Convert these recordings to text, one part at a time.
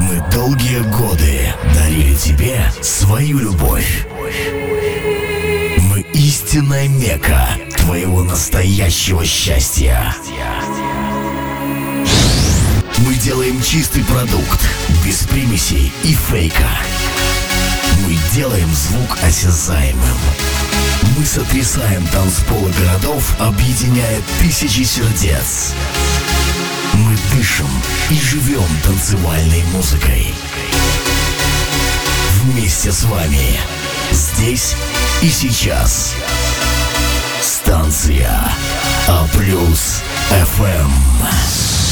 Мы долгие годы дарили тебе свою любовь. Мы истинная мека твоего настоящего счастья. Мы делаем чистый продукт, без примесей и фейка. Мы делаем звук осязаемым. Мы сотрясаем танцполы городов, объединяя тысячи сердец. Мы дышим и живем танцевальной музыкой. Вместе с вами. Здесь и сейчас. Станция А плюс FM.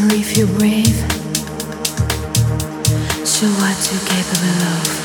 Closer if you're brave. Show what you're capable of.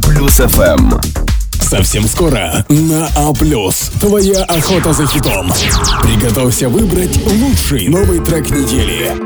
FM. Совсем скоро на А+. Твоя охота за хитом. Приготовься выбрать лучший новый трек недели.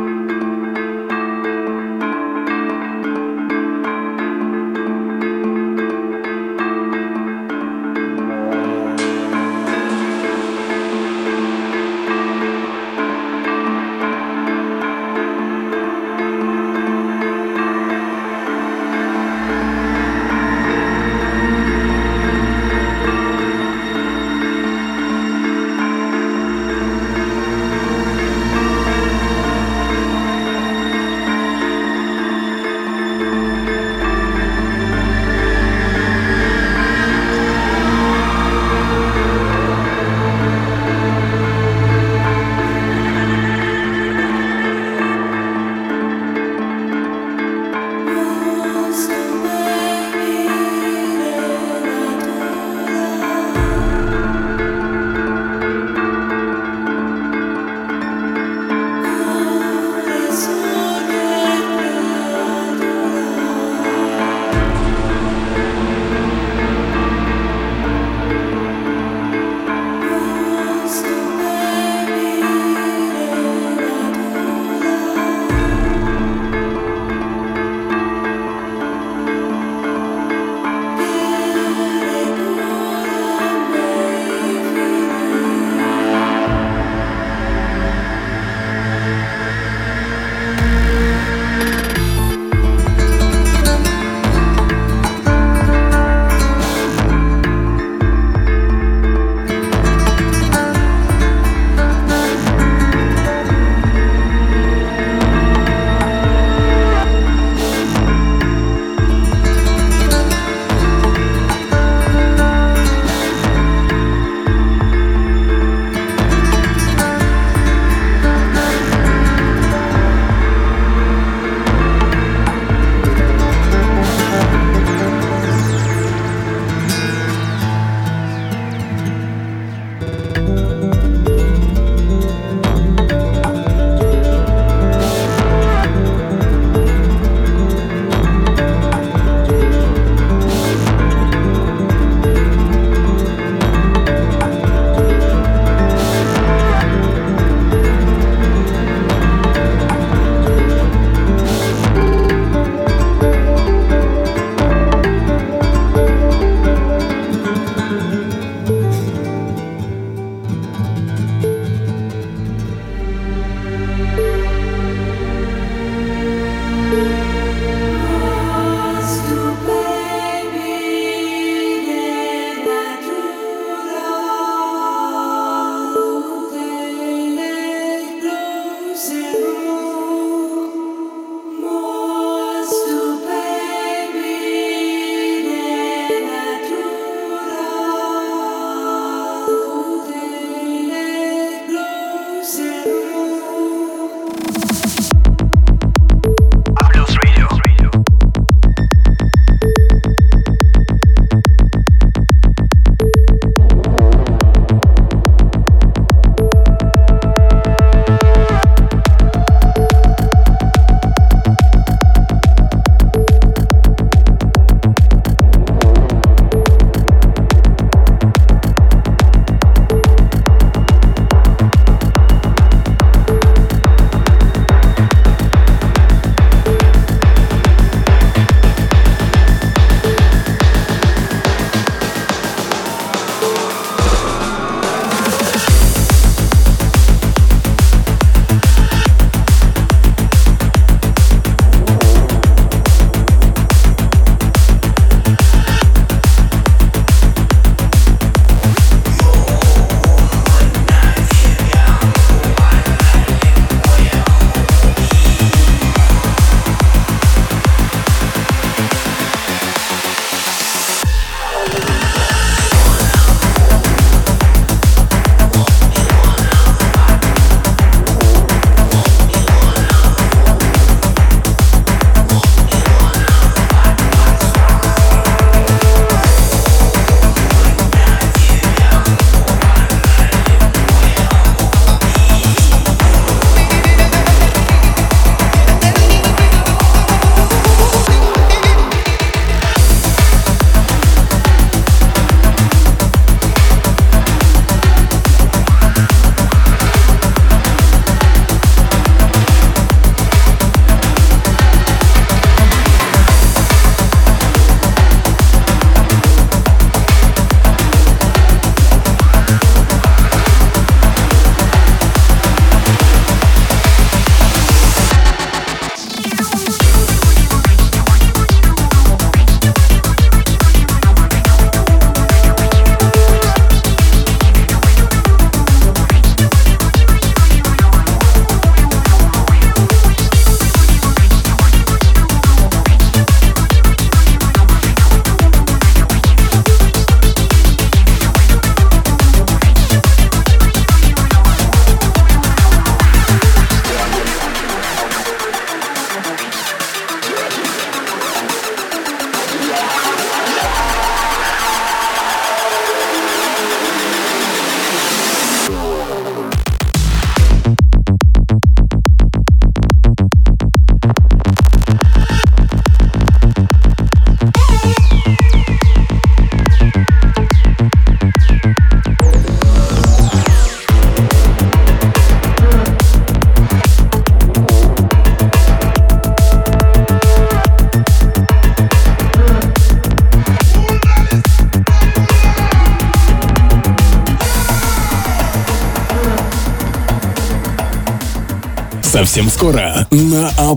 Совсем скоро на А+.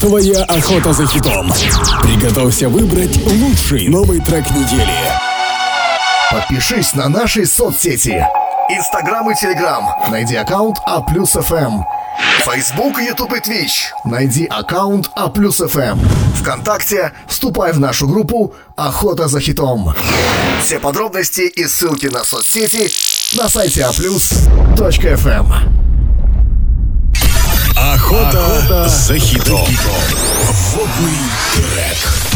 Твоя охота за хитом. Приготовься выбрать лучший новый трек недели. Подпишись на наши соцсети. Инстаграм и Телеграм. Найди аккаунт А ФМ. Фейсбук, Ютуб и Твич. Найди аккаунт А ФМ. Вконтакте вступай в нашу группу «Охота за хитом». Все подробности и ссылки на соцсети на сайте aplus.fm. Охота, Охота за хитом. Водный трек.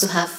To have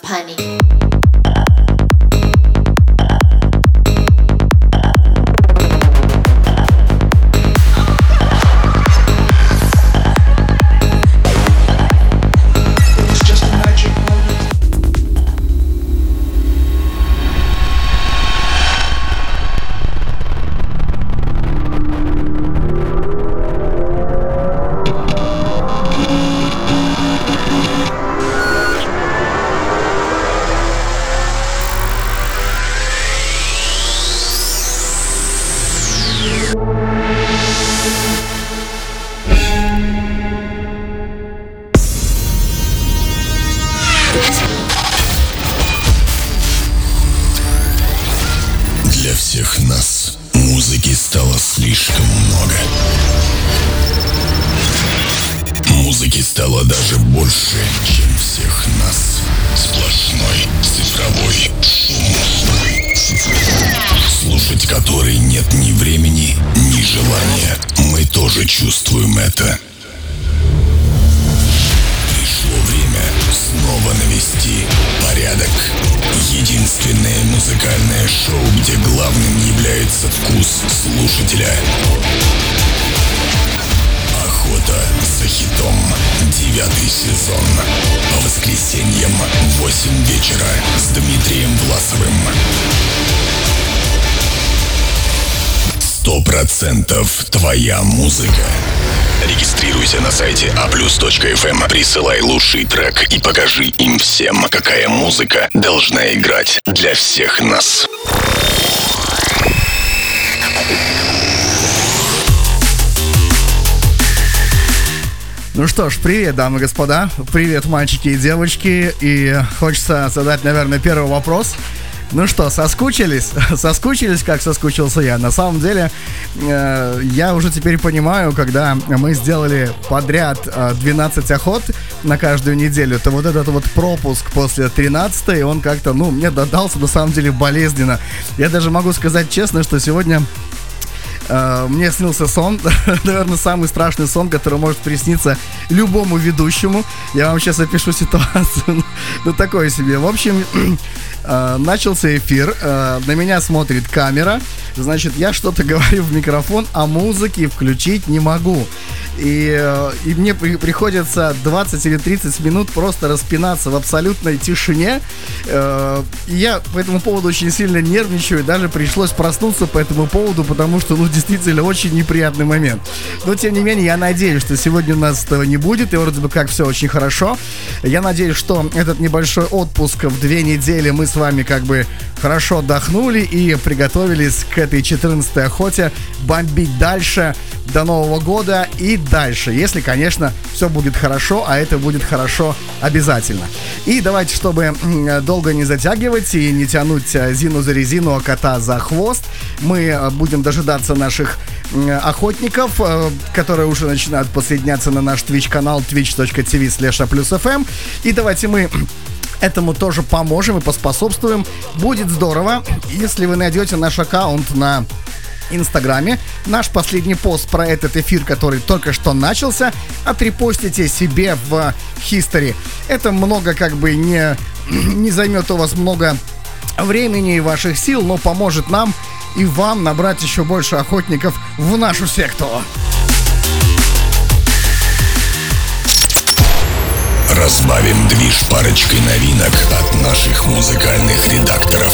ж, привет, дамы и господа. Привет, мальчики и девочки. И хочется задать, наверное, первый вопрос. Ну что, соскучились? Соскучились, как соскучился я. На самом деле, э, я уже теперь понимаю, когда мы сделали подряд э, 12 охот на каждую неделю, то вот этот вот пропуск после 13 он как-то, ну, мне додался на самом деле болезненно. Я даже могу сказать честно, что сегодня мне снился сон, наверное, самый страшный сон, который может присниться любому ведущему. Я вам сейчас опишу ситуацию. ну, такое себе. В общем, э, начался эфир, э, на меня смотрит камера, значит, я что-то говорю в микрофон, а музыки включить не могу. И, э, и мне при- приходится 20 или 30 минут просто распинаться в абсолютной тишине. И я по этому поводу очень сильно нервничаю, даже пришлось проснуться по этому поводу, потому что, ну, действительно, очень неприятный момент. Но, тем не менее, я надеюсь, что сегодня у нас этого не будет, и вроде бы как все очень хорошо. Я надеюсь, что этот небольшой отпуск в две недели мы с вами как бы хорошо отдохнули и приготовились к этой 14 охоте бомбить дальше до Нового года и дальше, если, конечно, все будет хорошо, а это будет хорошо обязательно. И давайте, чтобы долго не затягивать и не тянуть э, Зину за резину, а кота за хвост, мы э, будем дожидаться наших охотников, э, которые уже начинают подсоединяться на наш Twitch-канал twitch.tv slash И давайте мы этому тоже поможем и поспособствуем. Будет здорово, если вы найдете наш аккаунт на Инстаграме, наш последний пост про этот эфир, который только что начался, отрепостите себе в History. Это много как бы не, не займет у вас много времени и ваших сил, но поможет нам и вам набрать еще больше охотников в нашу секту. Разбавим движ парочкой новинок от наших музыкальных редакторов.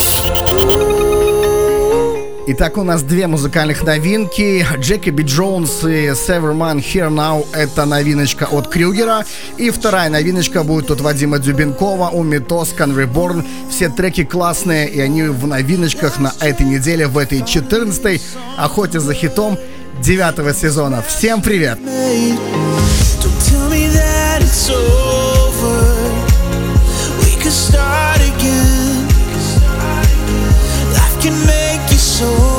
Итак, у нас две музыкальных новинки. Джекоби Джонс и Severman Here Now — это новиночка от Крюгера. И вторая новиночка будет от Вадима Дюбенкова, у Метоскан Reborn. Все треки классные, и они в новиночках на этой неделе, в этой 14-й охоте за хитом девятого сезона. Всем привет! Don't tell me that it's over. Can make you sober.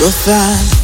做饭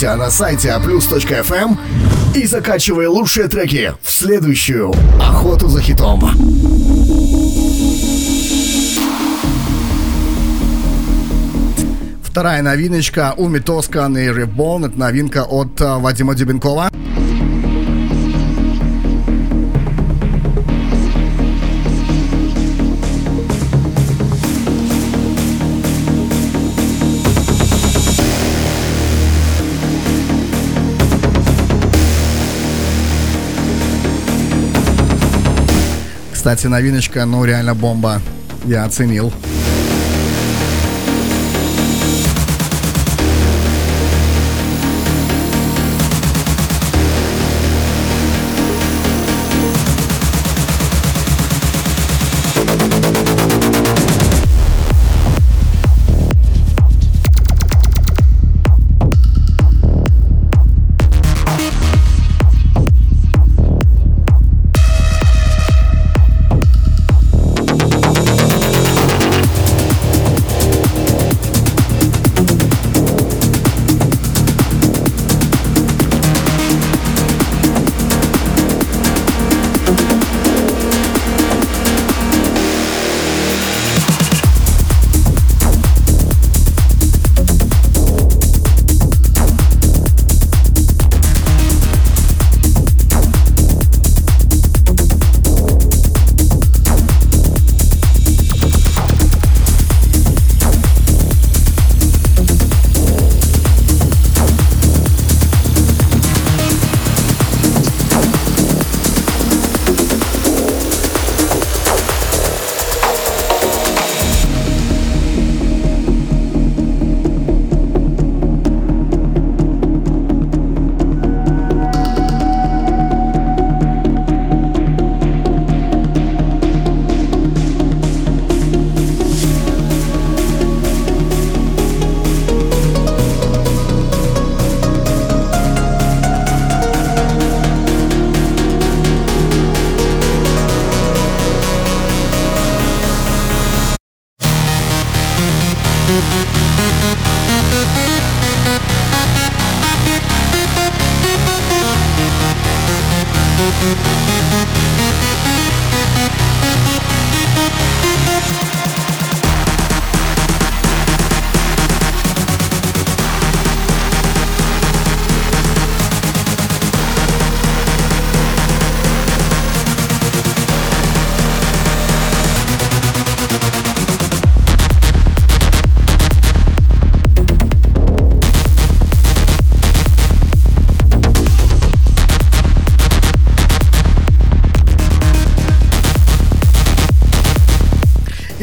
Подписывайся на сайте а aplus.fm эм и закачивай лучшие треки в следующую «Охоту за хитом». Вторая новиночка у Митоскан и Ребон. Это новинка от э, Вадима Дюбенкова. Кстати, новиночка, ну реально бомба. Я оценил.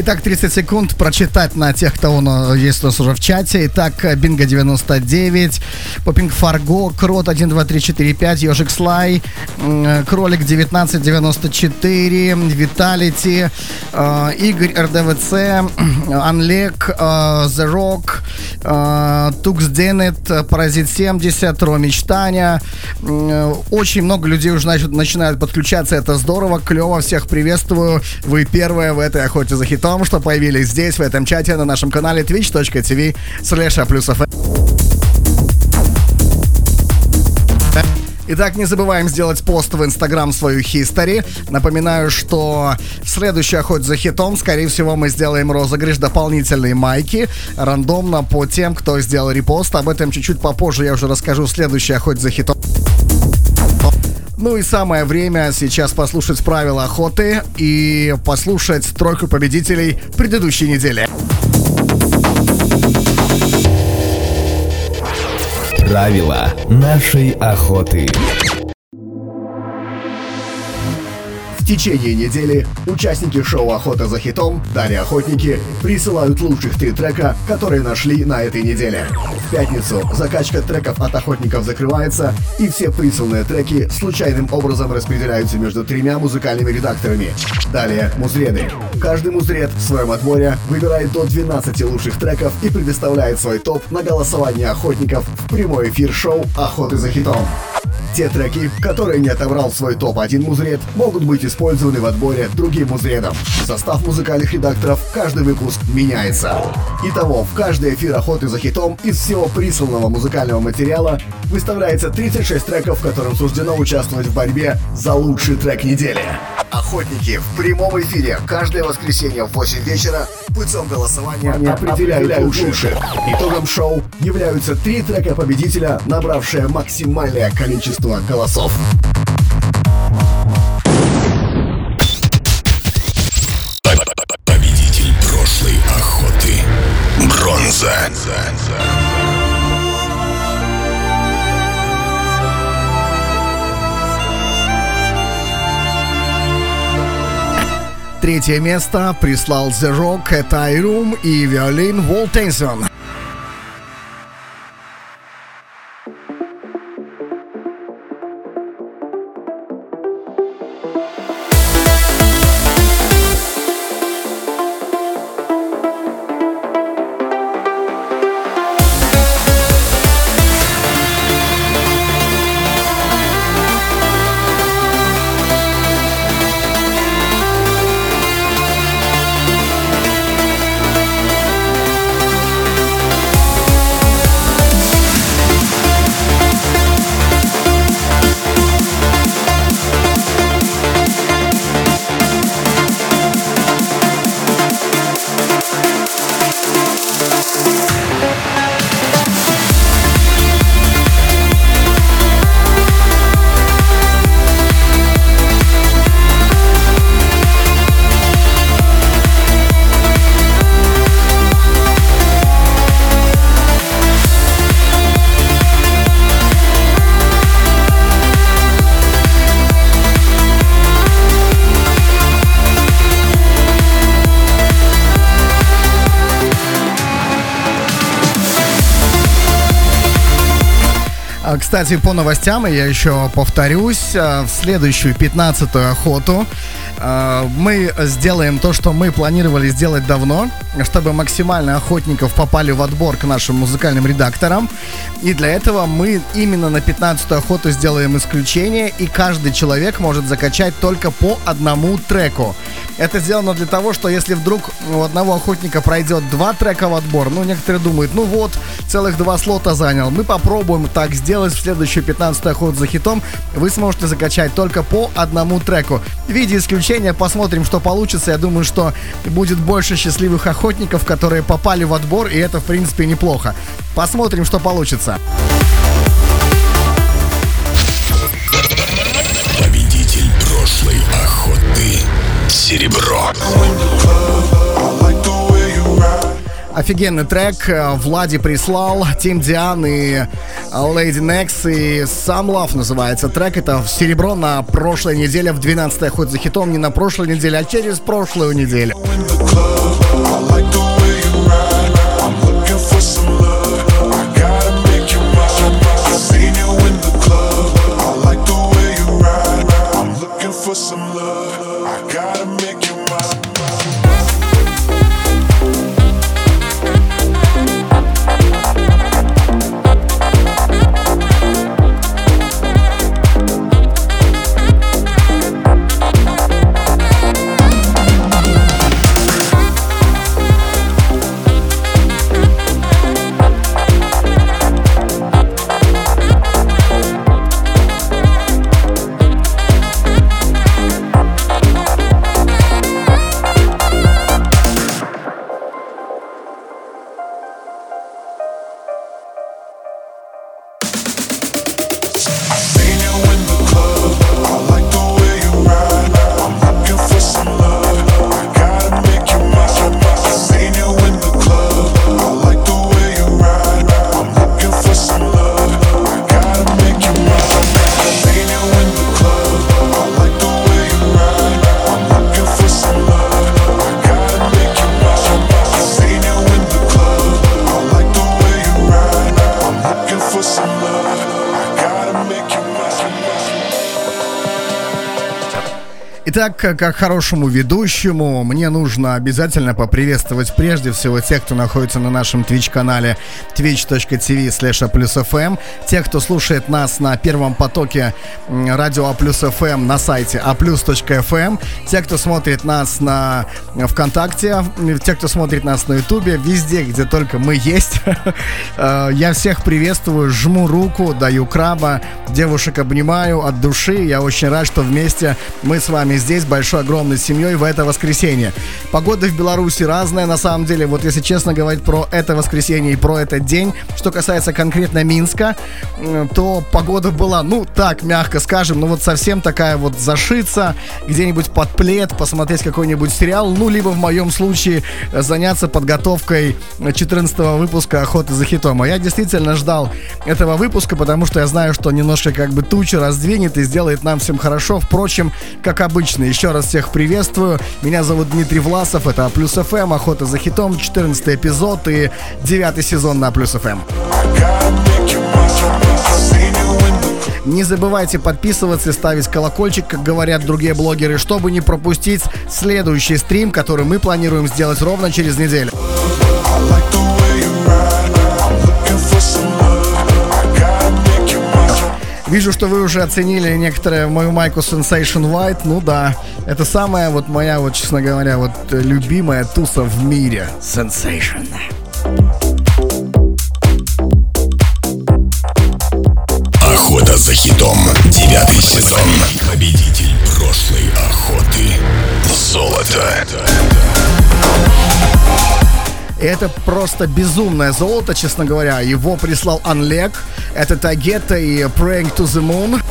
Итак, 30 секунд прочитать на тех, кто нас есть у нас уже в чате. Итак, Бинго 99, Попинг Фарго, Крот 1, 2, 3, 4, 5, Ежик Слай, м, Кролик 1994, Виталити, э, Игорь РДВЦ, Анлек, э, The Rock, э, Тукс Денет, э, Паразит 70, Ромич Таня. М, э, Очень много людей уже начи- начинают подключаться. Это здорово, клево. Всех приветствую. Вы первые в этой охоте за хитом, что появились здесь, в этом чате, на нашем канале twitch.tv slash a Итак, не забываем сделать пост в Инстаграм свою хистори. Напоминаю, что в следующей охоте за хитом, скорее всего, мы сделаем розыгрыш дополнительной майки рандомно по тем, кто сделал репост. Об этом чуть-чуть попозже я уже расскажу в следующей охоте за хитом. Ну и самое время сейчас послушать правила охоты и послушать тройку победителей предыдущей недели. Правила нашей охоты. В течение недели участники шоу «Охота за хитом» Далее охотники присылают лучших три трека, которые нашли на этой неделе. В пятницу закачка треков от охотников закрывается, и все присланные треки случайным образом распределяются между тремя музыкальными редакторами. Далее музреды. Каждый музред в своем отборе выбирает до 12 лучших треков и предоставляет свой топ на голосование охотников в прямой эфир шоу «Охоты за хитом». Те треки, которые не отобрал свой топ-1 музред, могут быть использованы в отборе другим музредом. Состав музыкальных редакторов каждый выпуск меняется. Итого, в каждый эфир охоты за хитом из всего присланного музыкального материала выставляется 36 треков, которым суждено участвовать в борьбе за лучший трек недели. Охотники в прямом эфире каждое воскресенье в 8 вечера путем голосования определяют лучших. Итогом шоу являются три трека победителя, набравшие максимальное количество голосов. Победитель прошлой охоты. Бронза. Третье место прислал The Rock, iRoom и Violin Wall Tension. А, Кстати, по новостям, я еще повторюсь, а, в следующую 15-ю охоту а, мы сделаем то, что мы планировали сделать давно, чтобы максимально охотников попали в отбор к нашим музыкальным редакторам. И для этого мы именно на 15-ю охоту сделаем исключение, и каждый человек может закачать только по одному треку. Это сделано для того, что если вдруг у одного охотника пройдет два трека в отбор, ну, некоторые думают, ну вот, целых два слота занял. Мы попробуем так сделать в следующую 15 охоту за хитом. Вы сможете закачать только по одному треку. В виде исключения посмотрим, что получится. Я думаю, что будет больше счастливых охотников, которые попали в отбор, и это, в принципе, неплохо. Посмотрим, что получится. Победитель прошлой охоты. Серебро. Офигенный трек. э, Влади прислал, Тим Диан и э, Lady Nex и Some Love называется трек. Это в серебро на прошлой неделе в 12 охоте за хитом. Не на прошлой неделе, а через прошлую неделю. Итак, как хорошему ведущему, мне нужно обязательно поприветствовать прежде всего тех, кто находится на нашем Twitch-канале twitch.tv slash эм, тех, кто слушает нас на первом потоке радио А эм на сайте aplus.fm, тех, кто смотрит нас на ВКонтакте, тех, кто смотрит нас на Ютубе, везде, где только мы есть. Э, я всех приветствую, жму руку, даю краба, девушек обнимаю от души. Я очень рад, что вместе мы с вами здесь большой, огромной семьей в это воскресенье. Погода в Беларуси разная, на самом деле, вот если честно говорить про это воскресенье и про этот день, что касается конкретно Минска, то погода была, ну, так, мягко скажем, ну вот совсем такая вот зашиться, где-нибудь под плед, посмотреть какой-нибудь сериал, ну, либо в моем случае заняться подготовкой 14 выпуска «Охоты за хитом». А я действительно ждал этого выпуска, потому что я знаю, что немножко как бы тучи раздвинет и сделает нам всем хорошо. Впрочем, как обычно. Еще раз всех приветствую. Меня зовут Дмитрий Власов. Это Плюс ФМ, Охота за хитом, 14 эпизод и 9 сезон на Плюс ФМ. Не забывайте подписываться и ставить колокольчик, как говорят другие блогеры, чтобы не пропустить следующий стрим, который мы планируем сделать ровно через неделю. Вижу, что вы уже оценили некоторые мою майку Sensation White. Ну да, это самая вот моя, вот, честно говоря, вот любимая туса в мире. Sensation. За хитом. Девятый сезон. Победитель прошлой охоты. Золото. Это просто безумное золото, честно говоря. Его прислал Анлег. Это Тагета и Praying to the Moon.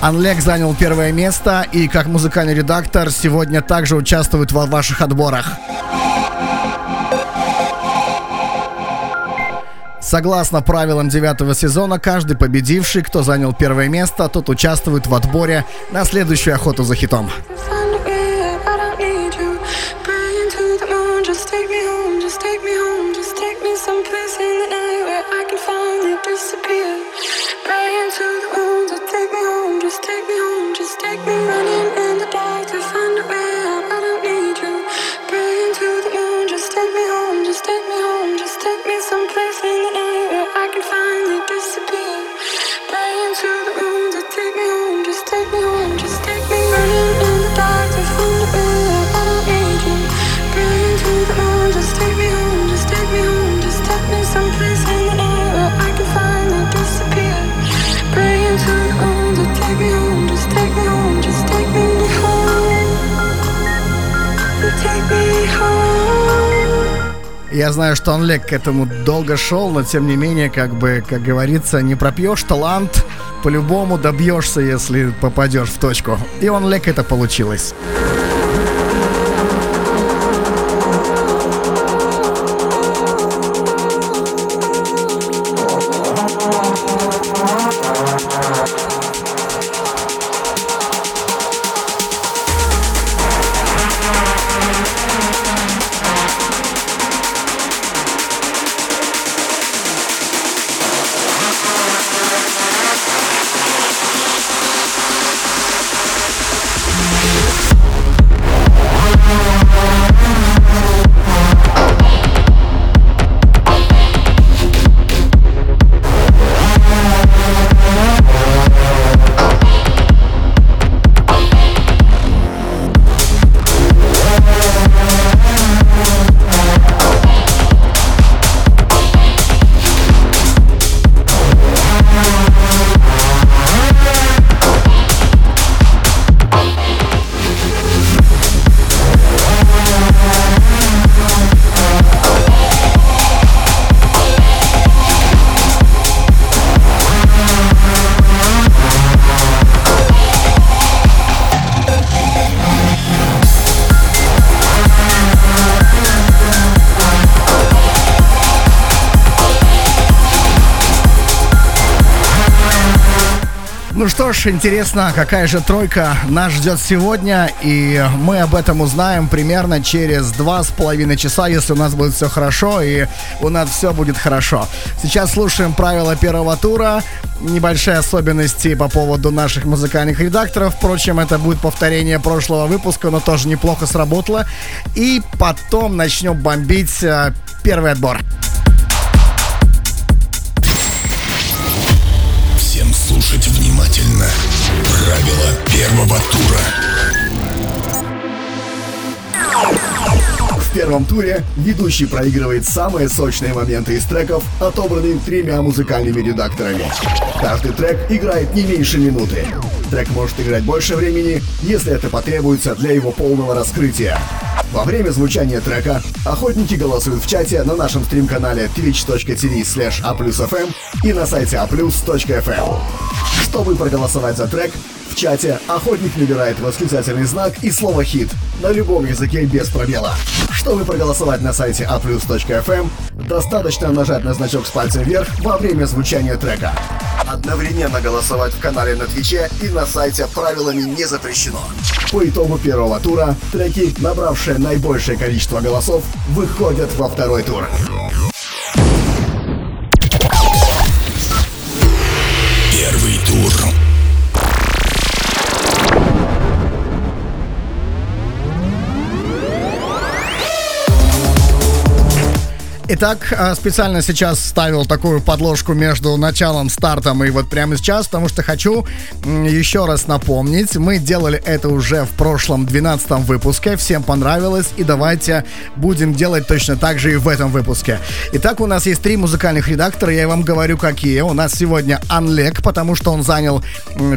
Анлег занял первое место и как музыкальный редактор сегодня также участвует в ваших отборах. Согласно правилам девятого сезона, каждый победивший, кто занял первое место, тот участвует в отборе на следующую охоту за хитом. Я знаю, что он Олег к этому долго шел, но тем не менее, как бы, как говорится, не пропьешь талант, по-любому добьешься, если попадешь в точку. И он Олег это получилось. Ж, интересно, какая же тройка нас ждет сегодня, и мы об этом узнаем примерно через два с половиной часа, если у нас будет все хорошо, и у нас все будет хорошо. Сейчас слушаем правила первого тура, небольшие особенности по поводу наших музыкальных редакторов, впрочем, это будет повторение прошлого выпуска, но тоже неплохо сработало, и потом начнем бомбить э, первый отбор. Правила первого тура. В первом туре ведущий проигрывает самые сочные моменты из треков, отобранные тремя музыкальными редакторами. Каждый трек играет не меньше минуты. Трек может играть больше времени, если это потребуется для его полного раскрытия. Во время звучания трека охотники голосуют в чате на нашем стрим-канале twitch.tv slash a+fm и на сайте a+.fm. Чтобы проголосовать за трек, чате охотник набирает восклицательный знак и слово «хит» на любом языке без пробела. Чтобы проголосовать на сайте a+.fm, достаточно нажать на значок с пальцем вверх во время звучания трека. Одновременно голосовать в канале на Твиче и на сайте правилами не запрещено. По итогу первого тура треки, набравшие наибольшее количество голосов, выходят во второй тур. Итак, а, специально сейчас ставил такую подложку между началом, стартом и вот прямо сейчас, потому что хочу еще раз напомнить, мы делали это уже в прошлом 12 выпуске, всем понравилось, и давайте будем делать точно так же и в этом выпуске. Итак, у нас есть три музыкальных редактора, я вам говорю какие. У нас сегодня Анлек, потому что он занял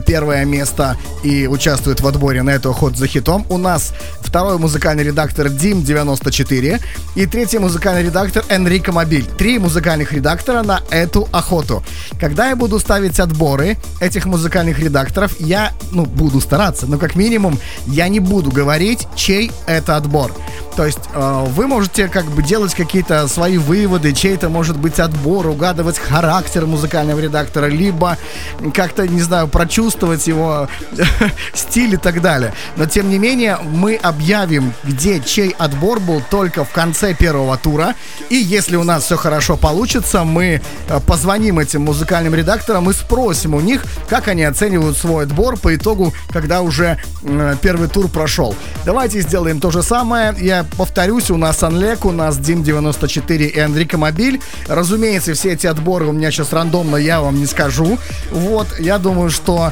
первое место и участвует в отборе на эту охоту за хитом. У нас второй музыкальный редактор Дим 94 и третий музыкальный редактор Энрико Мобиль. Три музыкальных редактора на эту охоту. Когда я буду ставить отборы этих музыкальных редакторов, я, ну, буду стараться, но как минимум я не буду говорить, чей это отбор. То есть э, вы можете как бы делать какие-то свои выводы, чей это может быть отбор, угадывать характер музыкального редактора, либо как-то, не знаю, прочувствовать его стиль и так далее. Но тем не менее, мы объявим, где чей отбор был только в конце первого тура. И если у нас все хорошо получится, мы э, позвоним этим музыкальным редакторам и спросим у них, как они оценивают свой отбор по итогу, когда уже первый тур прошел. Давайте сделаем то же самое. Я повторюсь, у нас Анлек, у нас Дим 94 и Энрико Мобиль. Разумеется, все эти отборы у меня сейчас рандомно, я вам не скажу. Вот, я думаю, что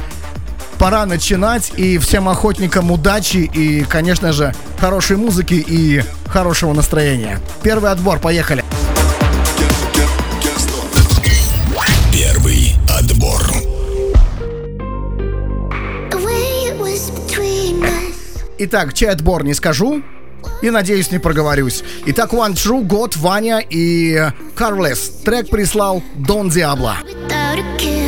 пора начинать. И всем охотникам удачи и, конечно же, хорошей музыки и хорошего настроения. Первый отбор, поехали. Первый отбор. Итак, чей отбор не скажу. И надеюсь, не проговорюсь. Итак, One True, Год, Ваня и Карлес. Трек прислал Дон Диабло. Without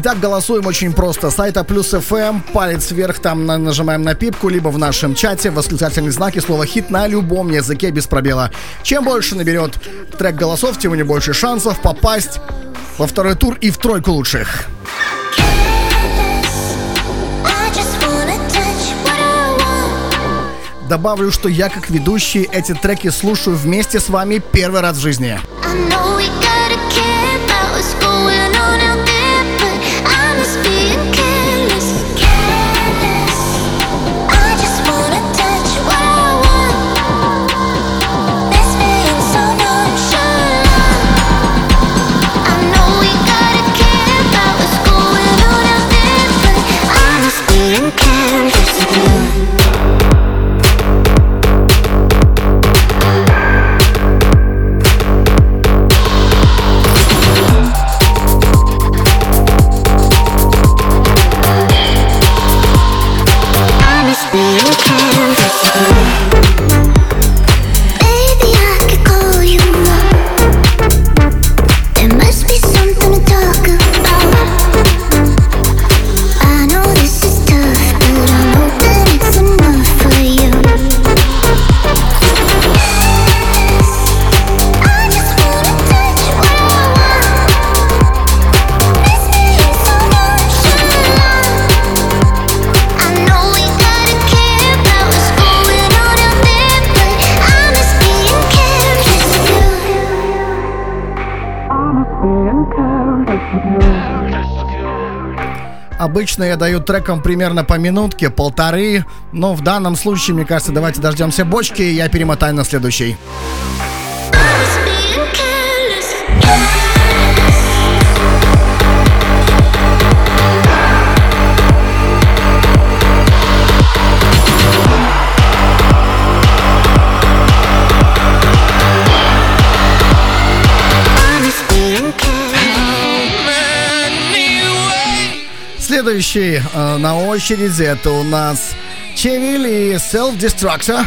Итак, голосуем очень просто. Сайта плюс FM, палец вверх, там на- нажимаем на пипку, либо в нашем чате восклицательные знаки, слово хит на любом языке без пробела. Чем больше наберет трек голосов, тем у него больше шансов попасть во второй тур и в тройку лучших. Добавлю, что я как ведущий эти треки слушаю вместе с вами первый раз в жизни. I know we gotta Обычно я даю трекам примерно по минутке, полторы. Но в данном случае, мне кажется, давайте дождемся бочки, и я перемотаю на следующий. Следующий э, на очереди это у нас Чевили Self Destructor.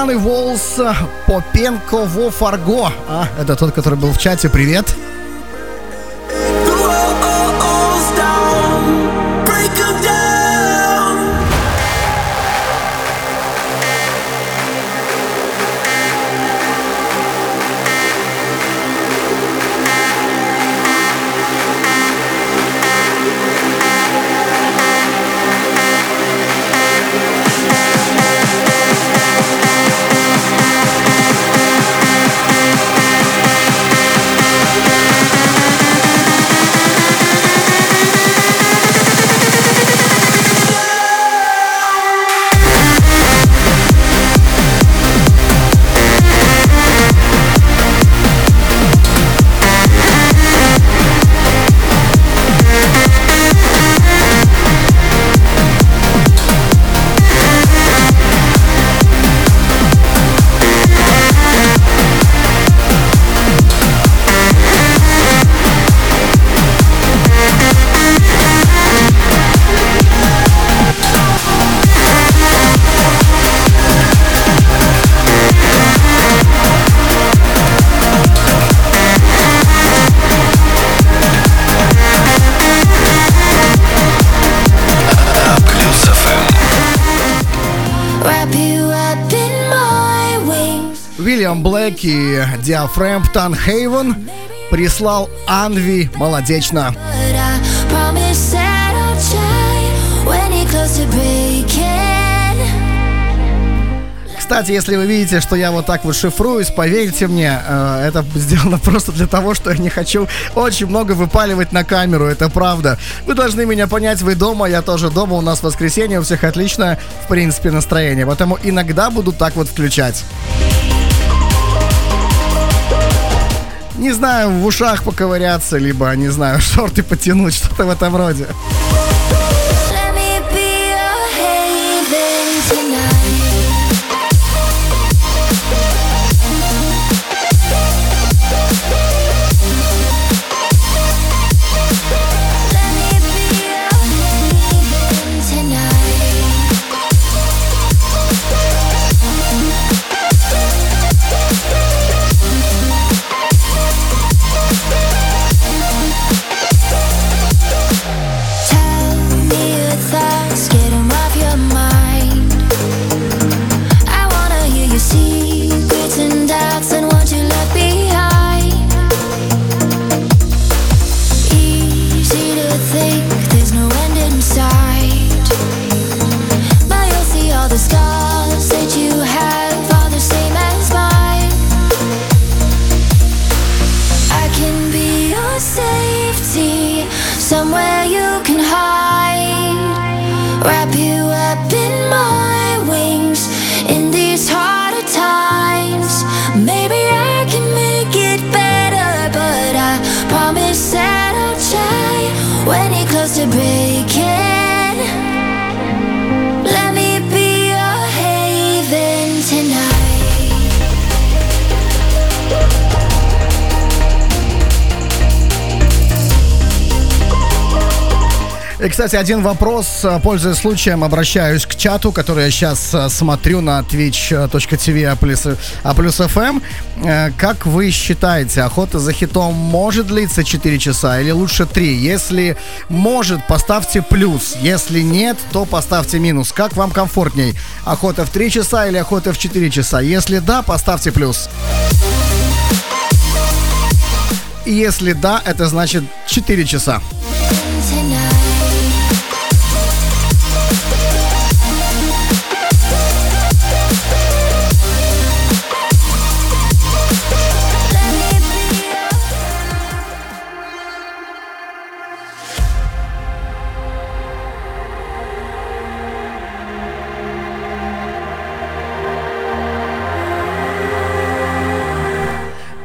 Шоган и Волс Попенко во Фарго. А, это тот, который был в чате. Привет. Диафрэмптон Хейвен прислал Анви молодечно. Кстати, если вы видите, что я вот так вот шифруюсь, поверьте мне, э, это сделано просто для того, что я не хочу очень много выпаливать на камеру, это правда. Вы должны меня понять, вы дома, я тоже дома, у нас воскресенье, у всех отличное, в принципе, настроение, поэтому иногда буду так вот включать. Не знаю, в ушах поковыряться, либо, не знаю, шорты потянуть, что-то в этом роде. Кстати, один вопрос, э, пользуясь случаем, обращаюсь к чату, который я сейчас э, смотрю на twitch.tv а плюс, а плюс FM. Э, Как вы считаете, охота за хитом может длиться 4 часа или лучше 3? Если может, поставьте плюс. Если нет, то поставьте минус. Как вам комфортней? Охота в 3 часа или охота в 4 часа? Если да, поставьте плюс. Если да, это значит 4 часа.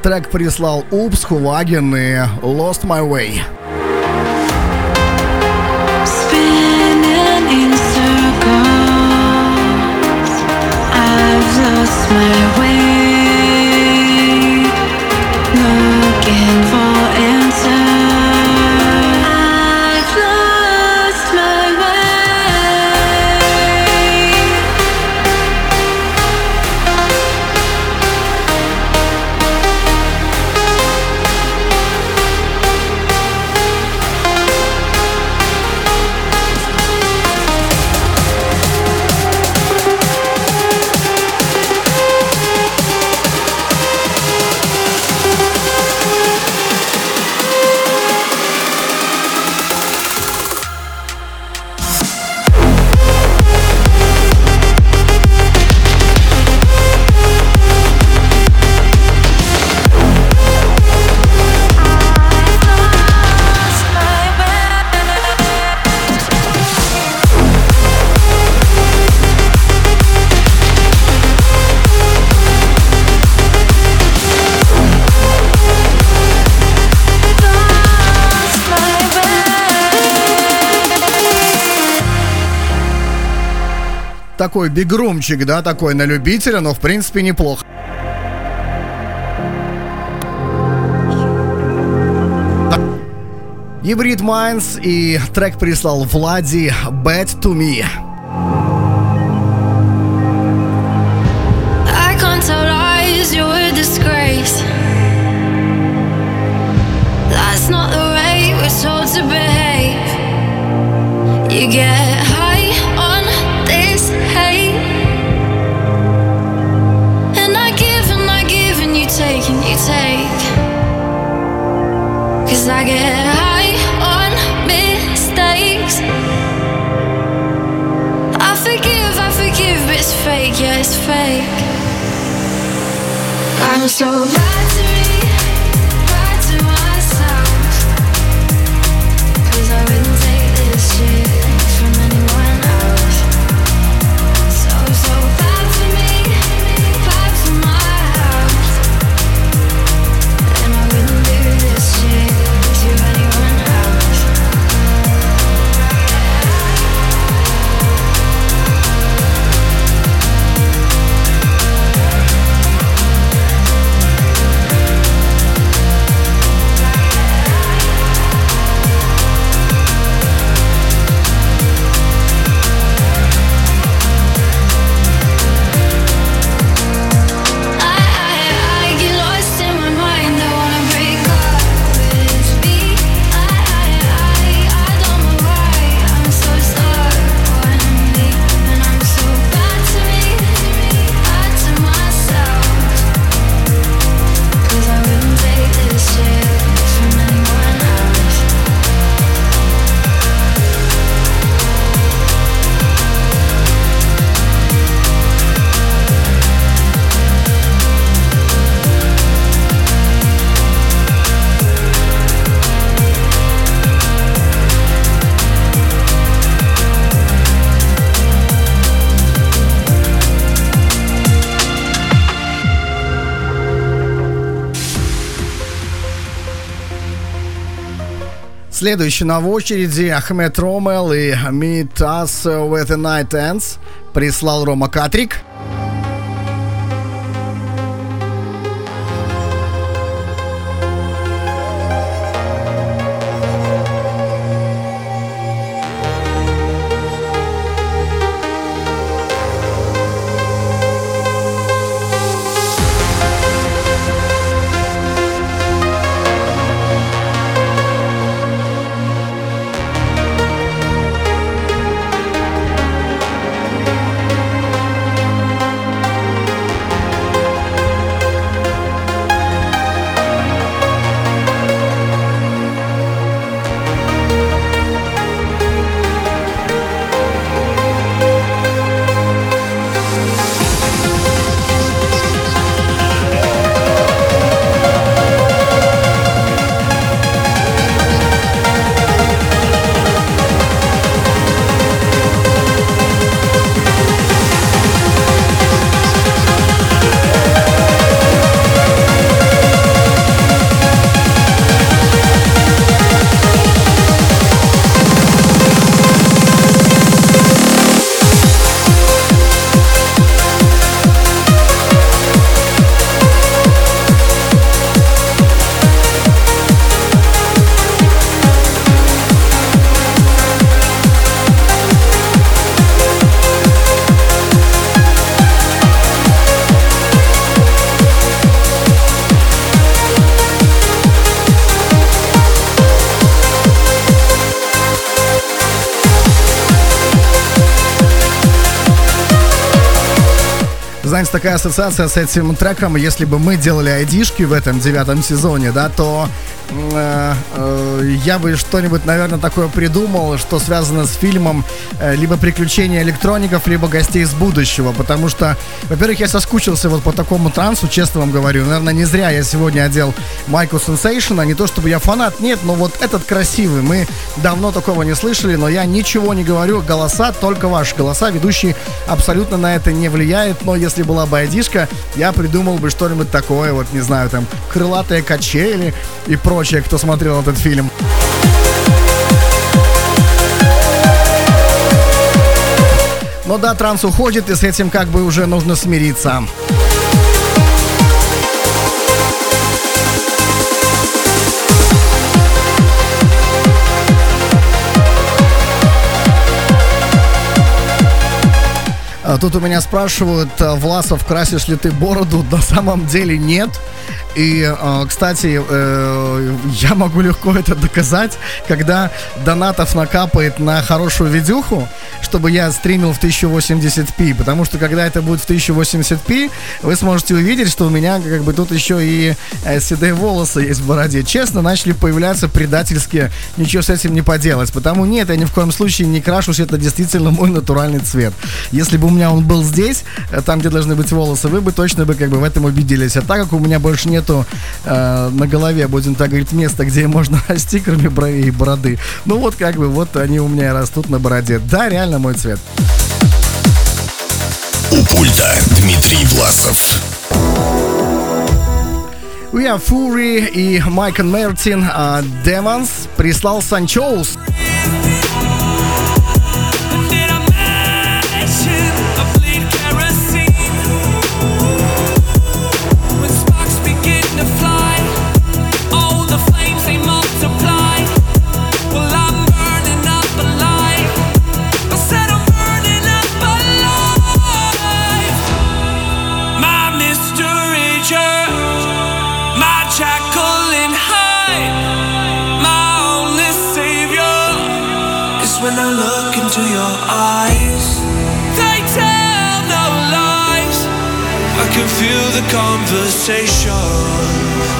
Трек прислал Упс, Хулагин и Lost My Way. My way. Looking for Такой бигрумчик, да, такой на любителя, но в принципе неплохо. Hybrid Minds и трек прислал Влади Bad to Me. Следующий на очереди Ахмед Ромел и Meet Us With the Night Ends прислал Рома Катрик. Такая ассоциация с этим треком, если бы мы делали айдишки в этом девятом сезоне, да, то э, э, я бы что-нибудь, наверное, такое придумал, что связано с фильмом э, либо приключения электроников, либо гостей из будущего, потому что, во-первых, я соскучился вот по такому трансу, честно вам говорю, наверное, не зря я сегодня одел майку Sensation, а не то, чтобы я фанат, нет, но вот этот красивый, мы давно такого не слышали, но я ничего не говорю, голоса, только ваши голоса, ведущий абсолютно на это не влияет, но если была бы айдишка, я придумал бы что-нибудь такое, вот, не знаю, там, крылатые качели и прочее, кто смотрел этот фильм. Но да, транс уходит, и с этим как бы уже нужно смириться. А Тут у меня спрашивают, а, Власов, красишь ли ты бороду? На самом деле нет. И, а, кстати, э, я могу легко это доказать, когда донатов накапает на хорошую видюху, чтобы я стримил в 1080p, потому что когда это будет в 1080p, вы сможете увидеть, что у меня как бы тут еще и э, седые волосы есть в бороде. Честно, начали появляться предательские, ничего с этим не поделать. Потому нет, я ни в коем случае не крашусь, это действительно мой натуральный цвет. Если бы у меня он был здесь, э, там, где должны быть волосы, вы бы точно бы как бы в этом убедились. А так как у меня больше нету э, на голове, будем так говорить, места, где можно расти, кроме бровей и бороды, ну вот как бы вот они у меня и растут на бороде. Да, реально мой цвет. У пульта Дмитрий Власов. Have Fury и Майк Мертин. а Демонс прислал Санчоус. Did feel the conversation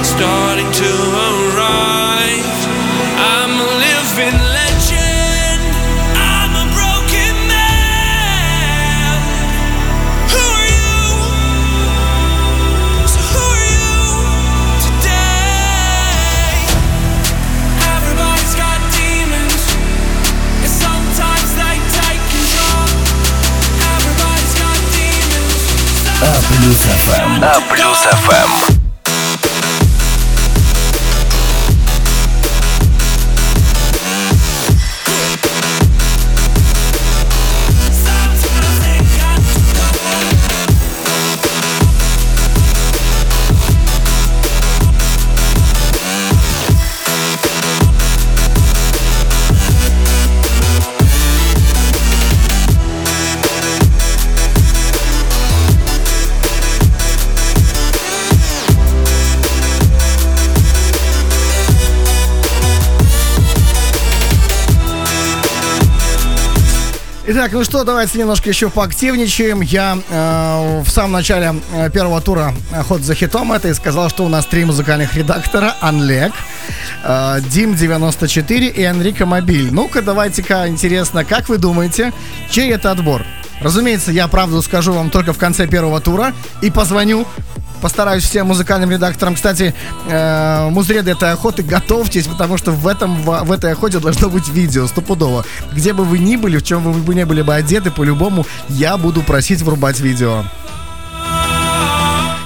starting to arrive. I'm living плюс ФМ. А плюс ФМ. Итак, ну что, давайте немножко еще поактивничаем. Я э, в самом начале э, первого тура ход за хитом это и сказал, что у нас три музыкальных редактора. Анлег, э, Дим94 и Энрико Мобиль. Ну-ка, давайте-ка, интересно, как вы думаете, чей это отбор? Разумеется, я правду скажу вам только в конце первого тура и позвоню Постараюсь всем музыкальным редакторам. Кстати, э, музреды этой охоты, готовьтесь, потому что в, этом, в, в этой охоте должно быть видео, стопудово. Где бы вы ни были, в чем бы вы не были бы одеты, по-любому, я буду просить врубать видео.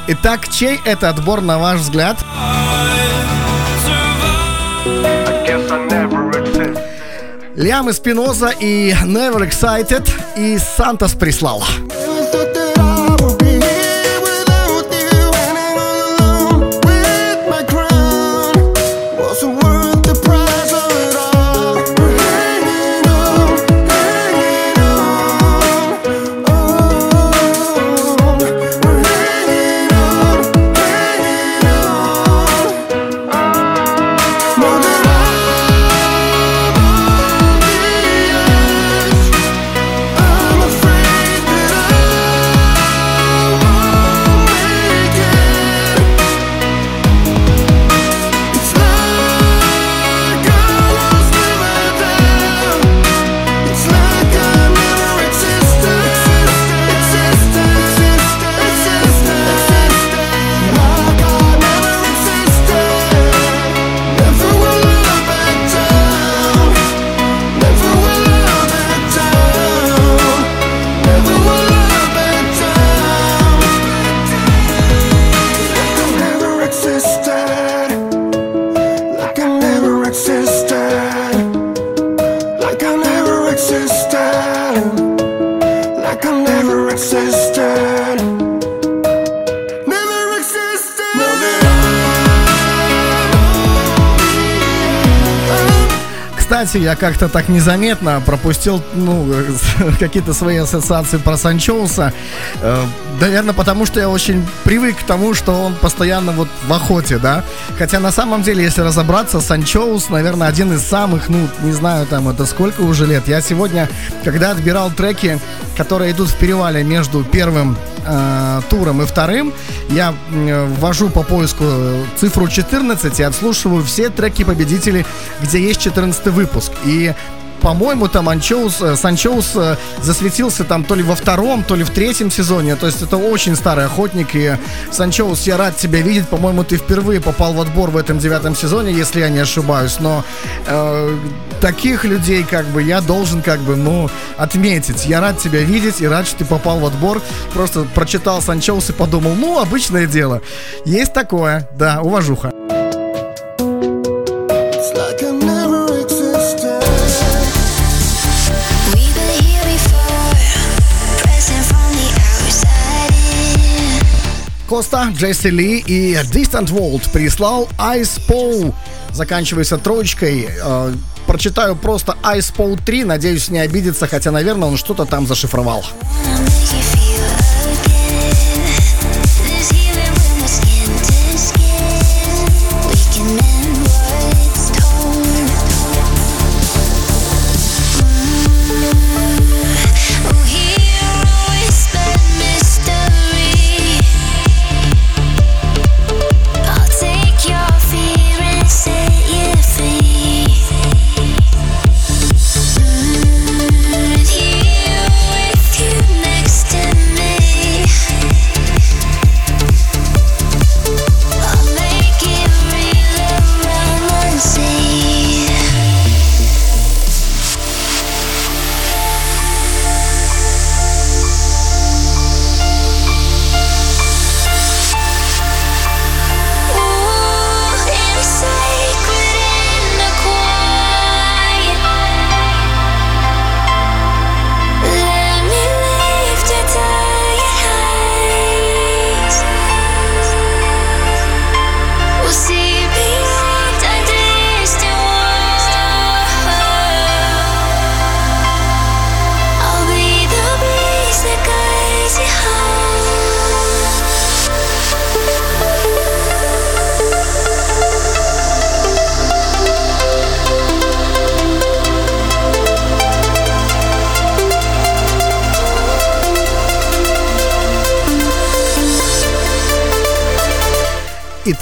Итак, чей это отбор, на ваш взгляд? Лиам и Спиноза и Never Excited и Сантос прислал. I'm Кстати, я как-то так незаметно пропустил ну, какие-то свои ассоциации про Санчоуса. Э, Наверное, потому что я очень привык к тому, что он постоянно вот в охоте, да. Хотя на самом деле, если разобраться, Санчоус, наверное, один из самых, ну, не знаю, там это сколько уже лет. Я сегодня, когда отбирал треки, которые идут в перевале между первым э, туром и вторым, я ввожу по поиску цифру 14 и отслушиваю все треки победителей, где есть 14 выпуск. И по-моему, там Анчоус, э, Санчоус э, засветился там то ли во втором, то ли в третьем сезоне. То есть это очень старый охотник. И Санчоус, я рад тебя видеть. По-моему, ты впервые попал в отбор в этом девятом сезоне, если я не ошибаюсь. Но э, таких людей, как бы, я должен, как бы, ну, отметить. Я рад тебя видеть и рад, что ты попал в отбор. Просто прочитал Санчоус и подумал, ну, обычное дело. Есть такое, да, уважуха. Коста, Джесси Ли и Distant World прислал Ice Paw. Заканчивается троечкой. Э, прочитаю просто Ice Paw 3. Надеюсь, не обидится, хотя, наверное, он что-то там зашифровал.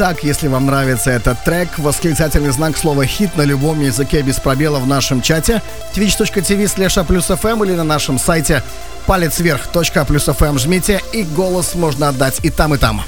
Итак, если вам нравится этот трек, восклицательный знак слова «хит» на любом языке без пробела в нашем чате twitch.tv slash fm или на нашем сайте палец вверх .fm жмите и голос можно отдать и там, и там.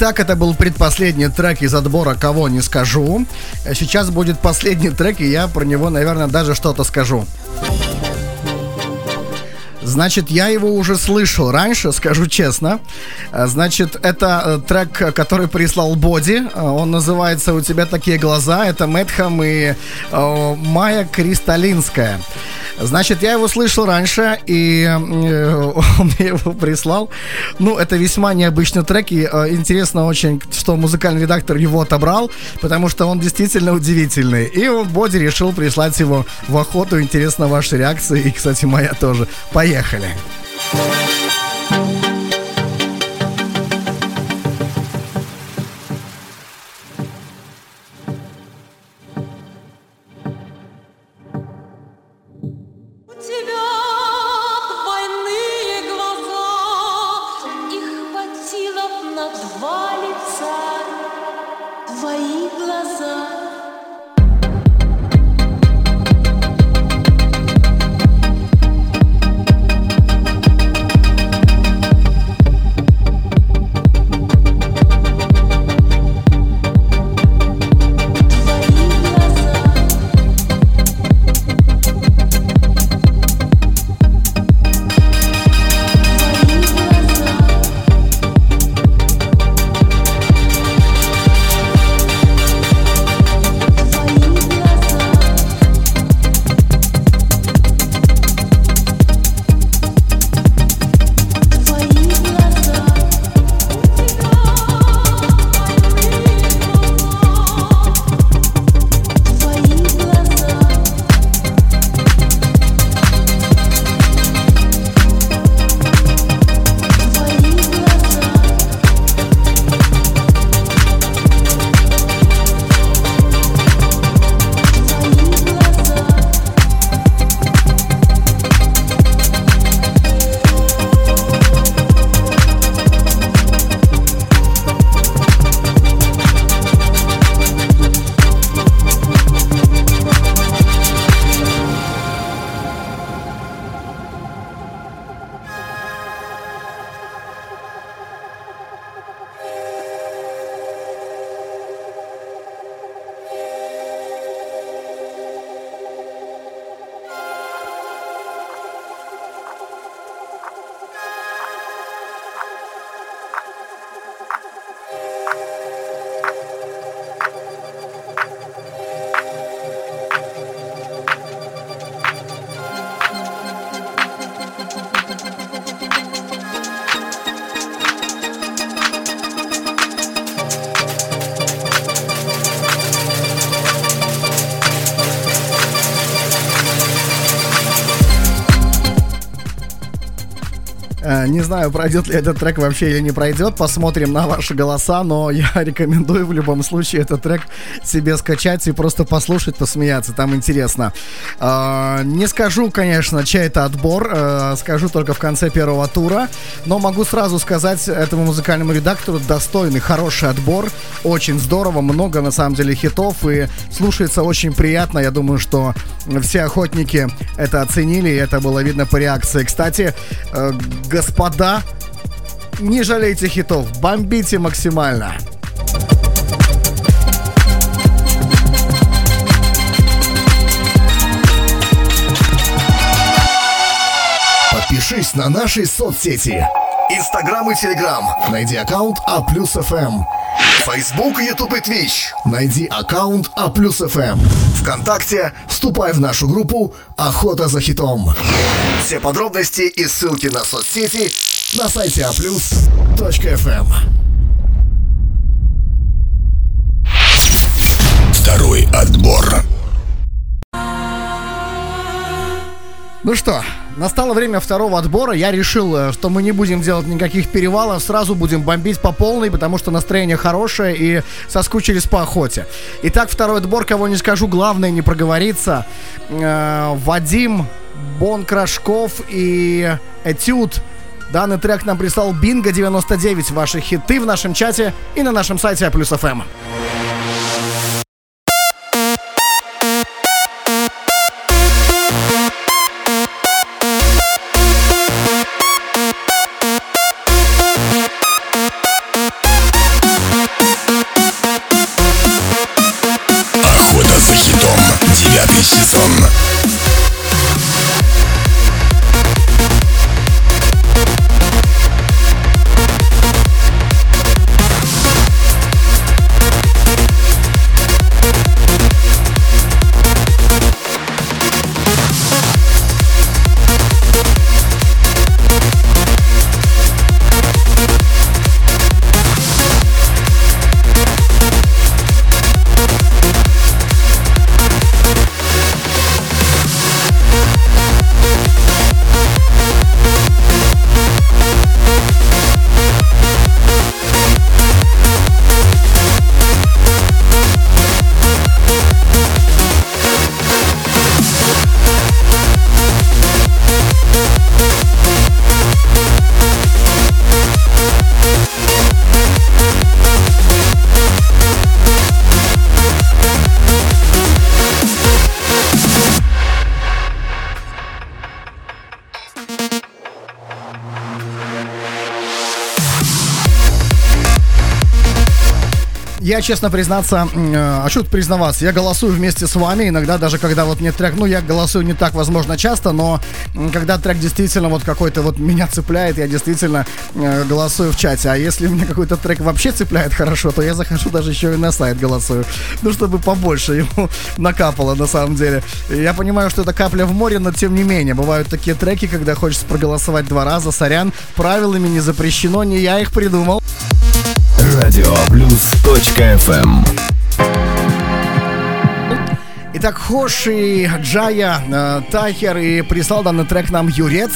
Итак, это был предпоследний трек из отбора «Кого не скажу». Сейчас будет последний трек, и я про него, наверное, даже что-то скажу. Значит, я его уже слышал раньше, скажу честно. Значит, это э, трек, который прислал Боди. Э, Он называется «У тебя такие глаза». Это Мэтхам и э, Майя Кристалинская. Значит, я его слышал раньше, и э, он мне его прислал. Ну, это весьма необычный трек, и э, интересно очень, что музыкальный редактор его отобрал, потому что он действительно удивительный. И он, Боди решил прислать его в охоту. Интересна ваша реакция, и, кстати, моя тоже. Поехали. У пройдет ли этот трек вообще или не пройдет. Посмотрим на ваши голоса, но я рекомендую в любом случае этот трек себе скачать и просто послушать, посмеяться. Там интересно. Э, Не скажу, конечно, чей это отбор. э, Скажу только в конце первого тура. Но могу сразу сказать этому музыкальному редактору достойный, хороший отбор. Очень здорово, много на самом деле хитов и слушается очень приятно. Я думаю, что все охотники это оценили, и это было видно по реакции. Кстати, э, господа, не жалейте хитов, бомбите максимально. Подпишись на наши соцсети. Инстаграм и Телеграм. Найди аккаунт А плюс ФМ. Фейсбук, Ютуб и Твич. Найди аккаунт А плюс ФМ. Вконтакте вступай в нашу группу «Охота за хитом». Все подробности и ссылки на соцсети на сайте А аплюс.фм. Второй отбор. Ну что, настало время второго отбора. Я решил, э, что мы не будем делать никаких перевалов, сразу будем бомбить по полной, потому что настроение хорошее и соскучились по охоте. Итак, второй отбор, кого не скажу, главное не проговориться. Э, Вадим Бонкрашков и Этюд. Данный трек нам прислал Бинго 99. Ваши хиты в нашем чате и на нашем сайте А плюс ФМ. Я, честно признаться, э, а что тут признаваться, я голосую вместе с вами, иногда даже когда вот нет трек, ну, я голосую не так, возможно, часто, но когда трек действительно вот какой-то вот меня цепляет, я действительно э, голосую в чате, а если мне какой-то трек вообще цепляет хорошо, то я захожу даже еще и на сайт голосую, ну, чтобы побольше ему накапало, на самом деле. Я понимаю, что это капля в море, но тем не менее, бывают такие треки, когда хочется проголосовать два раза, сорян, правилами не запрещено, не я их придумал. Радиоплюс.фм Итак, Хоши, Джая, э, Тахер и прислал данный трек нам Юрец.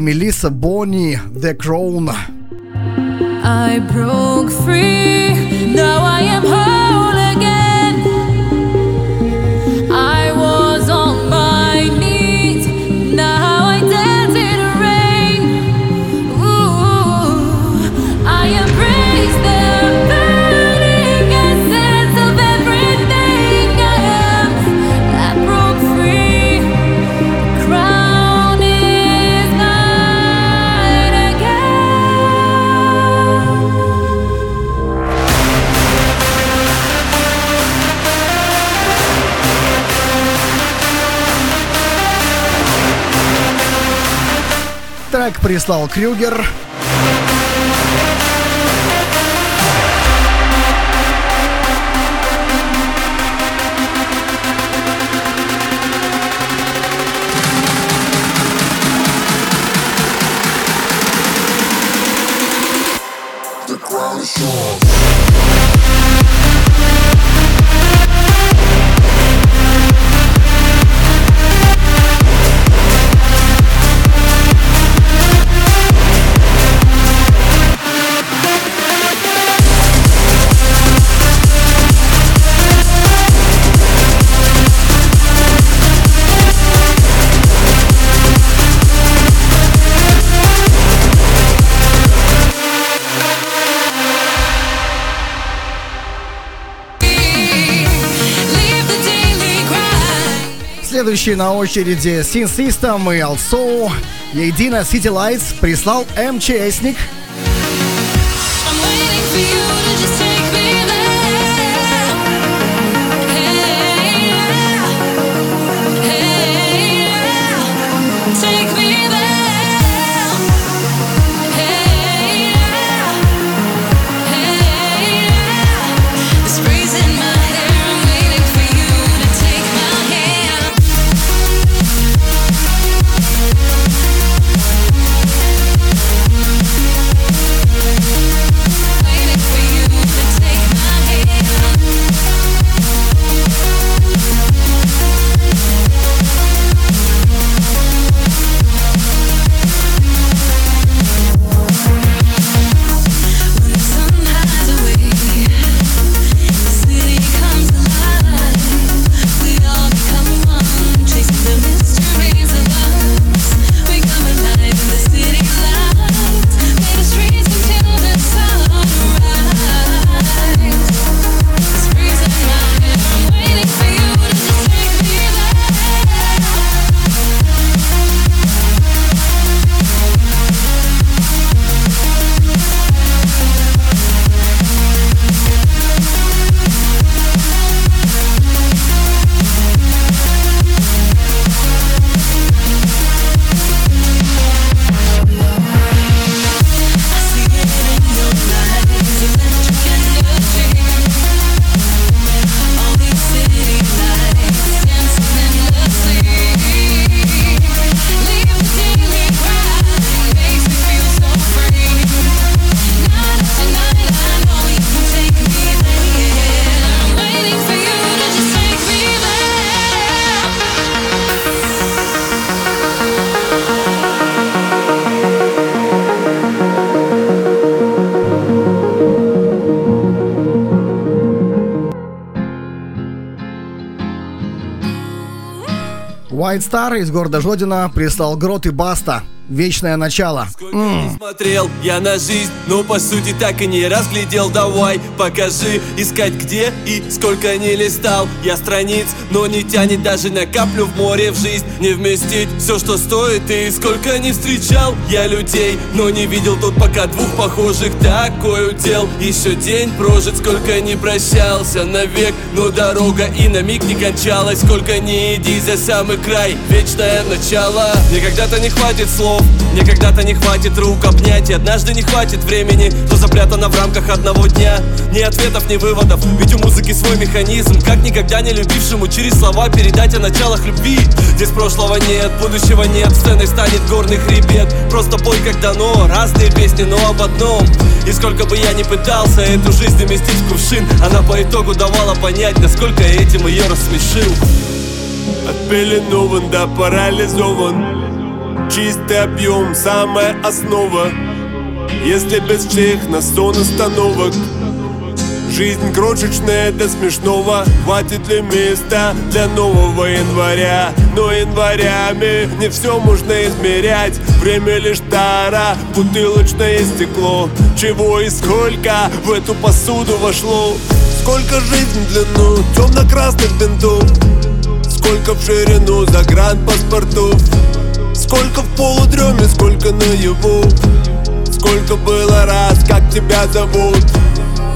Melissa, Boni, The Crown. Трек прислал Крюгер. Следующий на очереди Sin System и Also. Едино City Lights прислал МЧСник. White Star из города Жодина прислал Грот и Баста. Вечное начало. Сколько не смотрел я на жизнь, но по сути так и не разглядел. Давай, покажи, искать где и сколько не листал Я страниц, но не тянет даже на каплю в море в жизнь. Не вместить все, что стоит и сколько не встречал Я людей, но не видел тут пока двух похожих. Такой удел, еще день прожит, сколько не прощался навек. Но дорога и на миг не кончалась, сколько не иди за самый край. Вечное начало, мне когда-то не хватит слов мне когда-то не хватит рук обнять И однажды не хватит времени То запрятано в рамках одного дня. Ни ответов, ни выводов Ведь у музыки свой механизм. Как никогда не любившему через слова Передать о началах любви. Здесь прошлого нет, будущего нет Сценой станет горный хребет. Просто пой как дано Разные песни, но об одном. И сколько бы я ни пытался Эту жизнь уместить в кувшин Она по итогу давала понять Насколько я этим ее рассмешил. Отпеленован, да парализован Чистый объем, самая основа. Если без всех на сон остановок Жизнь крошечная до смешного. Хватит ли места для нового января? Но январями не все можно измерять. Время лишь тара, бутылочное стекло. Чего и сколько в эту посуду вошло. Сколько жизнь в длину темно-красных бинтов. Сколько в ширину загранпаспортов Сколько в полудреме, сколько наяву. Сколько было раз, как тебя зовут.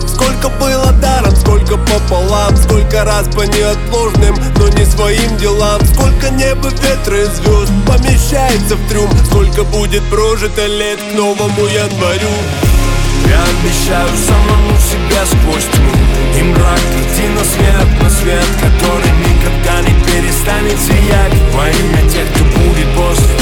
Сколько было даром, сколько пополам. Сколько раз по неотложным, но не своим делам. Сколько неба, ветра и звезд помещается в трюм. Сколько будет прожито лет к новому январю Я обещаю самому себя сквозь тьму. И мрак идти на свет, на свет Который никогда не перестанет сиять. Во имя тех, кто будет после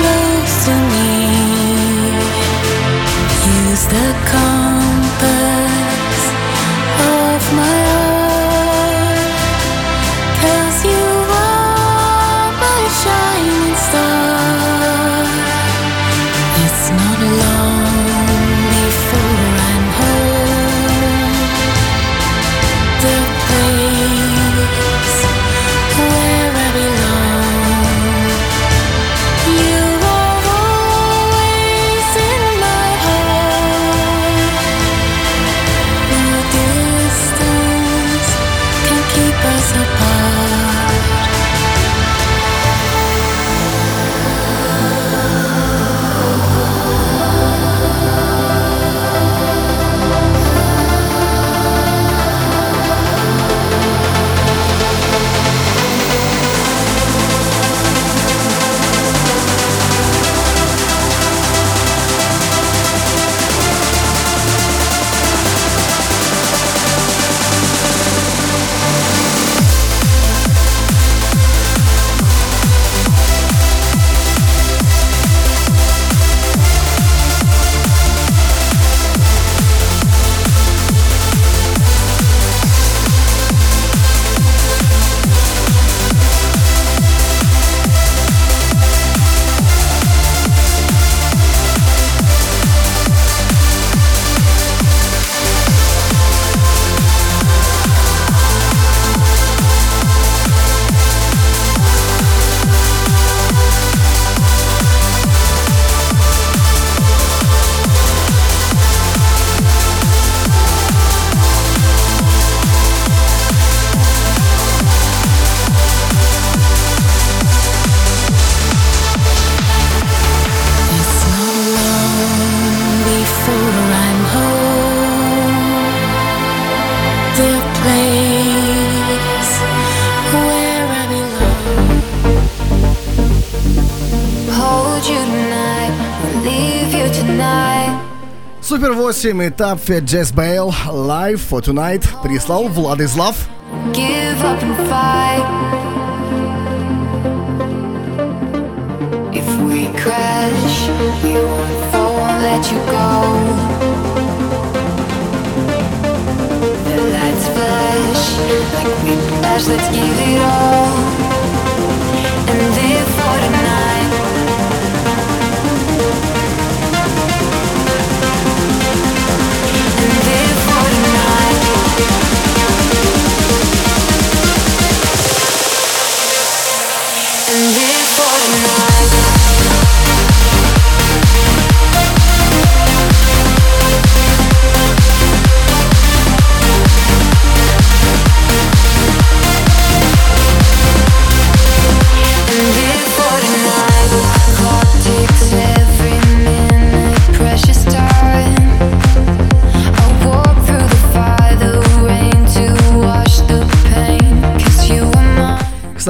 Close to me. Use the compass Супер 8 этап Jazz Bale Live for Tonight прислал Владислав. Give up and fight. If we crash, we won't fall, won't let you go. The lights flash like we flash, let's give it all. And live for tonight. Yeah.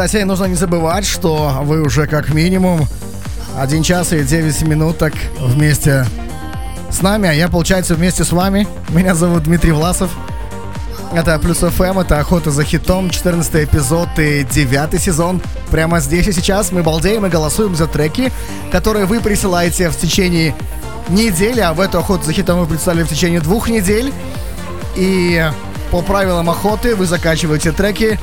Кстати, нужно не забывать, что вы уже как минимум 1 час и 9 минуток вместе с нами, а я, получается, вместе с вами. Меня зовут Дмитрий Власов. Это Плюс ФМ, это Охота за хитом, 14 эпизод и 9 сезон. Прямо здесь и сейчас мы балдеем и голосуем за треки, которые вы присылаете в течение недели, а в эту Охоту за хитом мы представили в течение двух недель. И по правилам охоты вы закачиваете треки.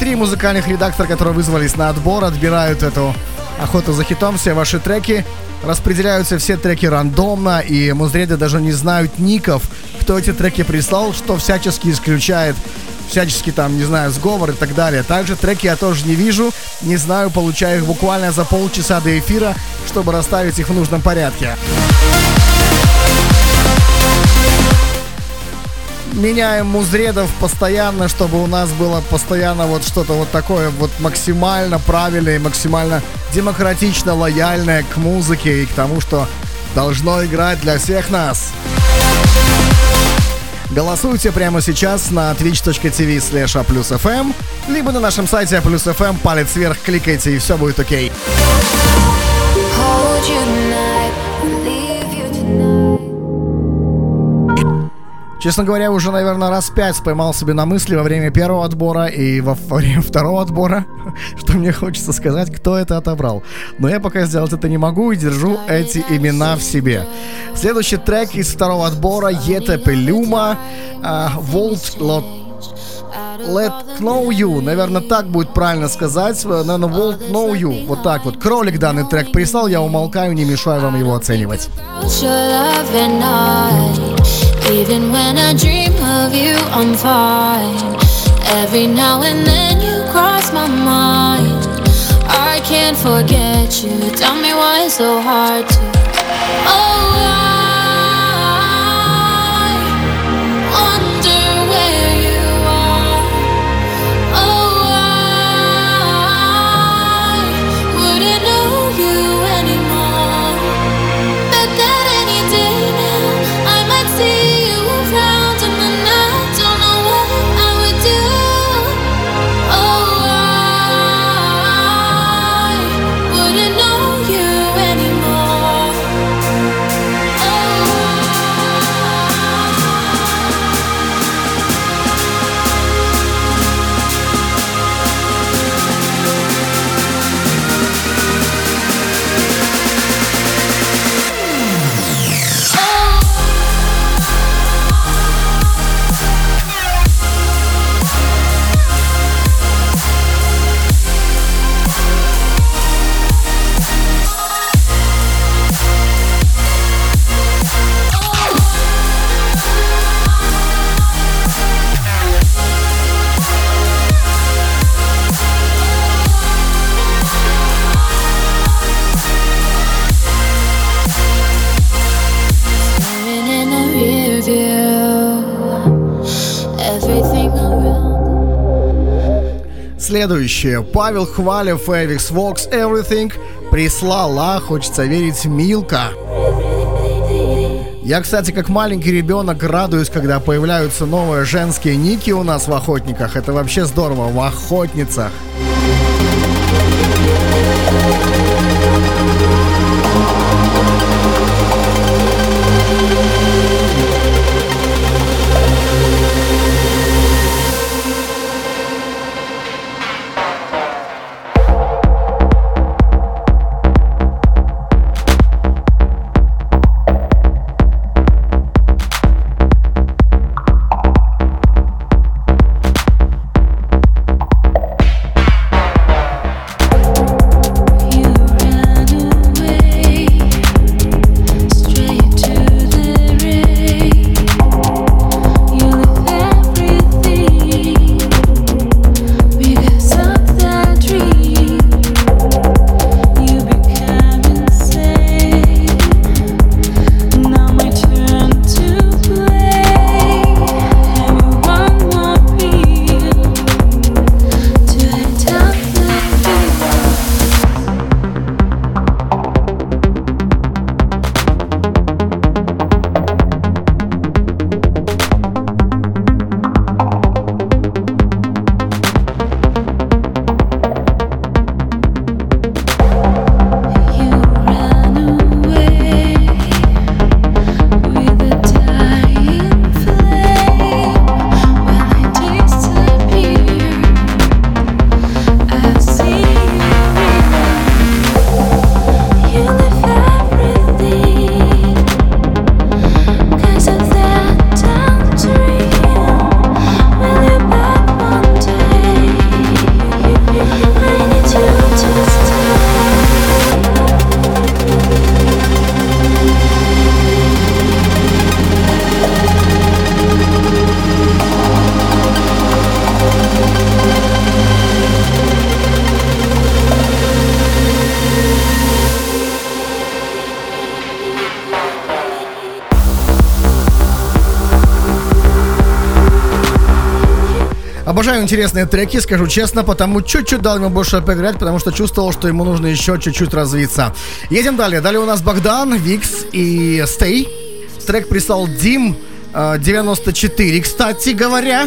Три музыкальных редактора, которые вызвались на отбор, отбирают эту охоту за хитом, все ваши треки. Распределяются все треки рандомно, и музреды даже не знают ников, кто эти треки прислал, что всячески исключает всячески там, не знаю, сговор и так далее. Также треки я тоже не вижу, не знаю, получаю их буквально за полчаса до эфира, чтобы расставить их в нужном порядке. Меняем музредов постоянно, чтобы у нас было постоянно вот что-то вот такое вот максимально правильное и максимально демократично лояльное к музыке и к тому, что должно играть для всех нас. Голосуйте прямо сейчас на twitch.tv slash +fm, либо на нашем сайте +fm, палец вверх кликайте и все будет окей. Hold Честно говоря, уже, наверное, раз пять поймал себе на мысли во время первого отбора и во, время второго отбора, что мне хочется сказать, кто это отобрал. Но я пока сделать это не могу и держу эти имена в себе. Следующий трек из второго отбора Ете Пелюма Волт Лот Let Know You, наверное, так будет правильно сказать. Наверное, Won't Know You. Вот так вот. Кролик данный трек прислал, я умолкаю, не мешаю вам его оценивать. Even when I dream of you, I'm fine. Every now and then you cross my mind. I can't forget you. Tell me why it's so hard to Следующее. Павел Хвалев, Эвикс Вокс, Everything прислала, хочется верить, Милка. Я, кстати, как маленький ребенок радуюсь, когда появляются новые женские ники у нас в охотниках. Это вообще здорово, в охотницах. Интересные треки, скажу честно, потому чуть-чуть дал ему больше поиграть, потому что чувствовал, что ему нужно еще чуть-чуть развиться. Едем далее. Далее у нас Богдан, Викс и Стей. Трек прислал Дим э, 94, кстати говоря.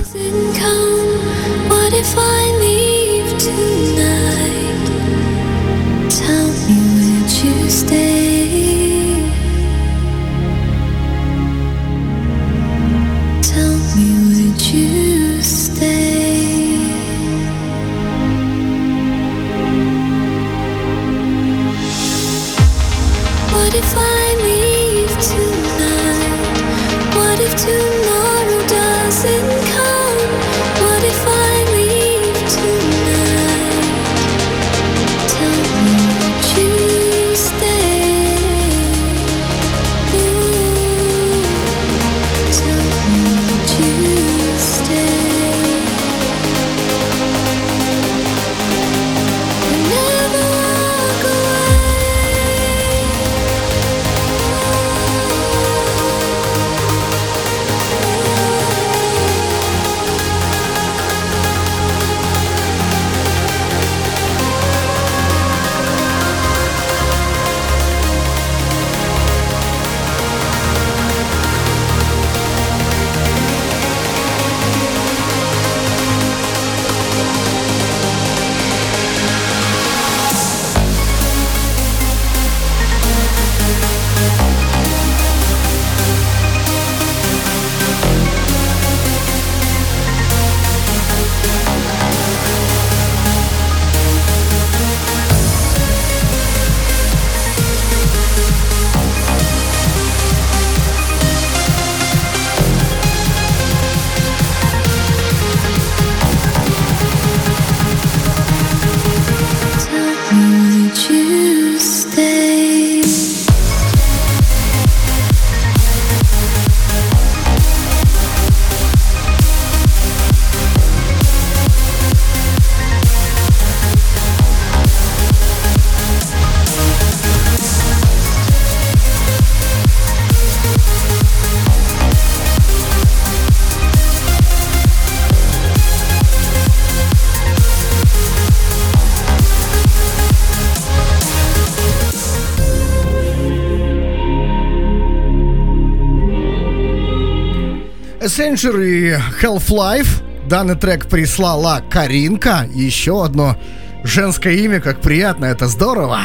Accenture и Half-Life. Данный трек прислала Каринка. Еще одно женское имя, как приятно, это здорово.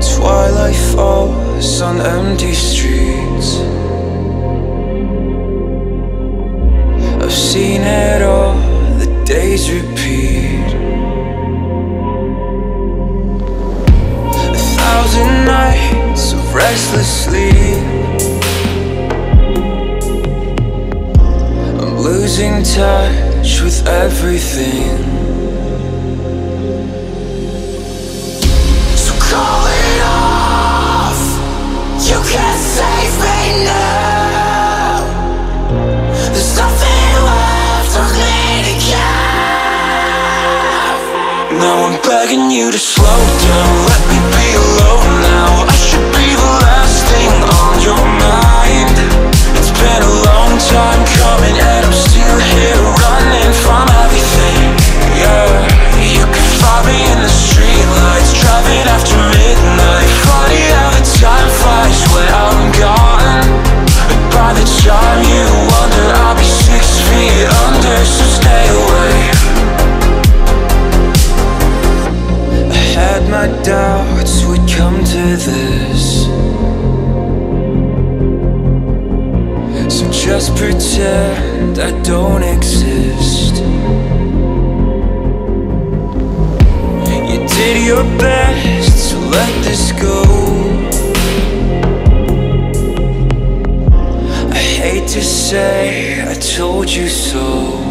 Twilight falls on empty streets. I've seen it all, the days repeat. A thousand nights of restless sleep. Losing touch with everything. So call it off. You can't save me now. There's nothing left of me to give. Now I'm begging you to slow down. Let me be alone now. I should be the last thing on your mind. Long time coming, and I'm still here running from everything. Yeah, you can find me in the streetlights, driving after midnight. Funny how the time flies when I'm gone. But by the time you wonder, I'll be six feet under, so stay away. I had my doubts would come to this. Just pretend I don't exist. You did your best to let this go. I hate to say I told you so.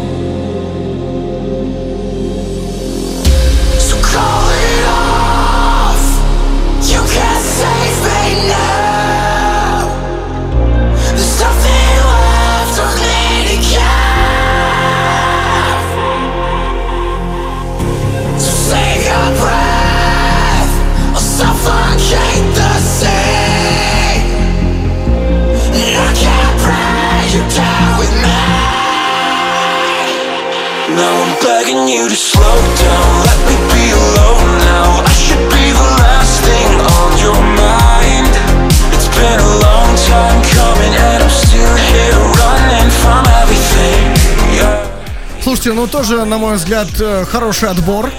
Слушайте, ну тоже, на мой взгляд, э, хороший отбор.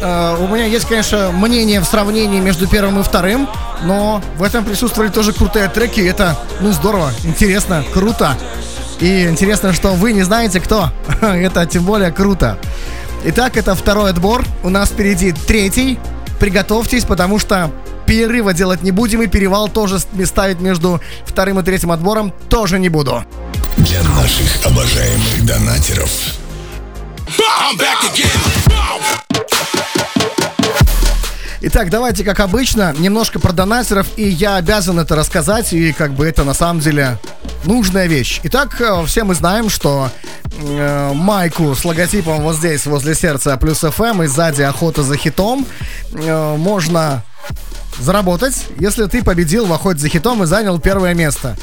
Э, У меня есть, конечно, мнение в сравнении между первым и вторым, но в этом присутствовали тоже крутые треки. и Это, ну, здорово, интересно, круто. И интересно, что вы не знаете, кто. Это тем более круто. Итак, это второй отбор. У нас впереди третий. Приготовьтесь, потому что перерыва делать не будем, и перевал тоже ставить между вторым и третьим отбором тоже не буду. Для наших обожаемых донатеров. Итак, давайте, как обычно, немножко про донатеров, и я обязан это рассказать, и как бы это на самом деле нужная вещь. Итак, э, все мы знаем, что э, майку с логотипом вот здесь, возле сердца плюс FM, и сзади охота за хитом, э, можно заработать, если ты победил в охоте за хитом и занял первое место.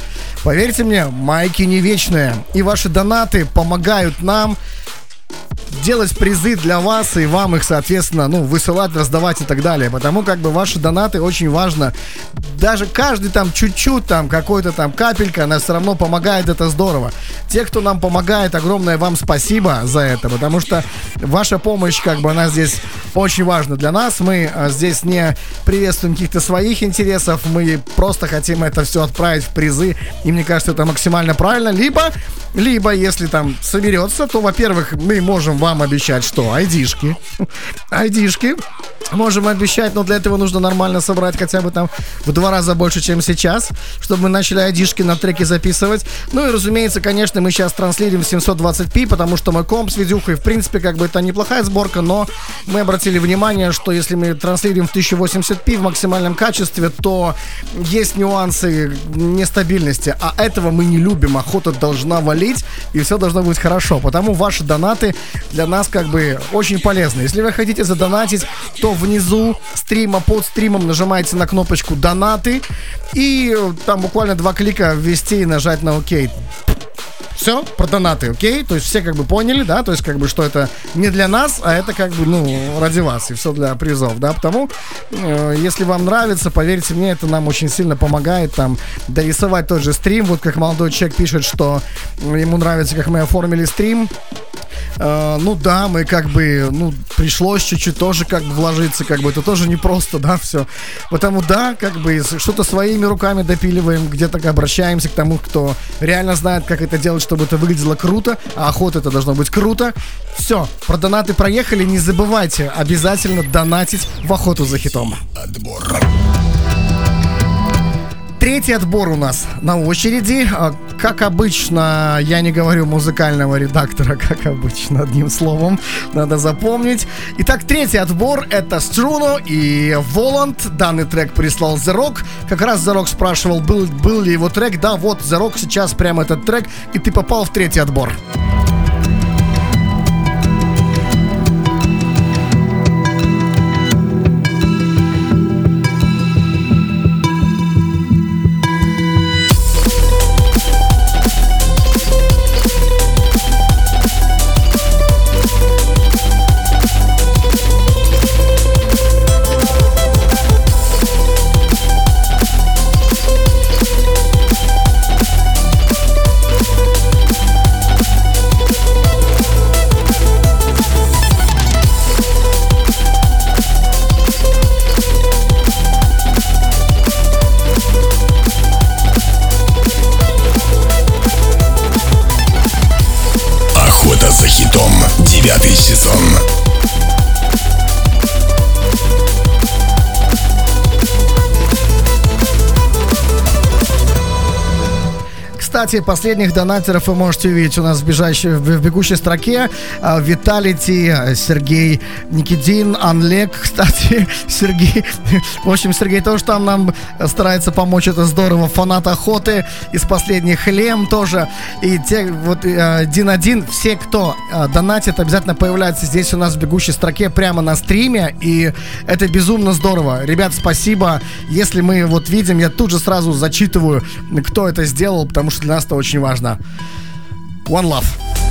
Поверьте мне, майки не вечные, и ваши донаты помогают нам делать призы для вас и вам их, соответственно, ну, высылать, раздавать и так далее. Потому как бы ваши донаты очень важно. Даже каждый там чуть-чуть, там какой-то там капелька, она все равно помогает, это здорово. Те, кто нам помогает, огромное вам спасибо за это, потому что ваша помощь, как бы, она здесь очень важна для нас. Мы а, здесь не приветствуем каких-то своих интересов, мы просто хотим это все отправить в призы, и мне кажется, это максимально правильно. Либо, либо, если там соберется, то, во-первых, мы можем вам обещать, что айдишки, айдишки, можем обещать, но для этого нужно нормально собрать хотя бы там в два раза больше, чем сейчас, чтобы мы начали айдишки на треки записывать. Ну и, разумеется, конечно, мы сейчас транслируем в 720p, потому что мой комп с видюхой, в принципе, как бы это неплохая сборка, но мы обратили внимание, что если мы транслируем в 1080p в максимальном качестве, то есть нюансы нестабильности, а этого мы не любим. Охота должна валить, и все должно быть хорошо. Потому ваши донаты для нас как бы очень полезны. Если вы хотите задонатить, то внизу стрима, под стримом нажимаете на кнопочку «Донаты», и э, там буквально два клика ввести и нажать на «Ок». Все, про донаты, окей? То есть все как бы поняли, да, то есть как бы что это не для нас, а это как бы, ну, ради вас, и все для призов, да, потому, э, если вам нравится, поверьте мне, это нам очень сильно помогает там дорисовать тот же стрим, вот как молодой человек пишет, что ему нравится, как мы оформили стрим, Э, ну да, мы как бы, ну, пришлось чуть-чуть тоже как бы вложиться, как бы это тоже непросто, да, все. Потому да, как бы что-то своими руками допиливаем, где-то обращаемся к тому, кто реально знает, как это делать, чтобы это выглядело круто, а охота это должно быть круто. Все, про донаты проехали, не забывайте обязательно донатить в охоту за хитом. Отбор. Третий отбор у нас на очереди. А, Как обычно, я не говорю музыкального редактора, как обычно, одним словом, надо запомнить. Итак, третий отбор это Струно и Воланд. Данный трек прислал The Rock. Как раз The Rock спрашивал, был, был ли его трек. Да, вот The Rock сейчас прямо этот трек, и ты попал в третий отбор. Охота Кстати, последних донатеров вы можете увидеть у нас в, бежащей, в бегущей строке. А, Виталити, Сергей Никитин, Анлек, кстати, Сергей. В общем, Сергей тоже там нам старается помочь, это здорово. Фанат охоты из последних Лем тоже. И те, вот, э, один-один, все, кто э, донатит, обязательно появляются здесь у нас в бегущей строке прямо на стриме. И это безумно здорово. Ребят, спасибо. Если мы вот видим, я тут же сразу зачитываю, кто это сделал, потому что для нас это очень важно. One love.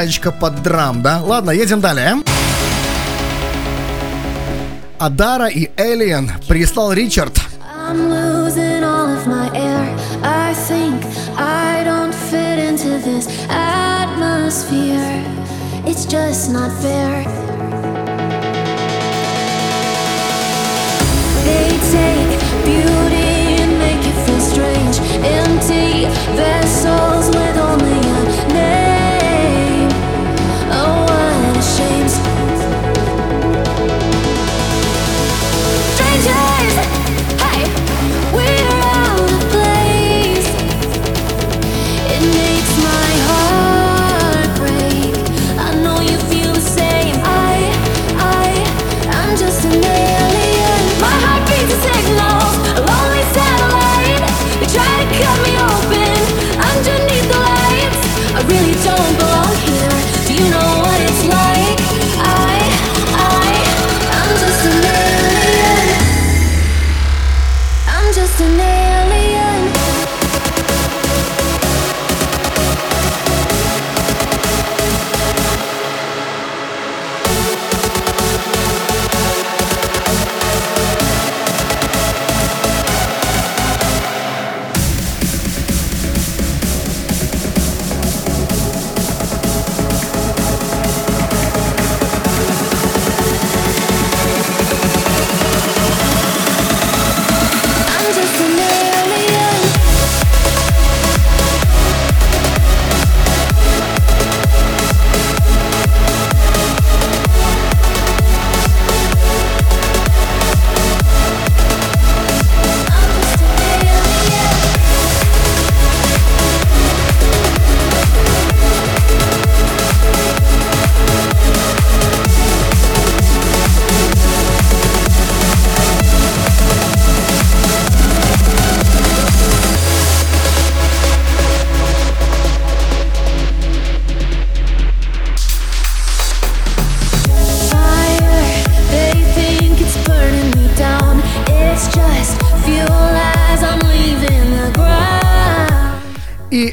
Балалаечка под драм, да? Ладно, едем далее. Адара и Элиен прислал Ричард. Empty vessels with only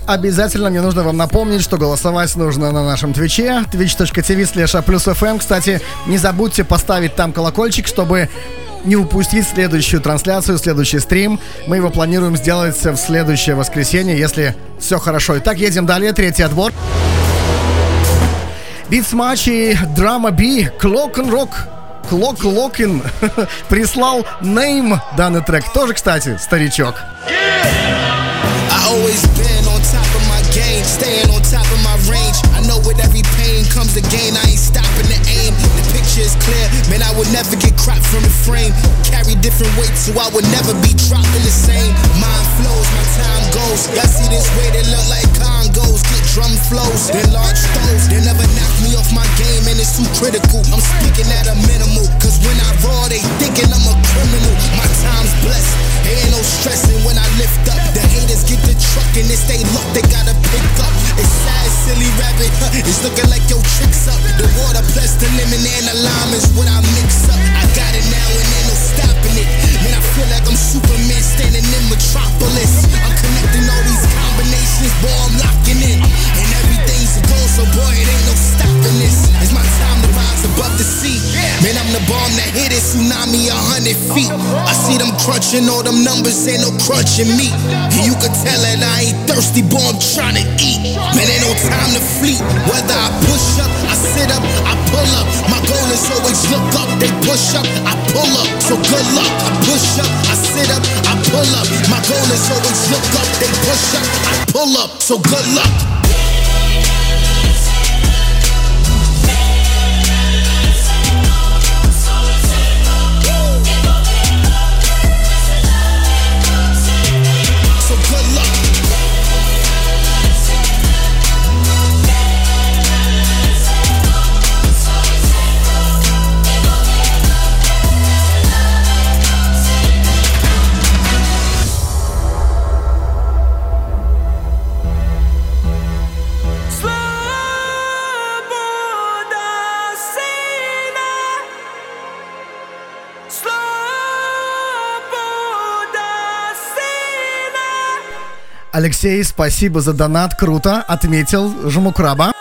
обязательно мне нужно вам напомнить, что голосовать нужно на нашем твиче, twitch.tv slash FM. Кстати, не забудьте поставить там колокольчик, чтобы не упустить следующую трансляцию, следующий стрим. Мы его планируем сделать в следующее воскресенье, если все хорошо. Итак, едем далее. Третий отбор. Битс матч и драма Би, Клок Рок. Клок Локин прислал нейм данный трек. Тоже, кстати, старичок. I a gain. I ain't stopping to aim. The picture is clear, man. I would never get cropped from the frame. Carry different weights, so I would never be dropping the same. Mind flows, my time goes. Y'all see this way, they look like congos. Get drum flows, then large stoves. They never knock me off my game, and it's too critical. I'm speaking at a minimal, cause when I raw, they thinking I'm a criminal. My time's blessed. Ain't no stressing when I lift up. The haters get the truck and it's they luck they gotta pick up. It's sad, silly rabbit. It's looking like your tricks up. The water plus the lemon and the lime is what I mix up. I got it now and ain't no stopping it. Man, I feel like I'm Superman standing in Metropolis. I'm connecting all these combinations, boy, I'm locking in. And a so boy, it ain't no stopping this. It's my time to rise above the sea. Man, I'm the bomb that hit it, tsunami a hundred feet. I see them crunching all them numbers, ain't no crunching me. And you can tell that I ain't thirsty, boy, I'm trying to eat. Man, ain't no time to fleet. Whether I push up, I sit up, I pull up. My goal is always look up. They push up, I pull up. So good luck. I push up, I sit up, I pull up. My goal is always look up. They push up, I pull up. So good luck. Алексей, спасибо за донат, круто. Отметил Жмукраба.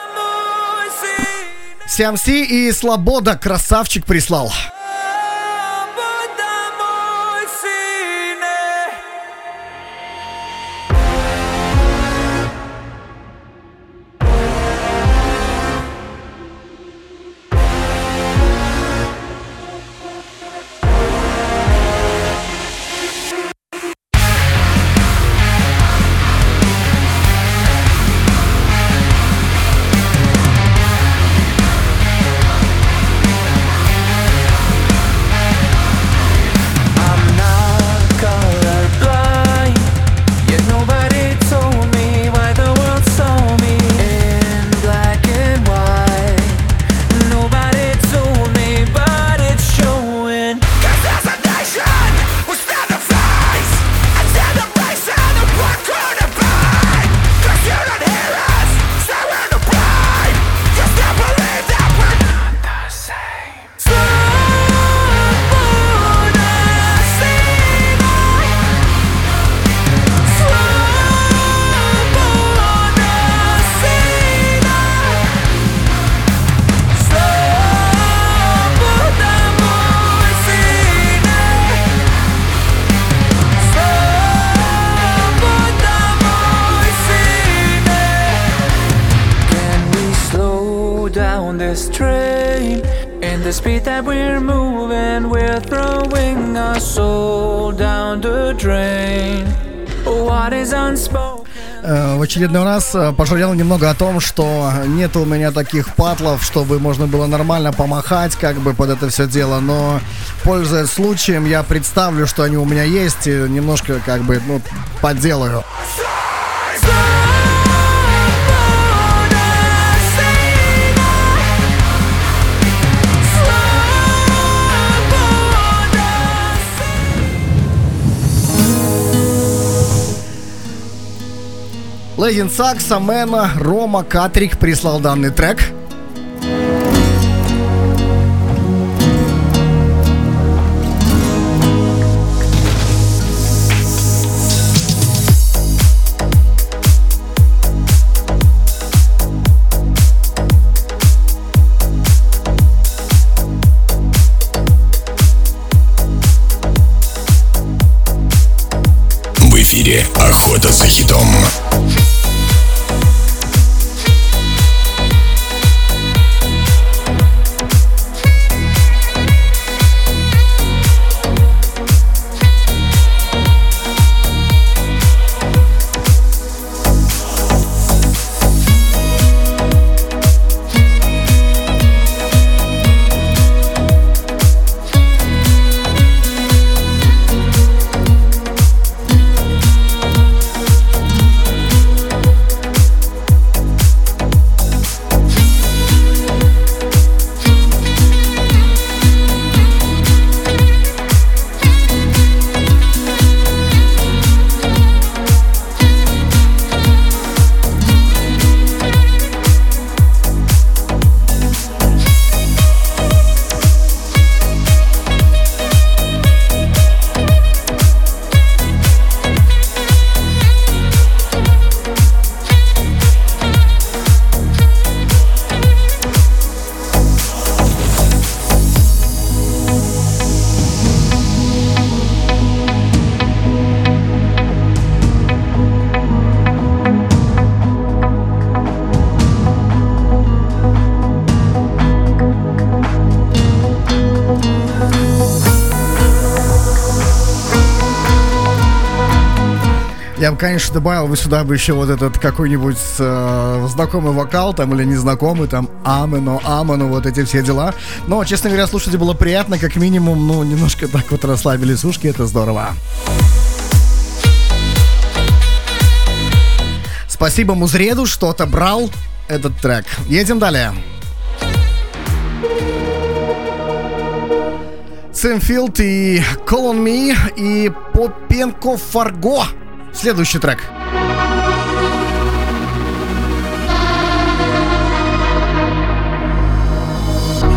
Сиамси и Слобода красавчик прислал. Очередной раз э, пожалел немного о том, что нет у меня таких патлов, чтобы можно было нормально помахать как бы под это все дело, но пользуясь случаем, я представлю, что они у меня есть, и немножко как бы, ну, подделаю. Лейдин Сакс, Амена, Рома, Катрик прислал данный трек. Эфире «Охота за хитом». Конечно, добавил бы сюда бы еще вот этот какой-нибудь э, знакомый вокал там или незнакомый, там Амено, Амено, вот эти все дела. Но, честно говоря, слушать было приятно, как минимум, ну, немножко так вот расслабились ушки, это здорово. Спасибо Музреду, что отобрал этот трек. Едем далее. Сэмфилд и Call on и Попенко Фарго. Следующий трек.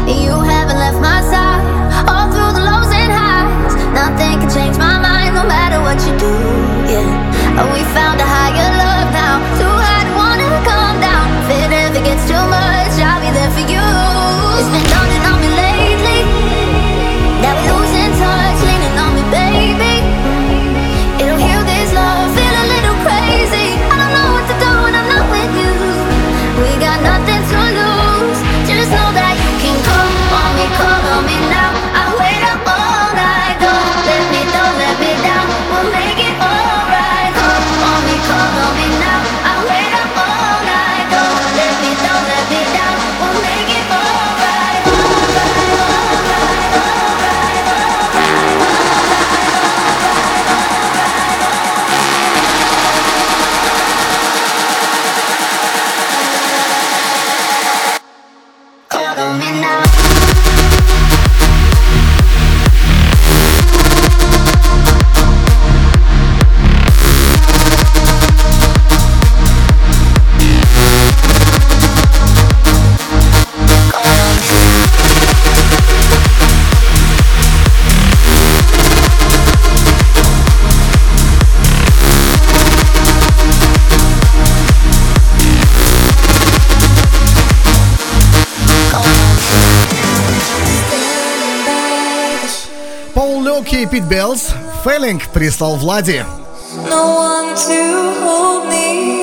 You haven't left my side all through the lows and highs. Nothing can change my mind, no matter what you do. Yeah, we found Pete Bellis. Feeling прислал Влади. No one to hold me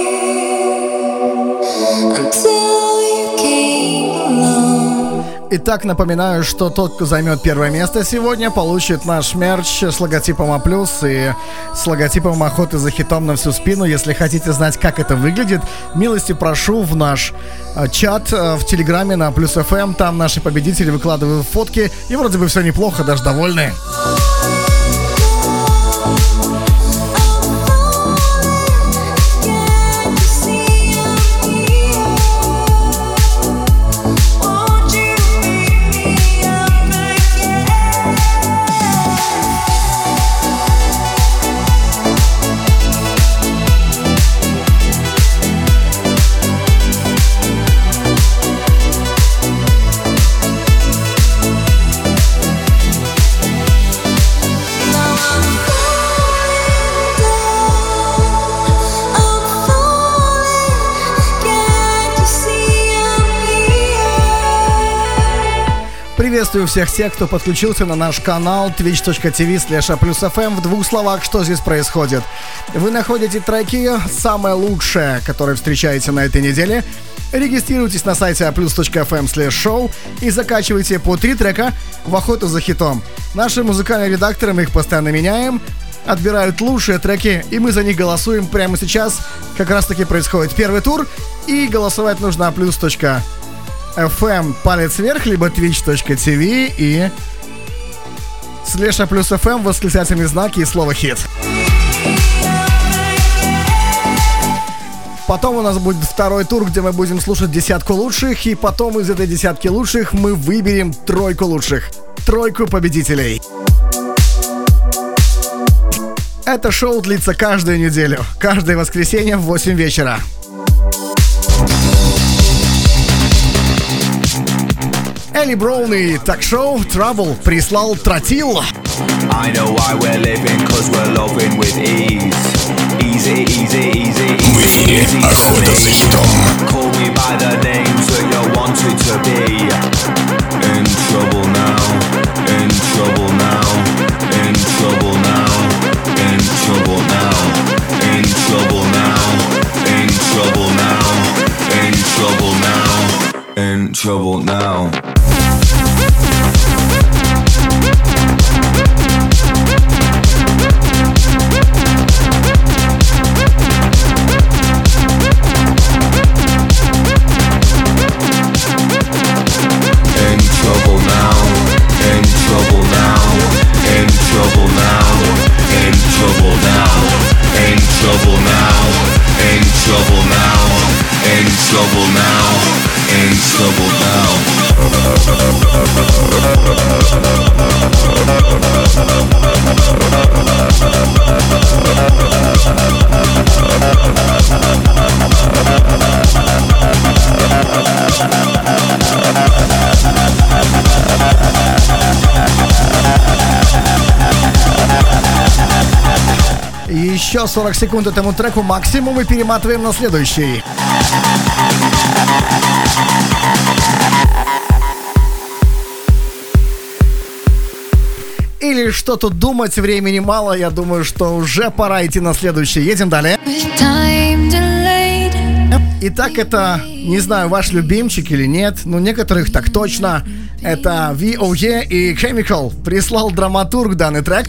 until you came along. Итак, напоминаю, что тот, кто займет первое место сегодня, получит наш мерч с логотипом А+, и с логотипом охоты за хитом на всю спину. Если хотите знать, как это выглядит, милости прошу в наш э, чат э, в Телеграме на Плюс ФМ. Там наши победители выкладывают фотки, и вроде бы все неплохо, даже довольны. Приветствую всех тех, кто подключился на наш канал twitch.tv slash в двух словах, что здесь происходит. Вы находите треки самое лучшее, которые встречаете на этой неделе. Регистрируйтесь на сайте aplus.fm show и закачивайте по три трека в охоту за хитом. Наши музыкальные редакторы, мы их постоянно меняем, отбирают лучшие треки, и мы за них голосуем прямо сейчас. Как раз таки происходит первый тур, и голосовать нужно plus.fm палец вверх, либо twitch.tv и слеша плюс FM восклицательные знаки и слово хит. Потом у нас будет второй тур, где мы будем слушать десятку лучших, и потом из этой десятки лучших мы выберем тройку лучших. Тройку победителей. Это шоу длится каждую неделю, каждое воскресенье в 8 вечера. Элли Браун и так-шоу Trouble прислал Тротил. I know why we're living, cause we're loving with ease. Easy, easy, easy, easy. В эфире easy to «Охота за be. хитом». Call me by the names that you wanted to be. In trouble now, in trouble now, in trouble now, in trouble now, in trouble now, in trouble now, in trouble now, in trouble now. Trouble now, in trouble now, in trouble now, in trouble now, in trouble now, in trouble now. Еще 40 секунд этому треку максимум и перематываем на следующий. Или что тут думать, времени мало, я думаю, что уже пора идти на следующий. Едем далее. Итак, это, не знаю, ваш любимчик или нет, но некоторых так точно. Это VOE и Chemical. Прислал драматург данный трек.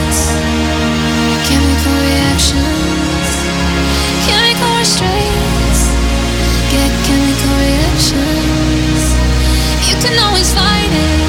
get chemical reactions. You can always fight it.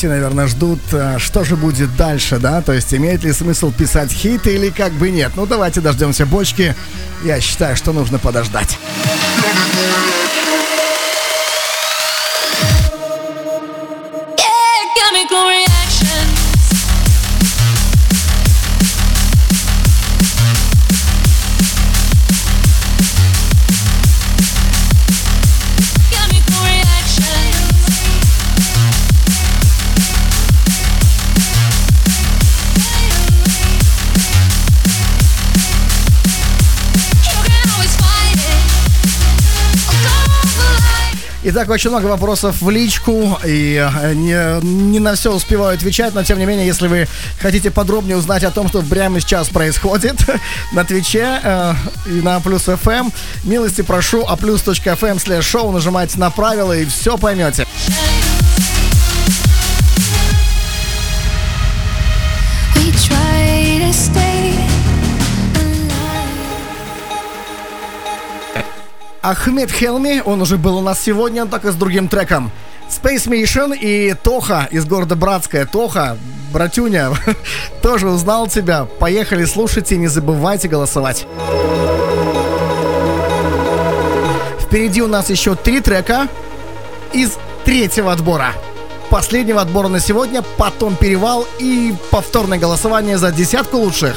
Все, наверное, ждут, а, что же будет дальше, да? То есть имеет ли смысл писать хит или как бы нет? Ну давайте дождемся бочки. Я считаю, что нужно подождать. Итак, очень много вопросов в личку, и э, не, не на все успеваю отвечать, но тем не менее, если вы хотите подробнее узнать о том, что прямо сейчас происходит на Твиче э, и на Плюс FM, милости прошу, а плюс.фм слэш шоу, нажимайте на правила и все поймете. Ахмед Хелми, он уже был у нас сегодня, только с другим треком. Space Mission и Тоха из города Братская. Тоха, братюня, тоже узнал тебя. Поехали, слушайте, не забывайте голосовать. Впереди у нас еще три трека из третьего отбора. Последнего отбора на сегодня, потом перевал и повторное голосование за десятку лучших.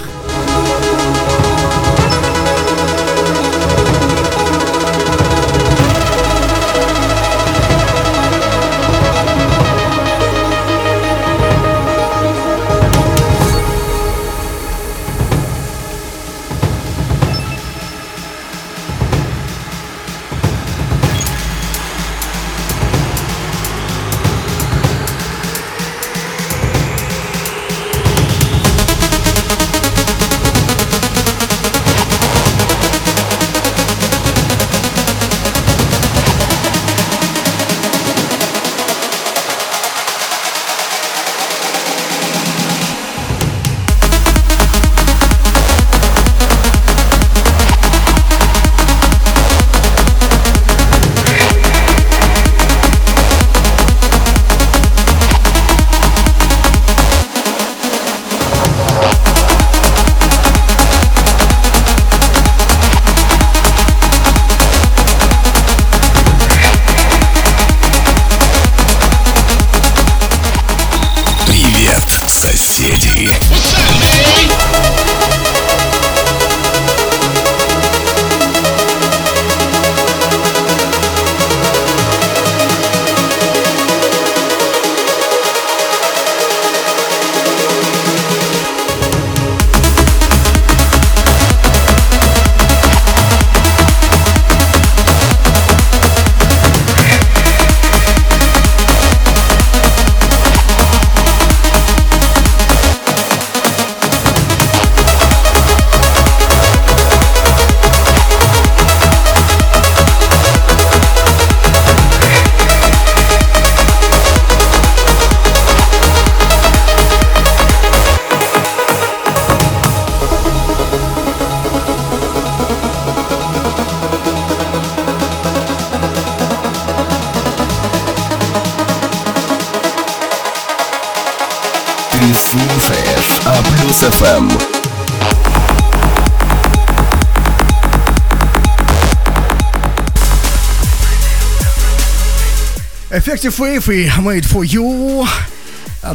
Effective Wave и Made for You.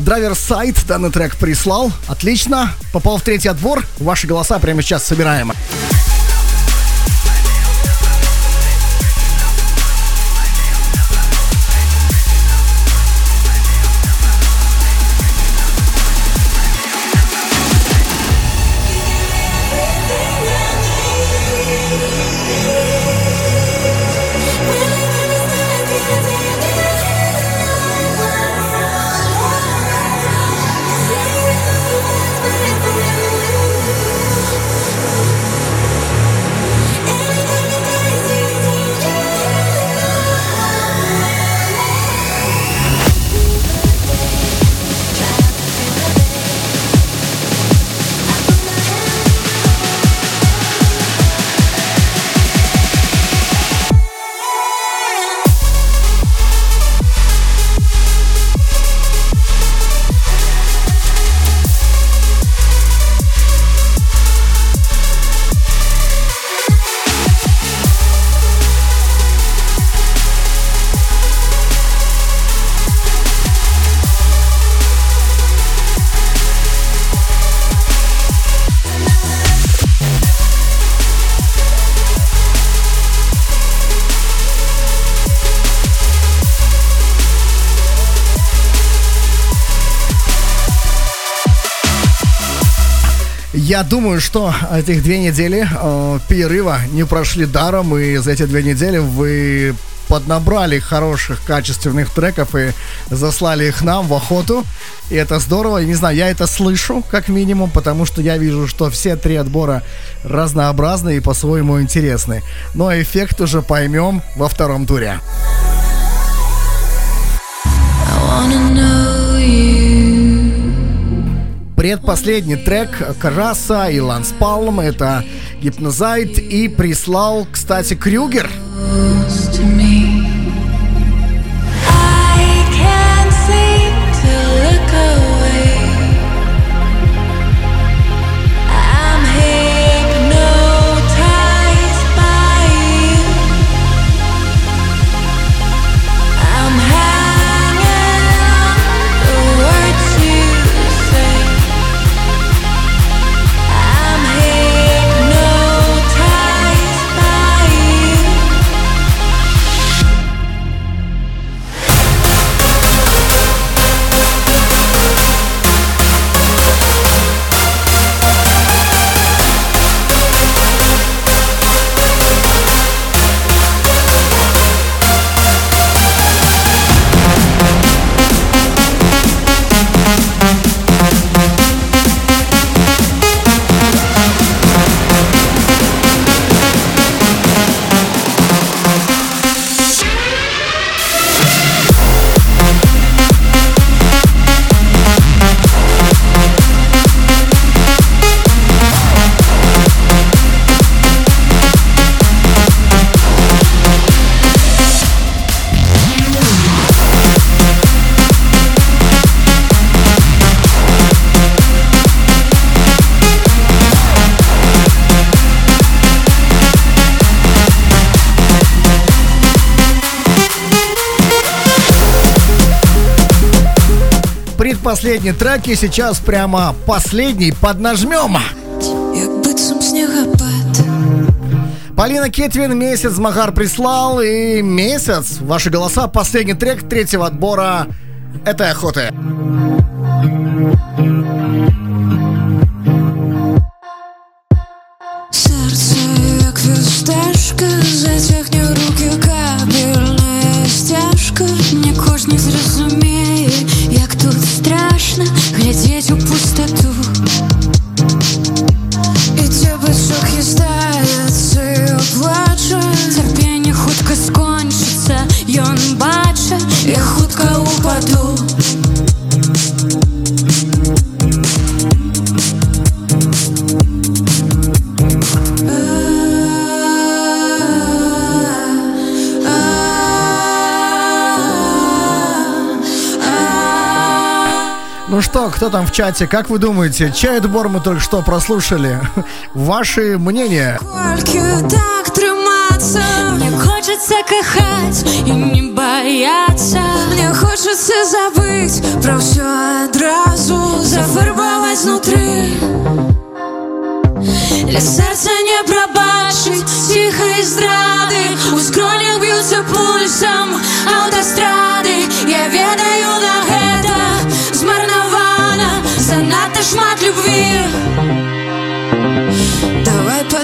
Драйвер сайт данный трек прислал. Отлично. Попал в третий отбор. Ваши голоса прямо сейчас собираем. Я думаю, что этих две недели э, перерыва не прошли даром, и за эти две недели вы поднабрали хороших, качественных треков и заслали их нам в охоту. И это здорово. Я не знаю, я это слышу, как минимум, потому что я вижу, что все три отбора разнообразны и по-своему интересны. Но эффект уже поймем во втором туре. wanna know you. Предпоследний трек Караса и Ланс Палм это Гипнозайт и прислал, кстати, Крюгер. to me. Предпоследний трек и сейчас прямо последний поднажмем. Полина Кетвин, месяц Магар прислал и месяц. Ваши голоса, последний трек третьего отбора этой охоты. в чате? Как вы думаете, чей отбор мы только что прослушали? Ваши мнения? Тільки так триматися Мені хочеться кохать і не бояться Мне хочеться забыть про все одразу Зафарбовать внутри Для серця не пробачить тихої зради У скронях б'ються пульсом автостради Я ведаю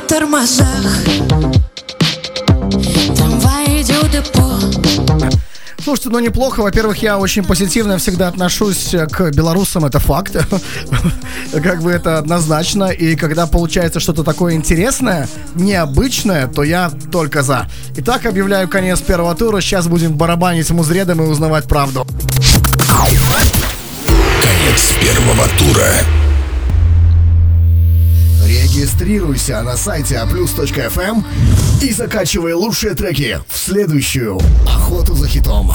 тормозах Трамвай идет депо Слушайте, ну неплохо. Во-первых, я очень позитивно всегда отношусь к белорусам, это факт. Как бы это однозначно. И когда получается что-то такое интересное, необычное, то я только за. Итак, объявляю конец первого тура. Сейчас будем барабанить музредом и узнавать правду. Конец первого тура. Регистрируйся на сайте aplus.fm и закачивай лучшие треки в следующую охоту за хитом.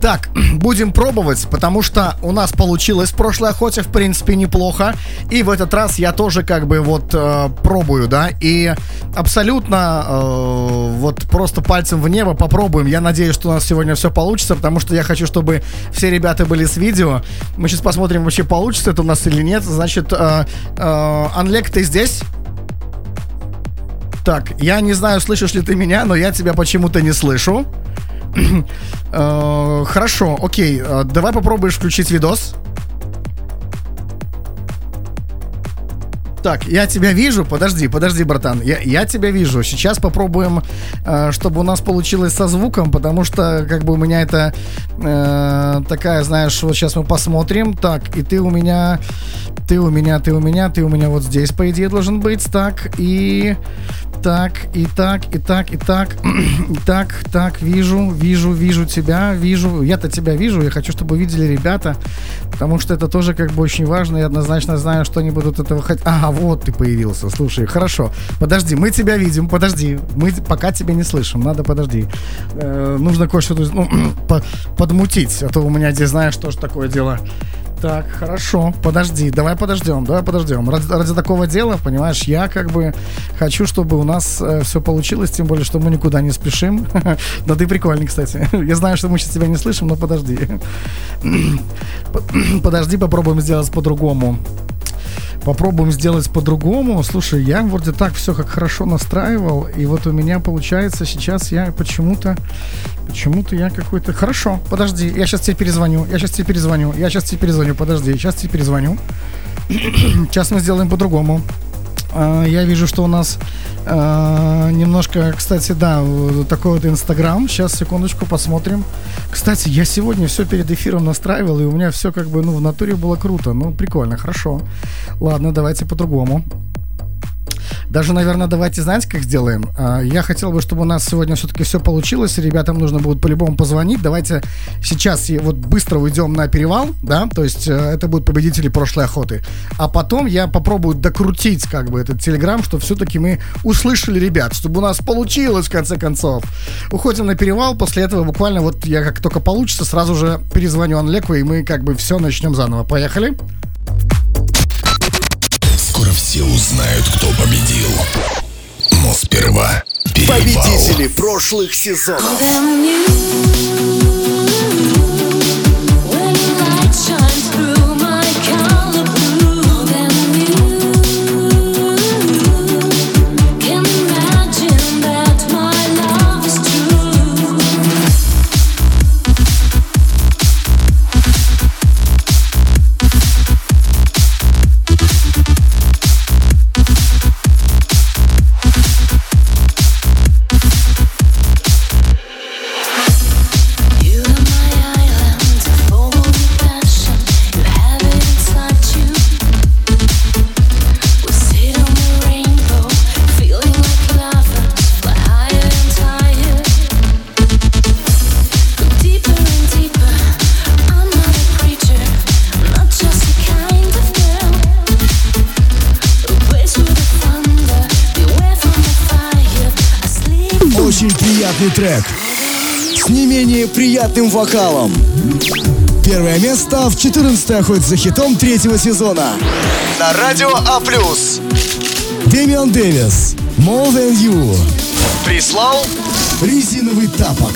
Так, будем пробовать, потому что у нас получилось в прошлой охоте, в принципе, неплохо. И в этот раз я тоже как бы вот э, пробую, да. И абсолютно э, вот просто пальцем в небо попробуем. Я надеюсь, что у нас сегодня все получится, потому что я хочу, чтобы все ребята были с видео. Мы сейчас посмотрим, вообще получится это у нас или нет. Значит, э, э, ты здесь? Так, я не знаю, слышишь ли ты меня, но я тебя почему-то не слышу. Э, Хорошо, окей. э, Давай попробуешь включить видос. Так, я тебя вижу. Подожди, подожди, братан. Я, я тебя вижу. Сейчас попробуем, э, чтобы у нас получилось со звуком, потому что как бы у меня это э, такая, знаешь, вот сейчас мы посмотрим. Так, и ты у меня, ты у меня, ты у меня, ты у меня вот здесь, по идее, должен быть. Так, и так, и так, и так, и так, и так, так, вижу, вижу, вижу тебя, вижу, я-то тебя вижу, я хочу, чтобы увидели ребята, потому что это тоже как бы очень важно, я однозначно знаю, что они будут этого хотеть. Ага, вот ты появился, слушай, хорошо, подожди, мы тебя видим, подожди, мы пока тебя не слышим, надо подожди, Э, нужно кое-что ну, по- подмутить, а то у меня здесь, знаешь, тоже такое дело. Так, хорошо, подожди, давай подождем, давай подождем. Ради, ради такого дела, понимаешь, я как бы хочу, чтобы у нас все получилось, тем более, что мы никуда не спешим. Да ты прикольный, кстати. Я знаю, что мы сейчас тебя не слышим, но подожди. Подожди, попробуем сделать по-другому. Попробуем сделать по-другому. Слушай, я вроде так все как хорошо настраивал, и вот у меня получается сейчас я почему-то, почему-то я какой-то... Хорошо, подожди, я сейчас тебе перезвоню, я сейчас тебе перезвоню, я сейчас тебе перезвоню, подожди, сейчас тебе перезвоню. Сейчас мы сделаем по-другому. А, Я вижу, что у нас а, немножко, кстати, да, такой вот Инстаграм. Сейчас, секундочку, посмотрим. Кстати, я сегодня все перед эфиром настраивал, и у меня все как бы, ну, в натуре было круто. Ну, прикольно, хорошо. Ладно, давайте по-другому. Даже, наверное, давайте, знаете, как сделаем? А, Я хотел бы, чтобы у нас сегодня все-таки все получилось, ребятам нужно будет по-любому позвонить. Давайте сейчас вот быстро уйдем на перевал, да, то есть э, это будут победители прошлой охоты. А потом я попробую докрутить как бы этот телеграм, что все-таки мы услышали ребят, чтобы у нас получилось в конце концов. Уходим на перевал, после этого буквально вот я как только получится, сразу же перезвоню Анлеку, и мы как бы все начнем заново. Поехали? Скоро все узнают, кто победил. Но сперва перевал. Победители прошлых сезонов. Менее приятным вокалом. Первое место в 14-й охоте за хитом третьего сезона. На радио А+. Дэмиан Дэвис. More Than You. Прислал резиновый тапок.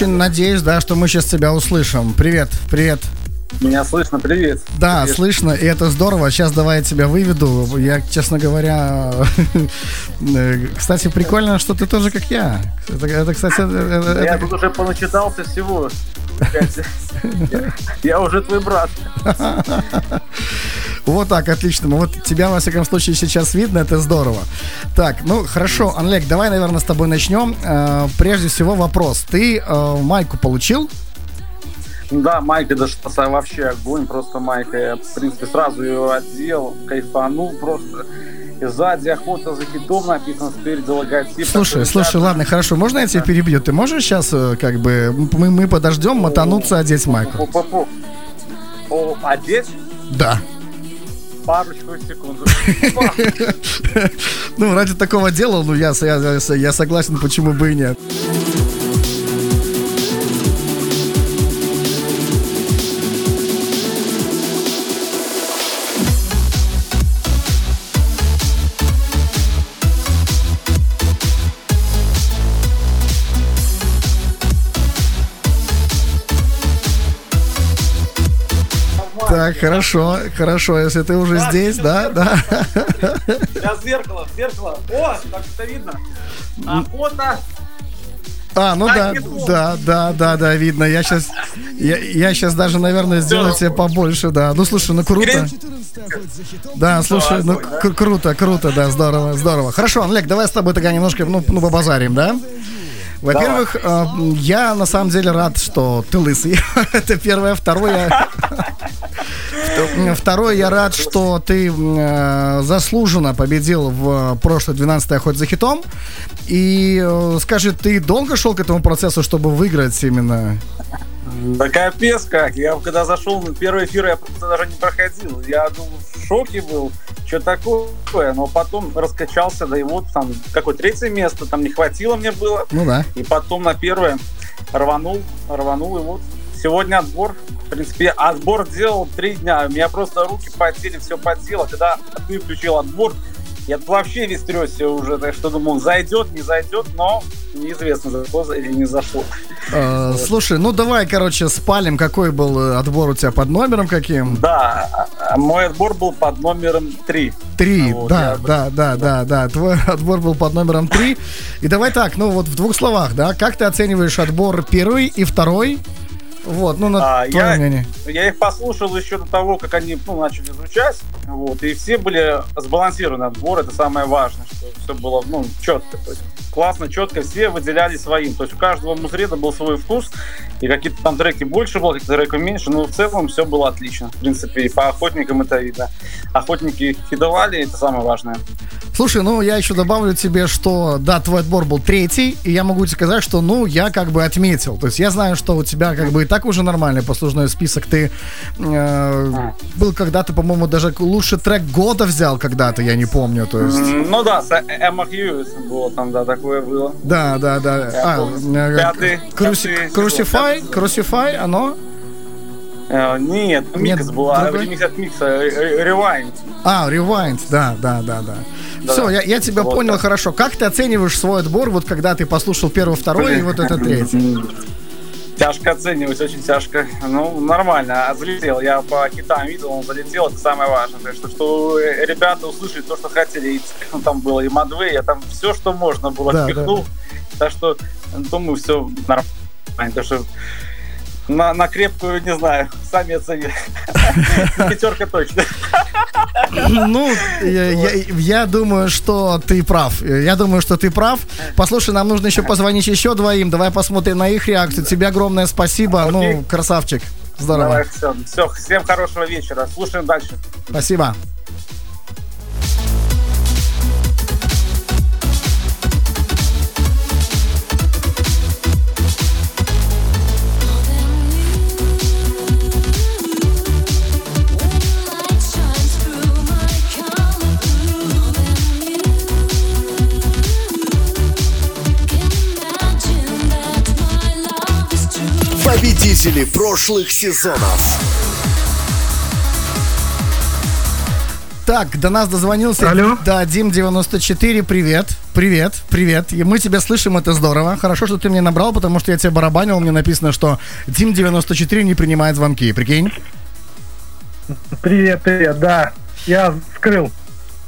Очень надеюсь, да, что мы сейчас тебя услышим. Привет, привет. Меня слышно, привет. Да, Привет. слышно, и это здорово. Сейчас давай я тебя выведу. Я, честно говоря, кстати, прикольно, что ты тоже как я. Это, это, кстати, это- Я тут уже поначитался всего. Я уже твой брат. Вот так, отлично. Ну Вот тебя, во всяком случае, сейчас видно, это здорово. Так, ну хорошо, Анлек, давай, наверное, с тобой начнем. Э, Прежде всего вопрос. Ты э, майку получил? Да, Майка Даштаса вообще огонь, просто Майка. Я, в принципе, сразу ее одел, кайфанул просто. И сзади охота за хитом написано, спереди логотип. Слушай, Такой слушай, ребята, ладно, хорошо, можно я тебя перебью? Ты можешь сейчас, как бы, мы, мы подождем, мотануться, одеть майку? пу-пу-пу. О, одеть Да. Парочку секунд. Ну, ради такого дела, ну, я, согласен, почему бы и нет. Так, хорошо, хорошо, если ты уже здесь, да, да. Сейчас зеркало, зеркало. О, так это видно. Охота. А, ну Так да, да, да, да, да, видно. Я сейчас, я, я сейчас даже, наверное, сделаю тебе побольше, да. Ну, слушай, ну круто. Да, слушай, ну круто, круто, да, здорово, здорово. Хорошо, Олег, давай с тобой тогда немножко, ну, ну побазарим, да? Во-первых, э, я на самом деле рад, что ты лысый. Это первое. Второе, Вто- Второе, я рад, что ты э, заслуженно победил в прошлой 12-й охоте за хитом. И э, скажи, ты долго шел к этому процессу, чтобы выиграть именно? Да капец как. Я когда зашел на первый эфир, я просто даже не проходил. Я ну, в шоке был. Что такое? Но потом раскачался, да и вот там какое третье место, там не хватило мне было. Ну да. И потом на первое рванул, рванул, и вот сегодня отбор. В принципе, отбор делал три дня. У меня просто руки потели, все потело. Когда ты включил отбор, я вообще весь тресся уже, так что думал, зайдет, не зайдет, но неизвестно, зашло или не зашло. Э, Слушай, ну давай, короче, спалим, какой был э, отбор у тебя под номером каким? Да, а- а мой отбор был под номером три. Три, Вот, да, я- да, да, да, да. Твой отбор был под номером три. И давай так, ну вот в двух словах, да, как ты оцениваешь отбор первый и второй? Вот, ну на А, я, мнение. я их послушал еще до того, как они ну, начали звучать. Вот, и все были сбалансированы отбор. Это самое важное, что все было ну, четко. То есть классно, четко, все выделяли своим. То есть у каждого музреда был свой вкус. И какие-то там треки больше было, какие-то треки меньше. Но в целом все было отлично. В принципе, и по охотникам это видно. Охотники хидовали, это самое важное. Слушай, ну я еще добавлю тебе, что да, твой отбор был третий, и я могу тебе сказать, что ну я как бы отметил. То есть я знаю, что у тебя как бы и так уже нормальный послужной список. Ты э, был когда-то, по-моему, даже лучший трек года взял когда-то, я не помню. То есть. Ну да, с Эмма Хьюис было там, да, такое было. Да, да, да. А, э, Пятый- пятый Crucify, Crucify, оно? Э, Нет, микс Нет, был, а другой? ремикс от микса, Rewind. А, Rewind, да, да, да, да. Да. Все, я, я тебя Вот понял так. хорошо. Как ты оцениваешь свой отбор, вот когда ты послушал первый, второй и вот это третий? Тяжко оценивать, очень тяжко. Ну, нормально, а залетел. Я по хитам видел, он залетел, это самое важное. Так что, что э, ребята услышали то, что хотели. И техно там было, и Мадвей, я там все, что можно было, Да, впихнул. Так что, думаю, все нормально. Так что на, на крепкую, не знаю, сами оценили. Пятерка точно. Ну, я, я- я думаю, что ты прав. Я думаю, что ты прав. Послушай, нам нужно еще позвонить еще двоим. Давай посмотрим на их реакцию. Тебе огромное спасибо. Ну, красавчик. Здорово. Давай, все, все, всем хорошего вечера. Слушаем дальше. Спасибо. Победители прошлых сезонов. Так, до нас дозвонился. Алло. Да, Дим 94, привет. Привет, привет. И мы тебя слышим, это здорово. Хорошо, что ты мне набрал, потому что я тебе барабанил, мне написано, что Дим 94 не принимает звонки. Прикинь? Привет, привет, да. Я скрыл.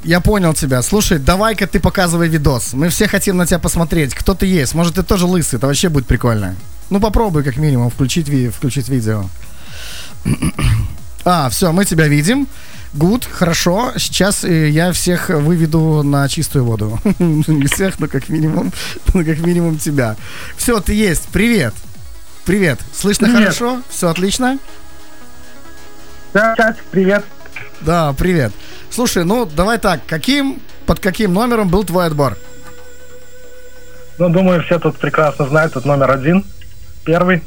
Я понял тебя. Слушай, давай-ка ты показывай видос. Мы все хотим на тебя посмотреть. Кто ты есть? Может, ты тоже лысый? Это вообще будет прикольно. Ну, попробуй, как минимум, включить, ви- включить видео. А, все, мы тебя видим. Гуд, хорошо. Сейчас э, я всех выведу на чистую воду. Не всех, но как минимум, ну, как минимум тебя. Все, ты есть. Привет. привет. Слышно Привет. хорошо? Все отлично? Да, Кать, привет. Да, привет. Слушай, ну давай так, каким, под каким номером был твой отбор? Ну, думаю, все тут прекрасно знают, тут номер один, первый.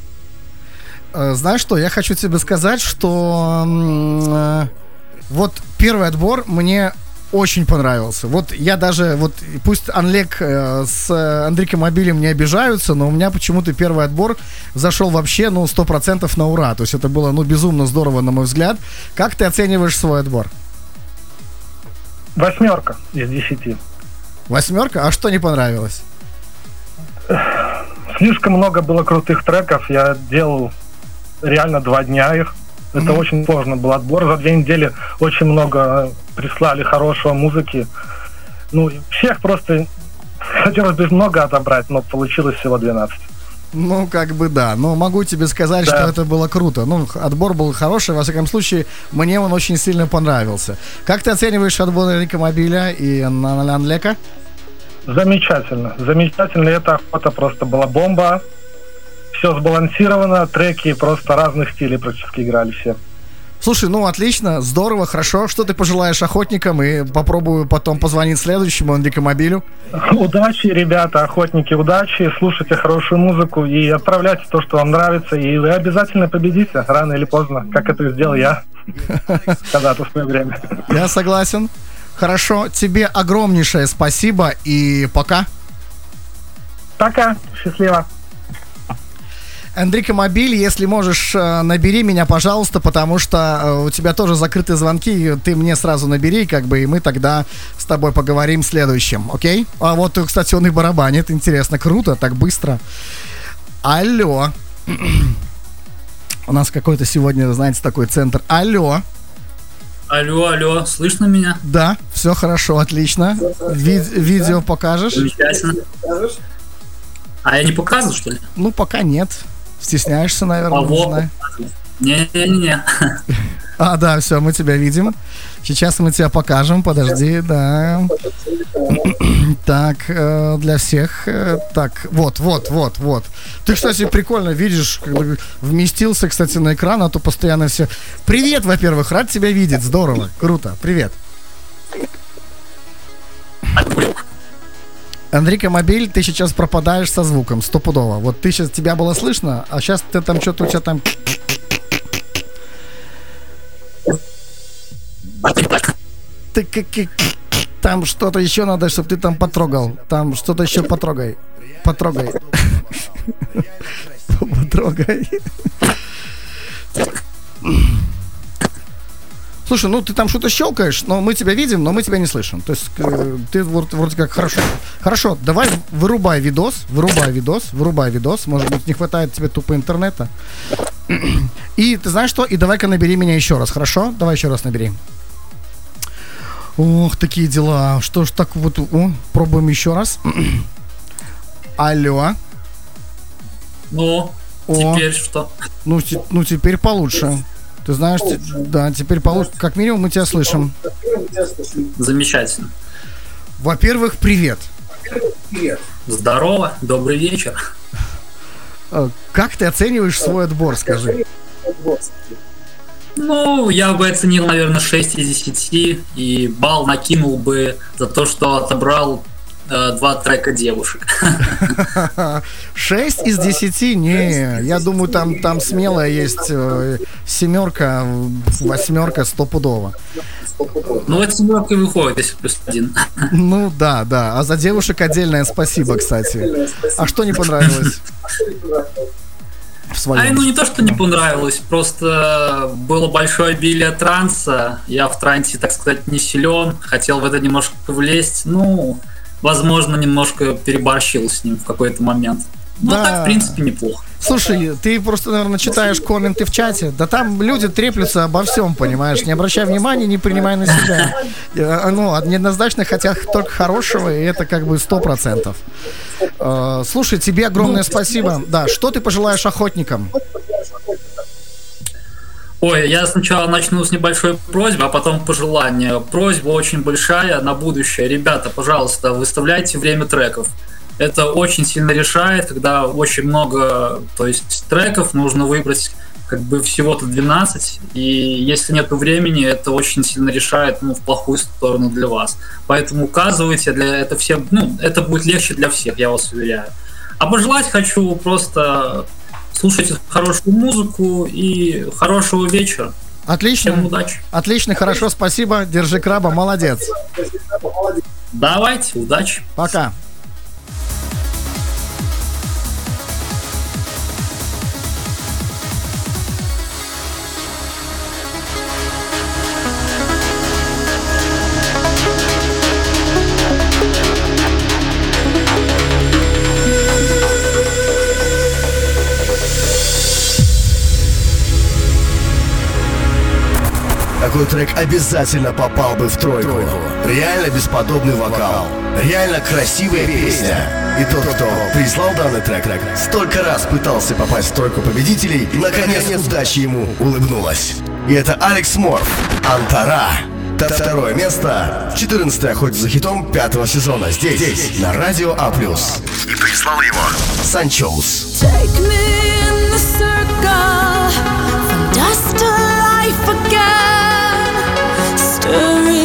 Э, Знаешь что, я хочу тебе сказать, что э, вот первый отбор мне очень понравился. Вот я даже, вот пусть Анлек э, с Андрейком Мобилем не обижаются, но у меня почему-то первый отбор зашел вообще, ну, 100% на ура. То есть это было, ну, безумно здорово, на мой взгляд. Как ты оцениваешь свой отбор? Восьмерка из десяти. Восьмерка? А что не понравилось? Слишком много было крутых треков, я делал реально два дня их. Это очень сложно был отбор. За две недели очень много прислали хорошего музыки. Ну, всех просто хотелось бы много отобрать, но получилось всего 12. Ну, как бы да. Но могу тебе сказать, Да. что это было круто. Ну, отбор был хороший, во всяком случае, мне он очень сильно понравился. Как ты оцениваешь отбор Энрика Мобиля и Ан- Анлека? Замечательно. Замечательно. Эта охота просто была бомба. Все сбалансировано, треки просто разных стилей практически играли все. Слушай, ну отлично, здорово, хорошо. Что ты пожелаешь охотникам? И попробую потом позвонить следующему Энрико Мобилю. Удачи, ребята, охотники, удачи. Слушайте хорошую музыку и отправляйте то, что вам нравится. И вы обязательно победите, рано или поздно, как это сделал я когда-то в свое время. Я согласен. Хорошо, тебе огромнейшее спасибо и пока. Пока, счастливо. Энрико Мобиль, если можешь, э, набери меня, пожалуйста, потому что э, у тебя тоже закрытые звонки, ты мне сразу набери, как бы, и мы тогда с тобой поговорим в следующем, окей? А вот, э, кстати, он и барабанит, интересно, круто, так быстро. Алло. У нас какой-то сегодня, знаете, такой центр. Алло. Алло, алло, слышно меня? Да, все хорошо, отлично. Ви- видео покажешь? Замечательно. А я не показывал, что ли? Ну, пока нет. Стесняешься, наверное, А. Не-не-не. А, да, все, мы тебя видим. Сейчас мы тебя покажем, подожди, да. Так, э, для всех. э, Так, вот, вот, вот, вот. Ты, кстати, прикольно видишь, вместился, кстати, на экран, а то постоянно все. Привет, во-первых, рад тебя видеть, здорово, круто, привет. Андрейка Мобиль, ты сейчас пропадаешь со звуком, стопудово. Вот ты сейчас, тебя было слышно, а сейчас ты там что-то у тебя там... Ты как- Там что-то еще надо, чтобы ты там потрогал. Там что-то еще потрогай. Потрогай. Потрогай. Слушай, ну ты там что-то щелкаешь, но мы тебя видим, но мы тебя не слышим. То есть э, ты вот вроде как хорошо. Хорошо, давай вырубай видос, вырубай видос, вырубай видос. Может быть, не хватает тебе тупо интернета. И ты знаешь что? И давай-ка набери меня еще раз, хорошо? Давай еще раз набери. Ох, такие дела. Что ж так вот... О, пробуем еще раз. Алло. Ну, О. теперь что? Ну, те- ну теперь получше. Ты знаешь, те- да, теперь получше. Как минимум мы тебя слышим. Замечательно. Во-первых, привет. Здорово, добрый вечер. Э, Как ты оцениваешь свой отбор, скажи? Ну, я бы оценил, наверное, 6 из 10, и балл накинул бы за то, что отобрал э, два трека девушек. 6 из 10? Не, я думаю, там, там смело есть э, семерка, восьмерка стопудово. Ну, это семерка и выходит, если плюс один. Ну да, да. А за девушек отдельное спасибо, кстати. А что не понравилось? В А, своем. ну не то, что не понравилось, просто было большое обилие транса. Я в трансе, так сказать, не силен. Хотел в это немножко влезть. Ну, возможно, немножко переборщил с ним в какой-то момент. Ну, Да. так, в принципе, неплохо. Слушай, ты просто, наверное, читаешь комменты в чате. Да там люди треплются обо всем, понимаешь? Не обращай внимания, не принимай на себя. Э, Ну, от- неоднозначно хотят только хорошего, и это как бы сто процентов. Э, Слушай, тебе огромное спасибо. Да, что ты пожелаешь охотникам? Ой, я сначала начну с небольшой просьбы, а потом пожелание. Просьба очень большая на будущее. Ребята, пожалуйста, выставляйте время треков. Это очень сильно решает, когда очень много, то есть треков нужно выбрать как бы всего-то 12, и если нет времени, это очень сильно решает ну, в плохую сторону для вас. Поэтому указывайте, для это все, ну, это будет легче для всех, я вас уверяю. А пожелать хочу просто слушайте хорошую музыку и хорошего вечера. Отлично. Всем удачи. Отлично, хорошо, спасибо. Держи краба, молодец. Давайте, удачи. Пока. Такой трек обязательно попал бы в тройку. Реально бесподобный вокал. Реально красивая песня. И тот, кто прислал данный трек, столько раз пытался попасть в тройку победителей, наконец удача ему улыбнулась. И это Алекс Морф, Антара. Т- Второе место в 14 охоте за хитом пятого сезона здесь, на Радио А+. И прислал его Санчоус. Take me in the circle from dust to life again, mystery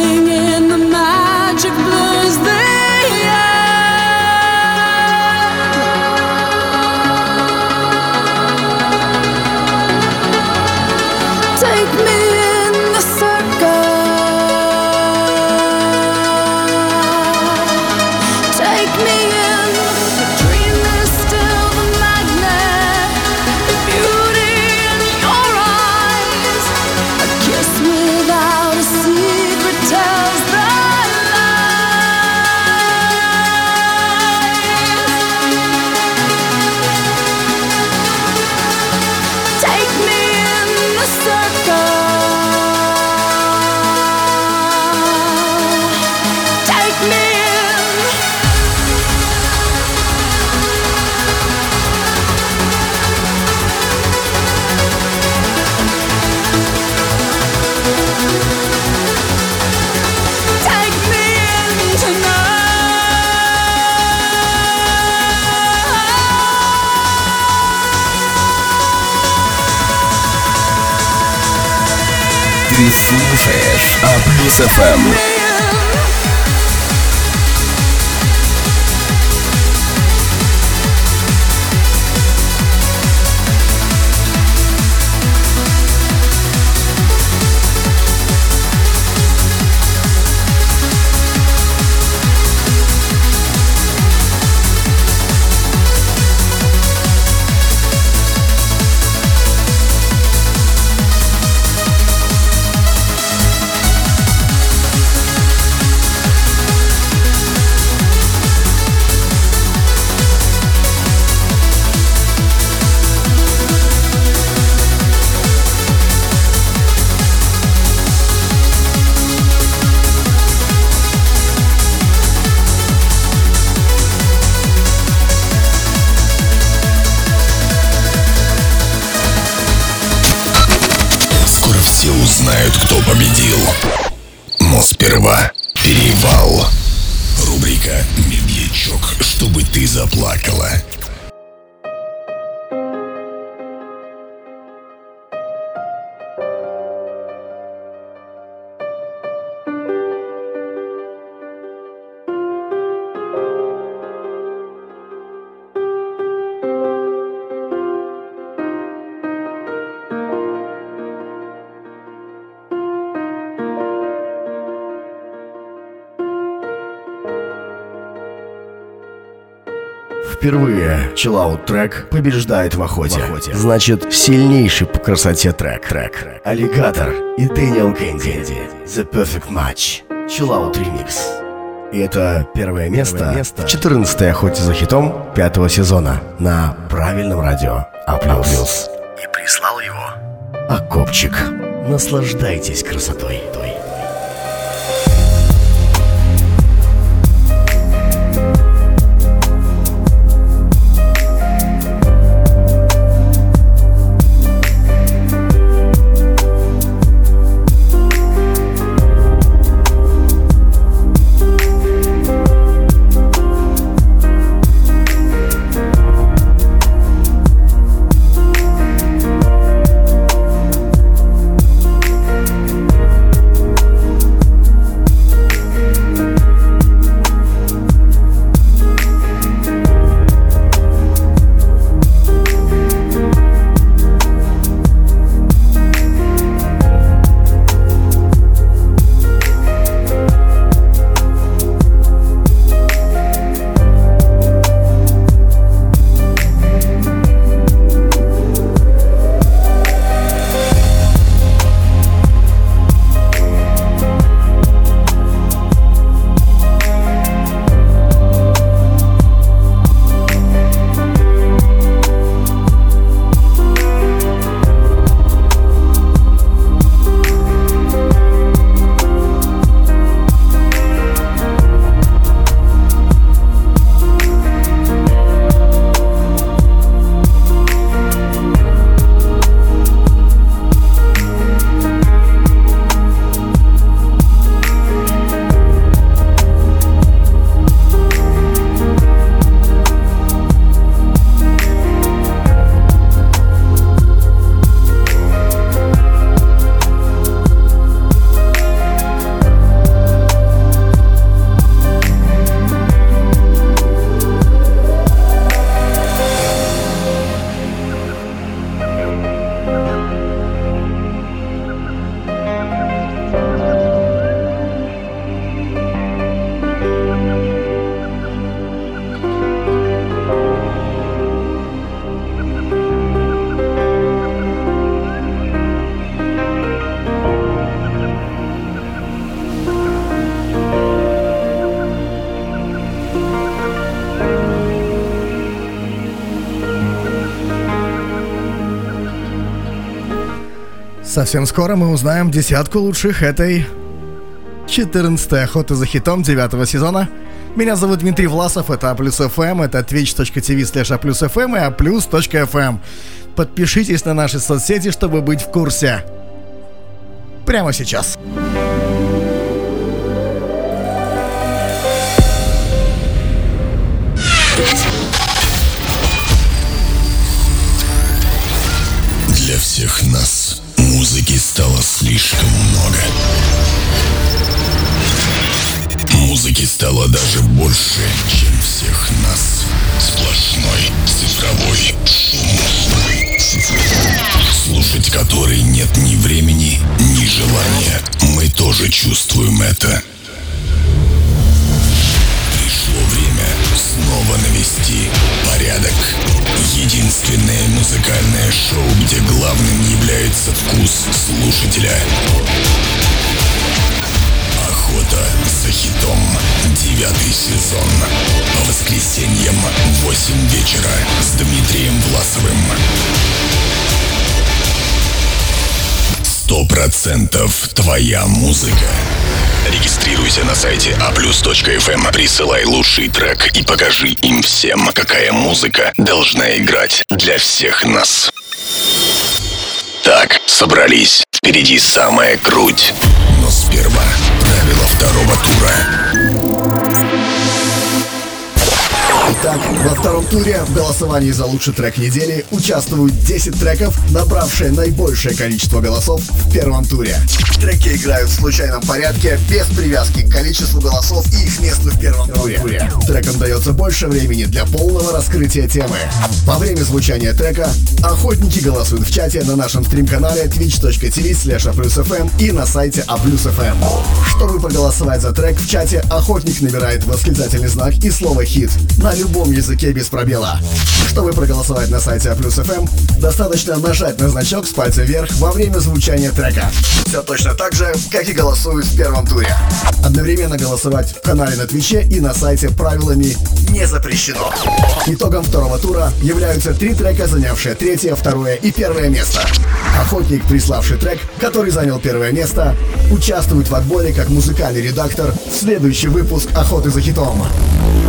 А плюс Впервые чиллаут трек побеждает в охоте. Значит, сильнейший по красоте трек. трек. Аллигатор и Дэниел Кэнди. The Perfect Match. Чиллаут ремикс. И это первое место, в 14 охоте за хитом пятого сезона на правильном радио А+. И прислал его Окопчик. Наслаждайтесь красотой. Совсем скоро мы узнаем десятку лучших этой 14 охоты за хитом девятого сезона. Меня зовут Дмитрий Власов, это Аплюс ФМ, это twitch.tv slash aplus.fm и aplus.fm. Подпишитесь на наши соцсети, чтобы быть в курсе. Прямо сейчас. Твоя музыка. Регистрируйся на сайте aplus.fm, присылай лучший трек и покажи им всем, какая музыка должна играть для всех нас. Так, собрались. Впереди самая круть. Но сперва правила второго тура. Итак, во втором туре в голосовании за лучший трек недели участвуют 10 треков, набравшие наибольшее количество голосов в первом туре. Треки играют в случайном порядке, без привязки к количеству голосов и их месту в первом туре. Трекам дается больше времени для полного раскрытия темы. Во время звучания трека охотники голосуют в чате на нашем стрим-канале twitch.tv slash и на сайте aplus.fm. Чтобы проголосовать за трек в чате, охотник набирает восклицательный знак и слово «хит» на любом языке без пробела. Чтобы проголосовать на сайте A+FM, достаточно нажать на значок с пальца вверх во время звучания трека. Все точно так же, как и голосуют в первом туре. Одновременно голосовать в канале на Твиче и на сайте правилами не запрещено. Итогом второго тура являются три трека, занявшие третье, второе и первое место. Охотник, приславший трек, который занял первое место, участвует в отборе как музыкальный редактор в следующий выпуск «Охоты за хитом».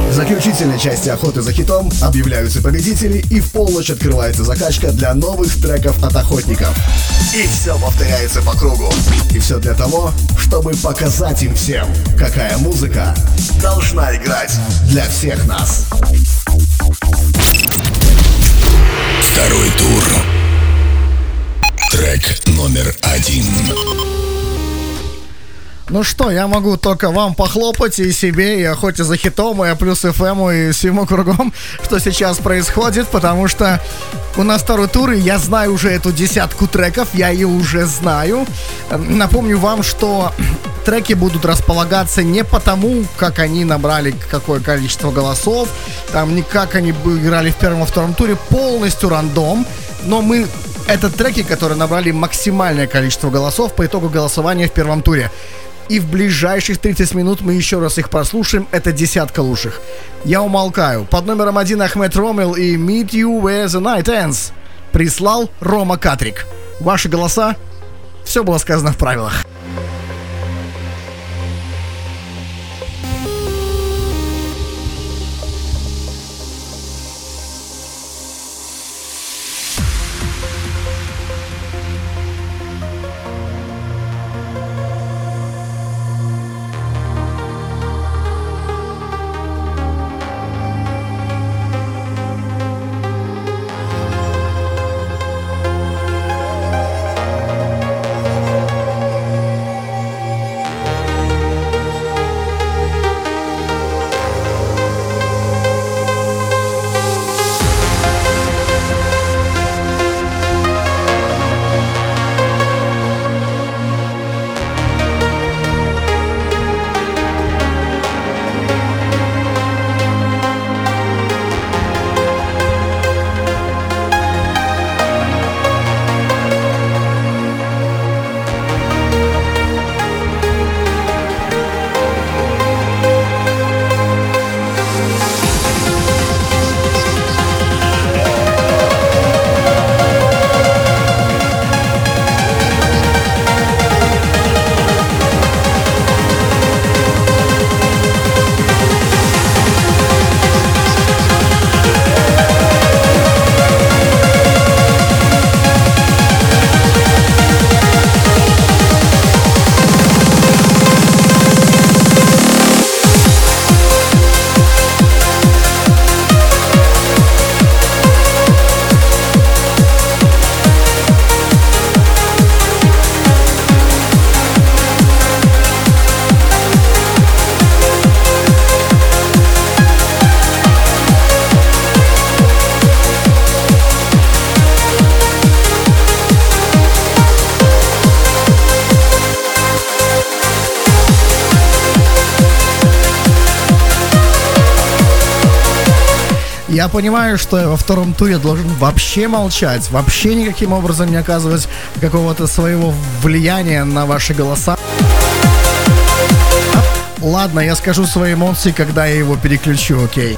В заключительной части «Охоты за хитом» объявляются победители и в полночь открывается закачка для новых треков от охотников. И все повторяется по кругу. И все для того, чтобы показать им всем, какая музыка должна играть для всех нас. Второй тур. Трек номер один. Ну что, я могу только вам похлопать и себе, и охоте за хитом, и плюс ФМ, и всему кругом, что сейчас происходит, потому что у нас второй тур, и я знаю уже эту десятку треков, я ее уже знаю. Напомню вам, что треки будут располагаться не потому, как они набрали какое количество голосов, там не как они играли в первом и втором туре, полностью рандом, но мы это треки, которые набрали максимальное количество голосов по итогу голосования в первом туре. И в ближайших 30 минут мы еще раз их прослушаем. Это десятка лучших. Я умолкаю. Под номером один Ахмед Ромел и Meet You Where the Night Ends прислал Рома Катрик. Ваши голоса? Все было сказано в правилах. Я понимаю, что я во втором туре должен вообще молчать, вообще никаким образом не оказывать какого-то своего влияния на ваши голоса. Ладно, я скажу свои эмоции, когда я его переключу, окей.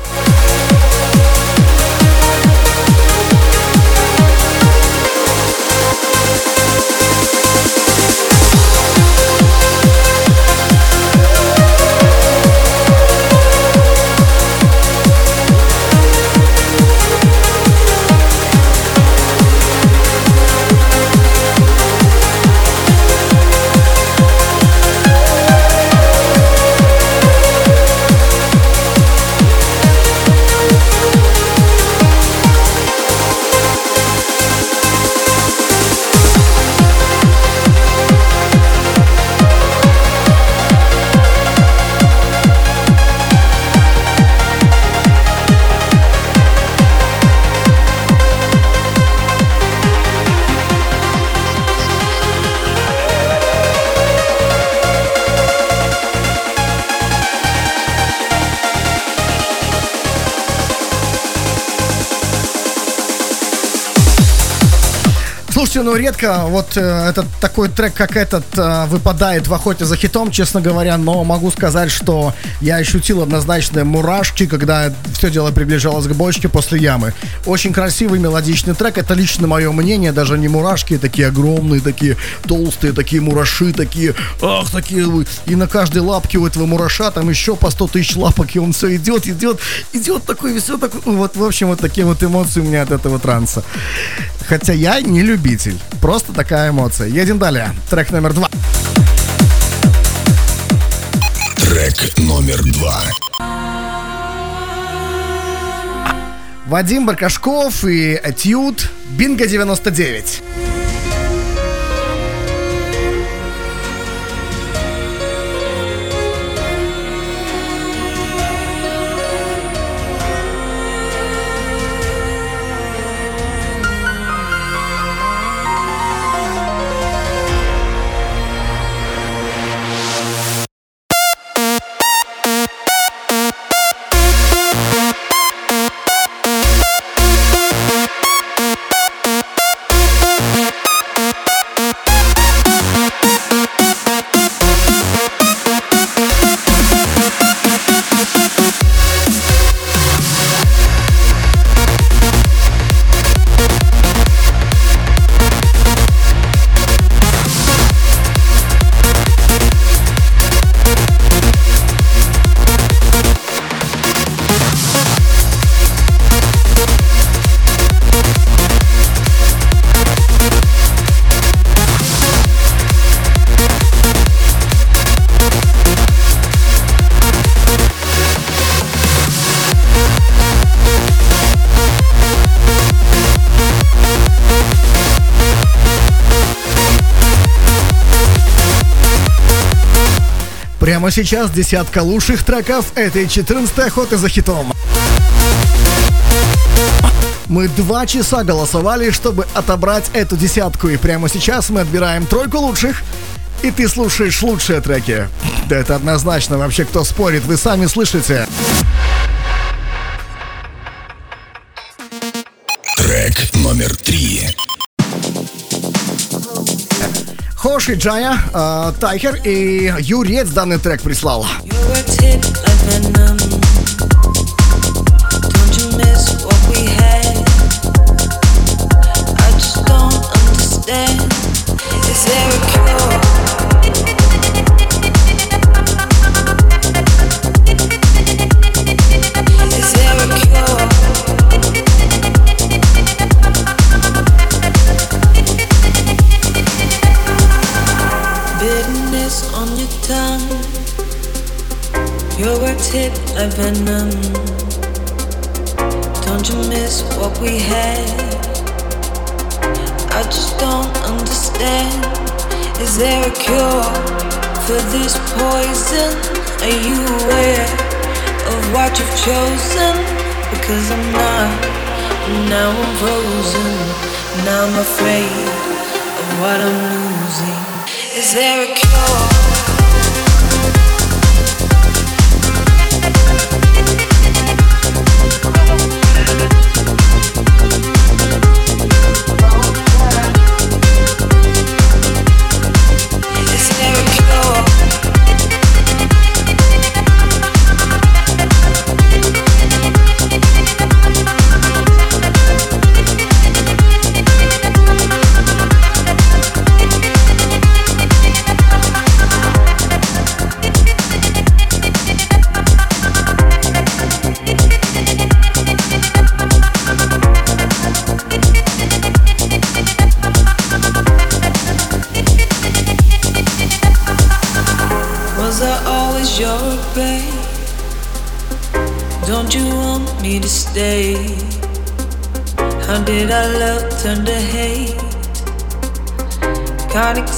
Слушайте, ну редко вот э, этот такой трек, как этот, э, выпадает в охоте за хитом, честно говоря, но могу сказать, что я ощутил однозначно мурашки, когда все дело приближалось к бочке после ямы. Очень красивый мелодичный трек, это лично мое мнение, даже не мурашки, такие огромные, такие толстые, такие мураши, такие, ах, такие, и на каждой лапке у этого мураша там еще по 100 тысяч лапок, и он все идет, идет, идет такой, все такой, ну, вот, в общем, вот такие вот эмоции у меня от этого транса. Хотя я не любитель. Просто такая эмоция. Едем далее. Трек номер два. Трек номер два. Вадим Баркашков и Этюд Бинго 99. Прямо сейчас десятка лучших треков этой 14-й охоты за хитом. Мы два часа голосовали, чтобы отобрать эту десятку, и прямо сейчас мы отбираем тройку лучших, и ты слушаешь лучшие треки. Да это однозначно, вообще кто спорит, вы сами слышите. Джая, э, Тайхер и Юрец данный трек прислал. Like venom. Don't you miss what we had? I just don't understand. Is there a cure for this poison? Are you aware of what you've chosen? Because I'm not. Now I'm frozen. Now I'm afraid of what I'm losing. Is there a cure?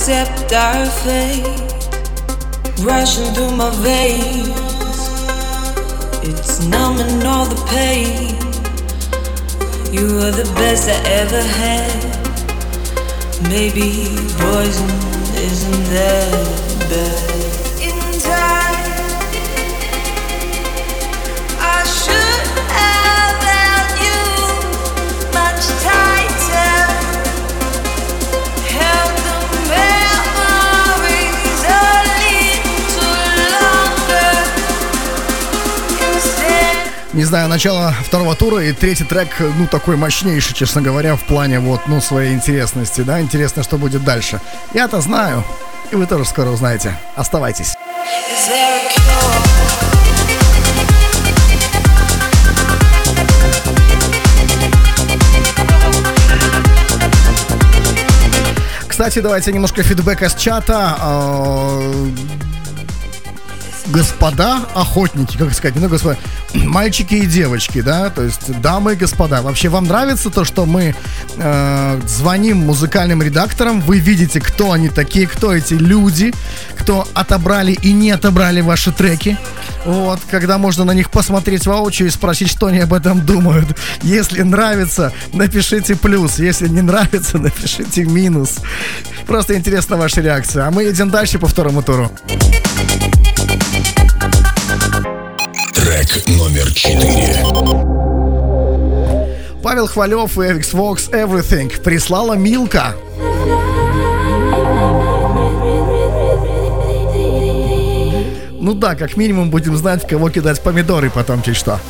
Accept our fate. Rushing through my veins. It's numbing all the pain. You were the best I ever had. Maybe poison isn't that bad. Знаю, начало второго тура и третий трек, ну, такой мощнейший, честно говоря, в плане вот, ну, своей интересности, да, интересно, что будет дальше. Я-то знаю, и вы тоже скоро узнаете. Оставайтесь. Кстати, давайте немножко фидбэка с чата. Господа охотники, как сказать, ну, господа, мальчики и девочки, да, то есть дамы и господа. Вообще вам нравится то, что мы э, звоним музыкальным редакторам, вы видите, кто они такие, кто эти люди, кто отобрали и не отобрали ваши треки. Вот, когда можно на них посмотреть воочию и спросить, что они об этом думают. Если нравится, напишите плюс. Если не нравится, напишите минус. Просто интересна ваша реакция. А мы едем дальше по второму туру. Трек номер четыре. Павел Хвалев и Эвикс Вокс Everything прислала Милка. Ну да, как минимум будем знать, кого кидать помидоры потом чуть что.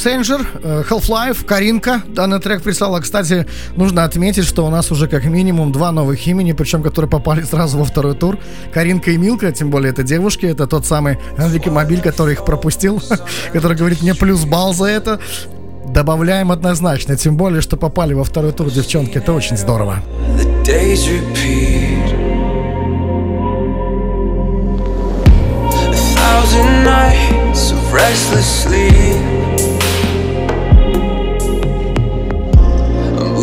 Assenger, э, Half-Life, Каринка. Данный трек прислала. Кстати, нужно отметить, что у нас уже как минимум два новых имени, причем которые попали сразу во второй тур. Каринка и Милка, тем более это девушки. Это тот самый Энрике Мобиль, который их пропустил, который говорит мне плюс балл за это. Добавляем однозначно, тем более, что попали во второй тур девчонки. Это очень здорово. Restlessly.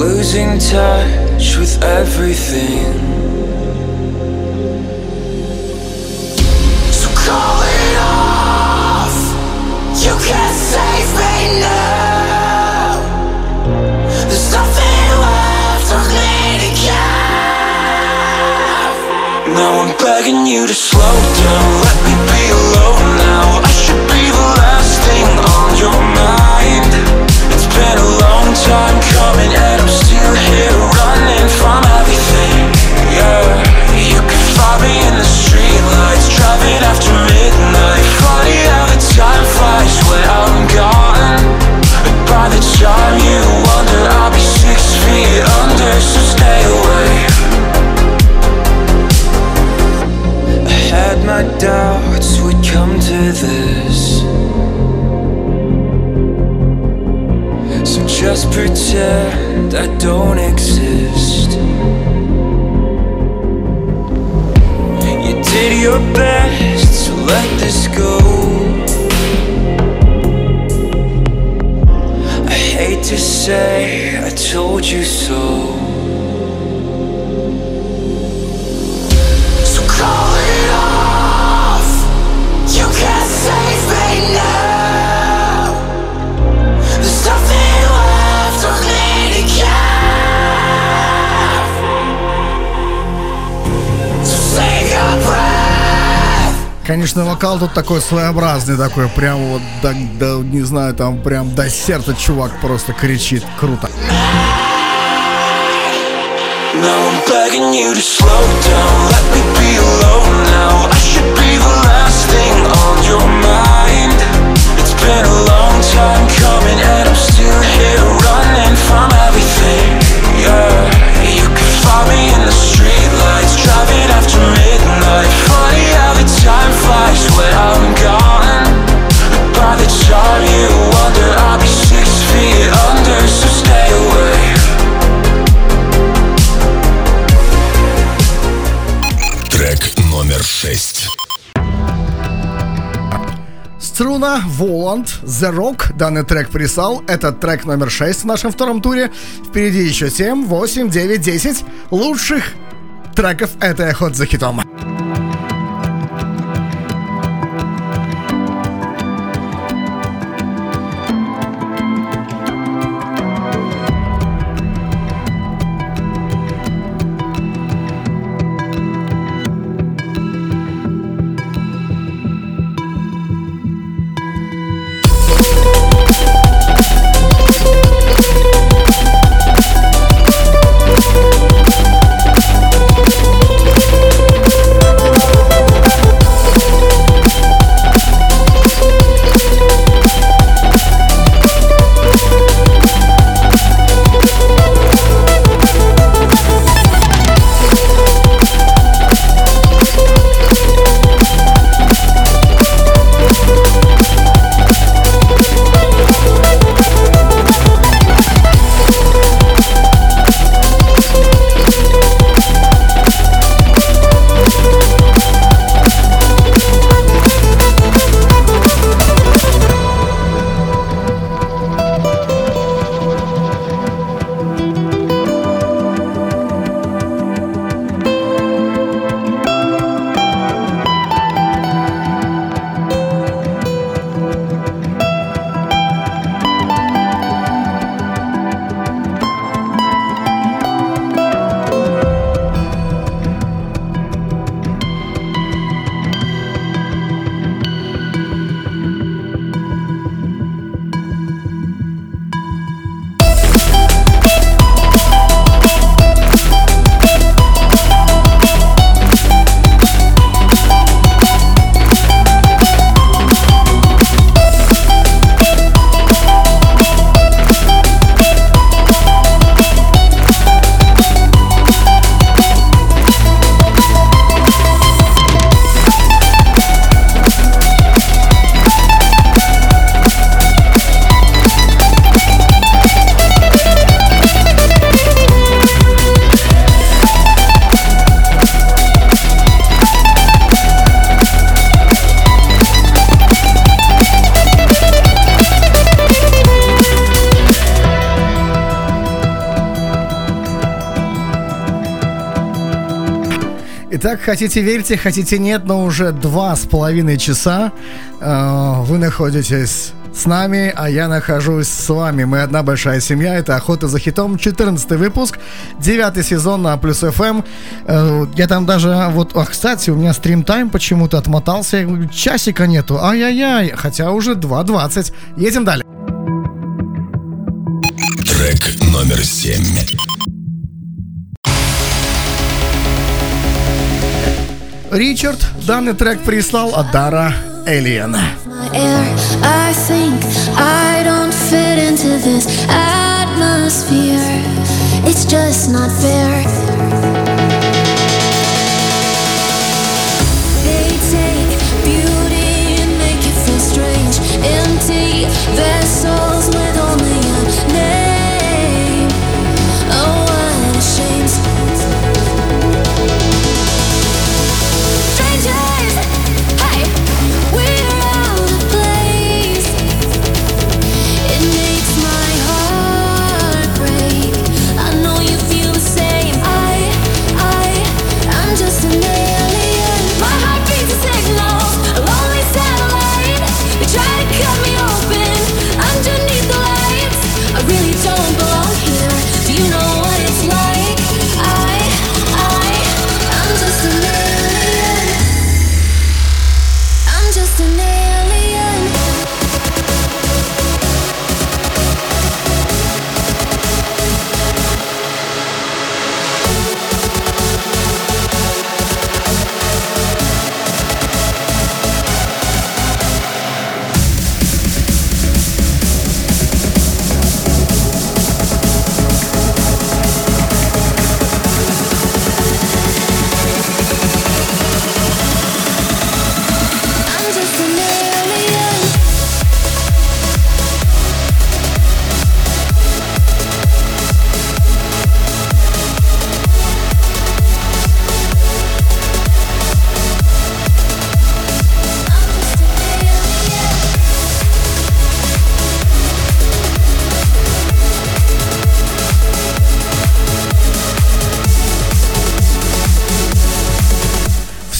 Losing touch with everything. So call it off. You can't save me now. There's nothing left of me to give. Now I'm begging you to slow down. Let me be alone now. I should be the last thing on your mind. It's been a long time coming, my doubts would come to this. So just pretend I don't exist. Did your best to let this go. I hate to say I told you so. Конечно, вокал тут такой своеобразный, такой прям вот, до, до- не знаю, там прям до сердца чувак просто кричит. Круто. Now I'm. Номер шесть. Струна, Воланд, The Rock. Данный трек прислал. Это трек номер 6 в нашем втором туре. Впереди еще 7, 8, 9, 10 лучших треков этой охоты за хитом. Хотите верьте, хотите нет, но уже два с половиной часа э, вы находитесь с нами, а я нахожусь с вами. Мы одна большая семья. Это «Охота за хитом», 14 выпуск, 9 сезон на Плюс ФМ. Э, я там даже, вот, ах, кстати, у меня стрим-тайм почему-то отмотался. Часика нету, ай-яй-яй, хотя уже 2.20. Едем далее. Ричард. Данный трек прислал от Дара Элиен. It's just not fair.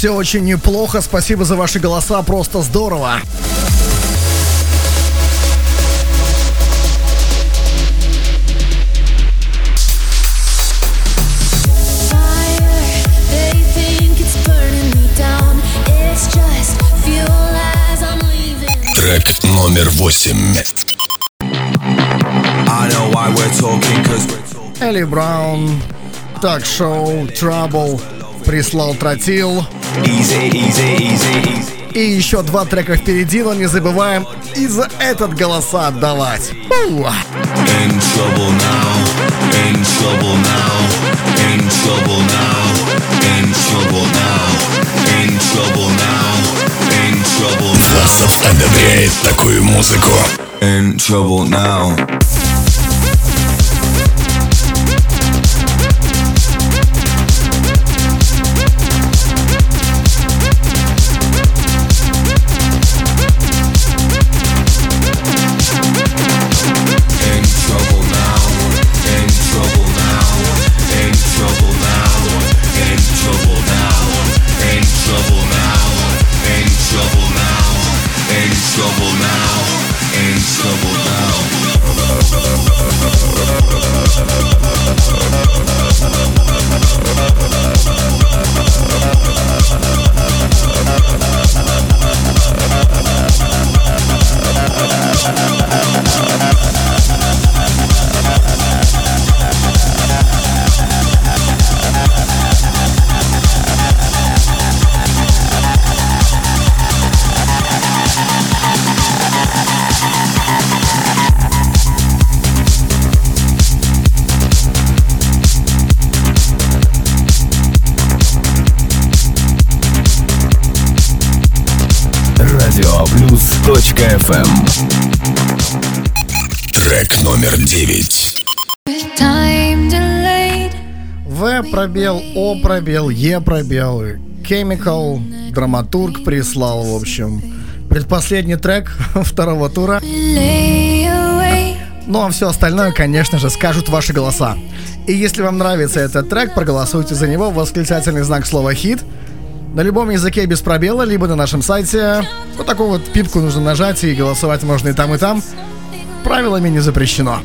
все очень неплохо. Спасибо за ваши голоса, просто здорово. Трек номер восемь. Элли Браун, так шоу Trouble прислал тротил easy, easy, easy, easy. И еще два трека впереди, но не забываем и за этот голоса отдавать. У. In trouble now, in trouble now, in trouble now, in trouble now, in trouble now, in trouble now. Власов одобряет такую музыку. In trouble now. FM. Трек номер девять. В пробел, О пробел, Е пробел, Chemical, драматург прислал, в общем, предпоследний трек второго тура. Ну а все остальное, конечно же, скажут ваши голоса. И если вам нравится этот трек, проголосуйте за него. Восклицательный знак слова «хит» на любом языке без пробела, либо на нашем сайте. Вот такую вот пипку нужно нажать, и голосовать можно и там, и там. Правилами не запрещено.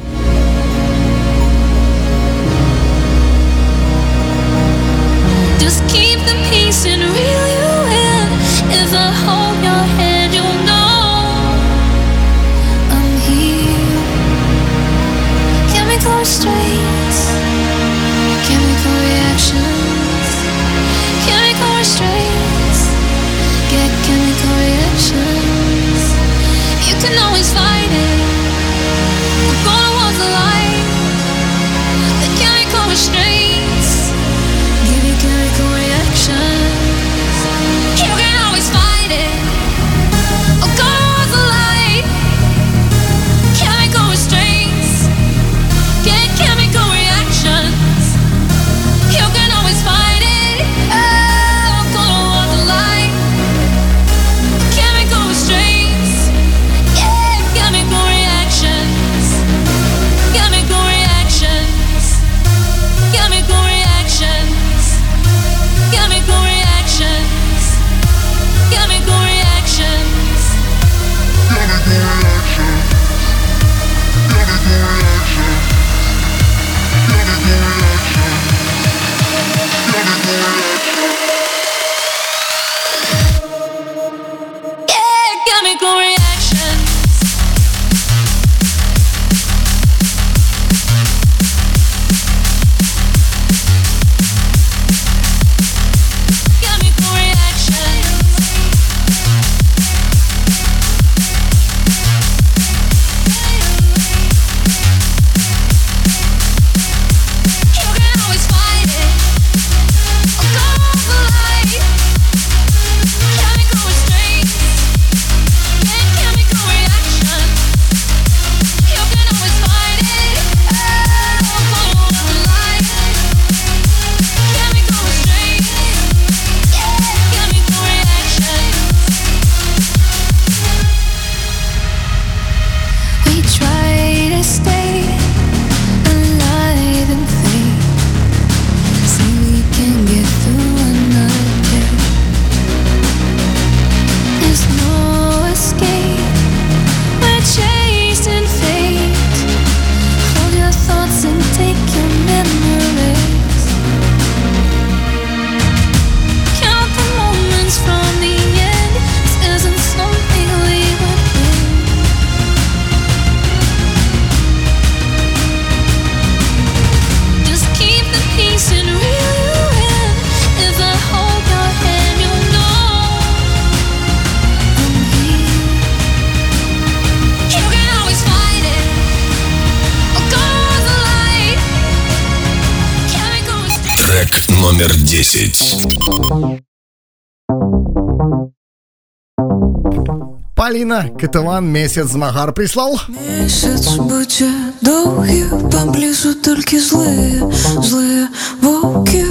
Каталан месяц Магар прислал. Месяц будет э, долгий, поблизу только злые, злые волки.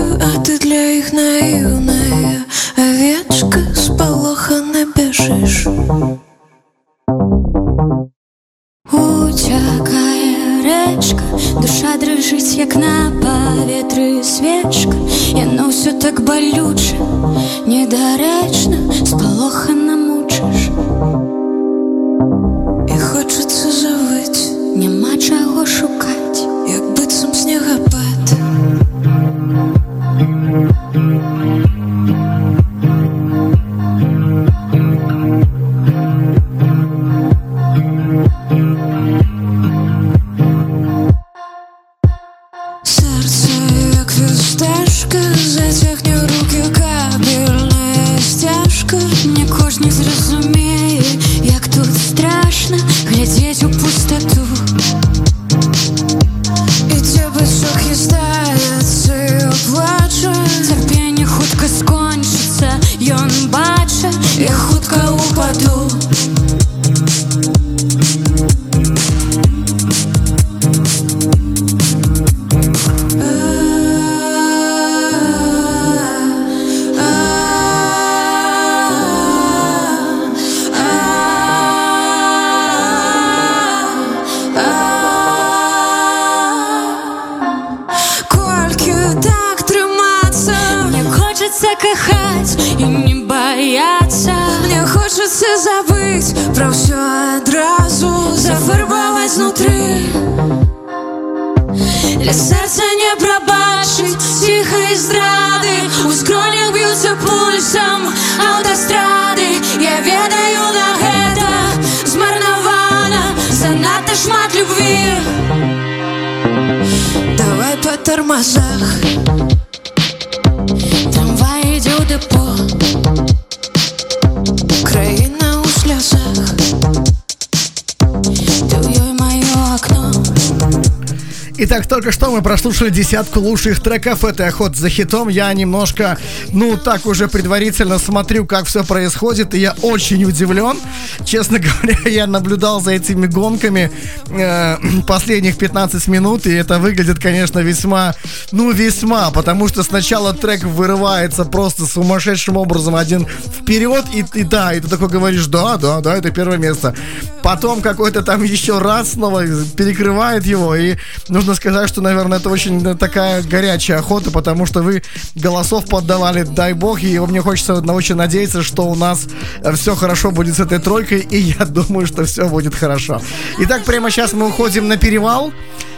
Итак, только что мы прослушали десятку лучших треков этой охоты за хитом. Я немножко, ну, так уже предварительно смотрю, как все происходит, и я очень удивлен. Честно говоря, я наблюдал за этими гонками э, последних 15 минут, и это выглядит, конечно, весьма, ну, весьма, потому что сначала трек вырывается просто сумасшедшим образом один вперед, и, и да, и ты такой говоришь, да, да, да, это первое место. Потом какой-то там еще раз снова перекрывает его, и нужно сказать, что, наверное, это очень такая горячая охота, потому что вы голосов поддавали, дай бог, и мне хочется очень надеяться, что у нас все хорошо будет с этой тройкой, и я думаю, что все будет хорошо. Итак, прямо сейчас мы уходим на перевал.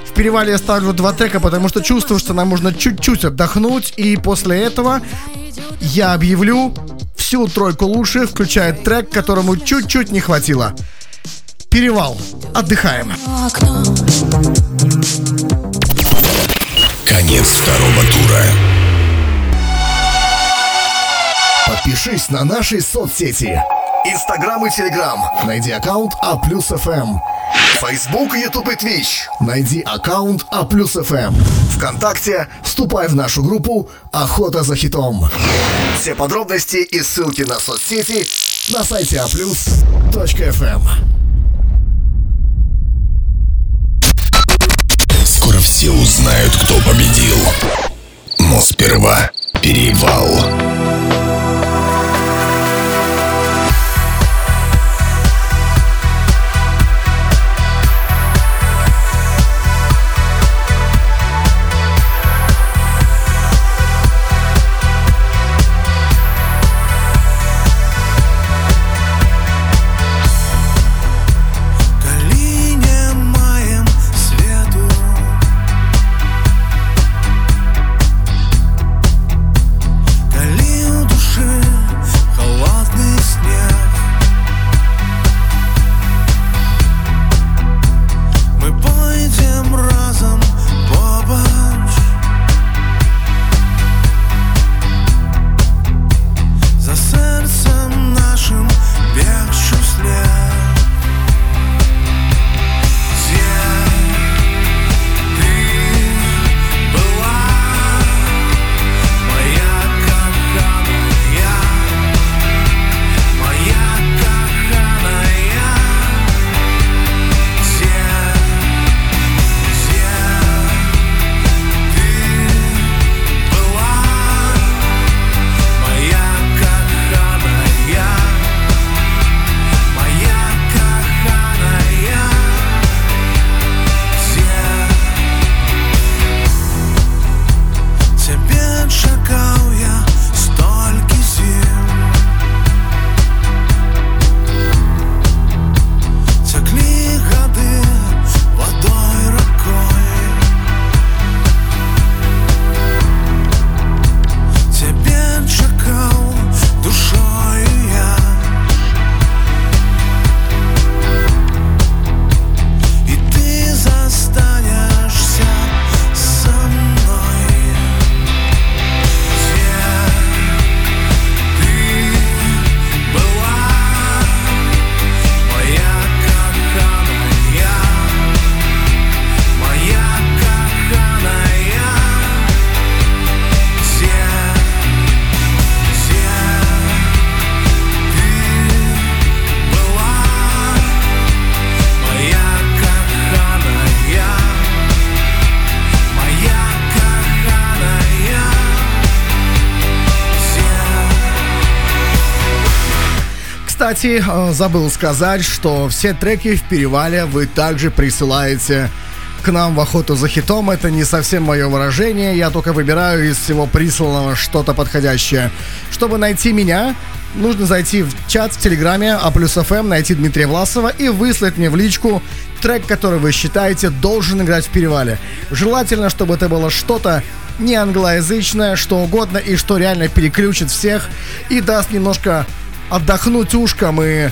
В перевале я ставлю два трека, потому что чувствую, что нам нужно чуть-чуть отдохнуть, и после этого я объявлю всю тройку лучших, включая трек, которому чуть-чуть не хватило. Перевал. Отдыхаем. Конец второго тура. Подпишись на наши соцсети. Инстаграм и Телеграм. Найди аккаунт А плюс ФМ. Фейсбук, Ютуб и Твич. Найди аккаунт А плюс ФМ. Вконтакте вступай в нашу группу «Охота за хитом». Все подробности и ссылки на соцсети на сайте А все узнают, кто победил. Но сперва перевал. Кстати, э, забыл сказать, что все треки в перевале вы также присылаете к нам в охоту за хитом. Это не совсем мое выражение. Я только выбираю из всего присланного что-то подходящее. Чтобы найти меня, нужно зайти в чат в Телеграме А плюс ФМ, найти Дмитрия Власова и выслать мне в личку трек, который вы считаете должен играть в перевале. Желательно, чтобы это было что-то не англоязычное, что угодно, и что реально переключит всех и даст немножко отдохнуть ушкам и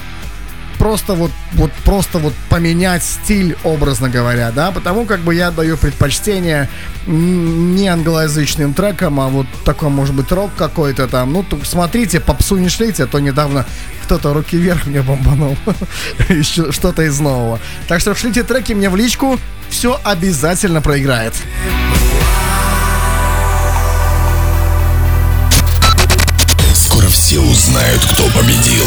просто вот, вот просто вот поменять стиль, образно говоря, да, потому как бы я даю предпочтение не англоязычным трекам, а вот такой, может быть, рок какой-то там. Ну, смотрите, попсу не шлите, а то недавно кто-то руки вверх мне бомбанул. Что-то из нового. Так что шлите треки мне в личку, все обязательно проиграет. Все узнают, кто победил.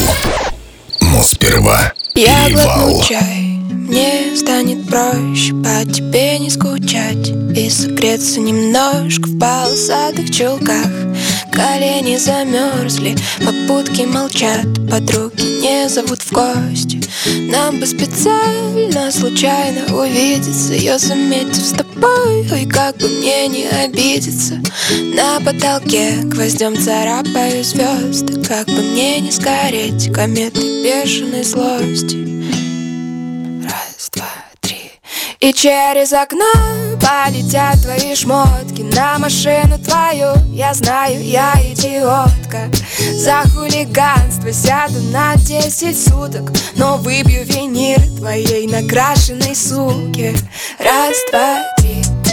Но сперва Я чай, мне станет проще по тебе не скучать. И согреться немножко в полосатых чулках Колени замерзли, попутки молчат Подруги не зовут в гости. Нам бы специально, случайно увидеться Я заметив с тобой, ой, как бы мне не обидеться. На потолке гвоздем царапаю звезды Как бы мне не сгореть кометы бешеной злости. Раз, два, три. И через окно полетят твои шмотки На машину твою, я знаю, я идиотка. За хулиганство сяду на 10 суток Но выбью винир твоей накрашенной суки Раз, два, три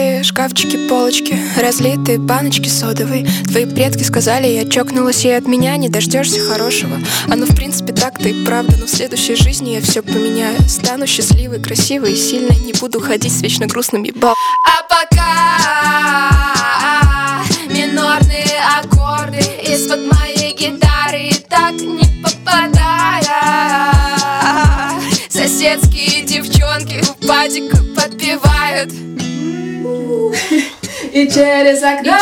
Пустые шкафчики, полочки, разлитые баночки содовой Твои предки сказали, я чокнулась, и от меня не дождешься хорошего А ну, в принципе, так-то и правда Но в следующей жизни я все поменяю. Стану счастливой, красивой и сильной Не буду ходить с вечно грустным ебал А пока минорные аккорды Из-под моей гитары так не попадая Соседские девчонки у падика подпевают. И через окно,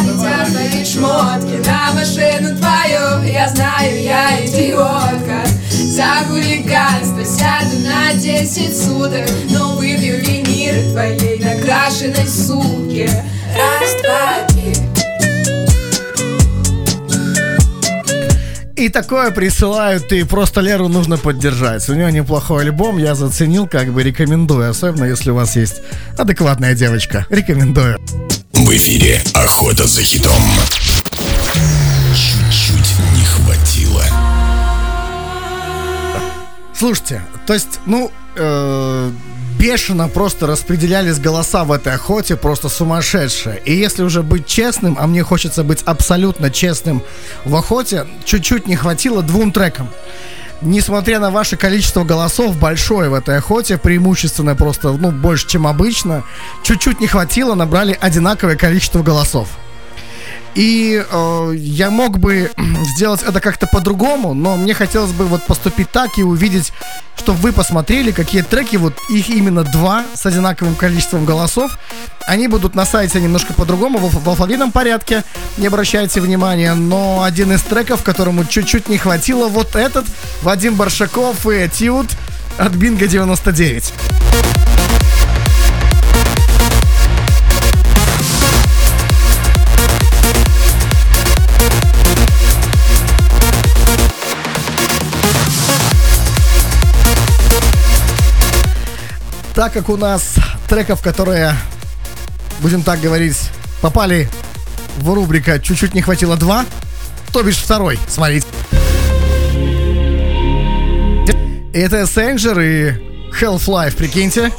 Летят твои шмотки на машину твою. Я знаю, я идиотка. За хулиганство сяду на 10 суток. Но выбью виниры твоей накрашенной суки Раз, два, три И такое присылают, и просто Леру нужно поддержать. У нее неплохой альбом, я заценил, как бы рекомендую, особенно если у вас есть адекватная девочка. Рекомендую. В эфире «Охота за хитом». Чуть-чуть не хватило. Слушайте, то есть, ну, э, бешено просто распределялись голоса в этой охоте, просто сумасшедшие. И если уже быть честным, а мне хочется быть абсолютно честным в охоте, чуть-чуть не хватило двум трекам. Несмотря на ваше количество голосов большое в этой охоте, преимущественно просто, ну, больше, чем обычно, чуть-чуть не хватило, набрали одинаковое количество голосов. И э, я мог бы сделать это как-то по-другому, но мне хотелось бы вот поступить так и увидеть, чтобы вы посмотрели, какие треки, вот их именно два с одинаковым количеством голосов. Они будут на сайте немножко по-другому, в, в алфавитном порядке, не обращайте внимания. Но один из треков, которому чуть-чуть не хватило, вот этот, Вадим Баршаков и Этюд от Бинго 99. Так как у нас треков, которые, будем так говорить, попали в рубрика «Чуть-чуть не хватило два», то бишь второй, смотрите. Это Эссенджер и Half-Life, прикиньте.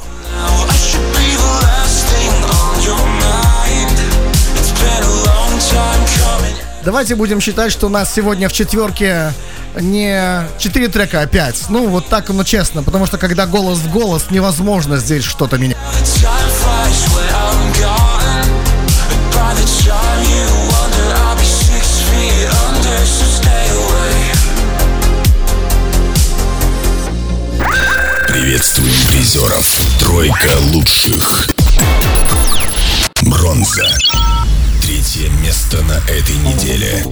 Давайте будем считать, что у нас сегодня в четверке не 4 трека, а 5. Ну, вот так оно честно, потому что когда голос в голос, невозможно здесь что-то менять. Приветствуем призеров. Тройка лучших. Бронза. Третье место на этой неделе.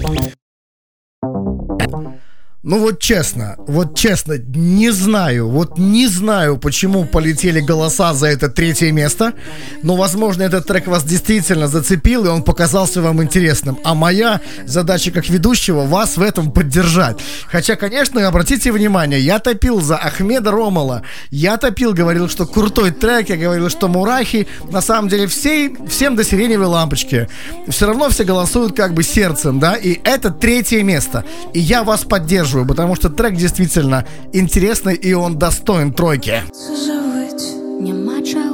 Ну вот честно, вот честно, не знаю, вот не знаю, почему полетели голоса за это третье место, но, возможно, этот трек вас действительно зацепил, и он показался вам интересным. А моя задача как ведущего вас в этом поддержать. Хотя, конечно, обратите внимание, я топил за Ахмеда Ромала, я топил, говорил, что крутой трек, я говорил, что Мурахи, на самом деле, все, всем до сиреневой лампочки. Все равно все голосуют как бы сердцем, да, и это третье место. И я вас поддерживаю, потому что трек действительно интересный, и он достоин тройки. Живить, нема чого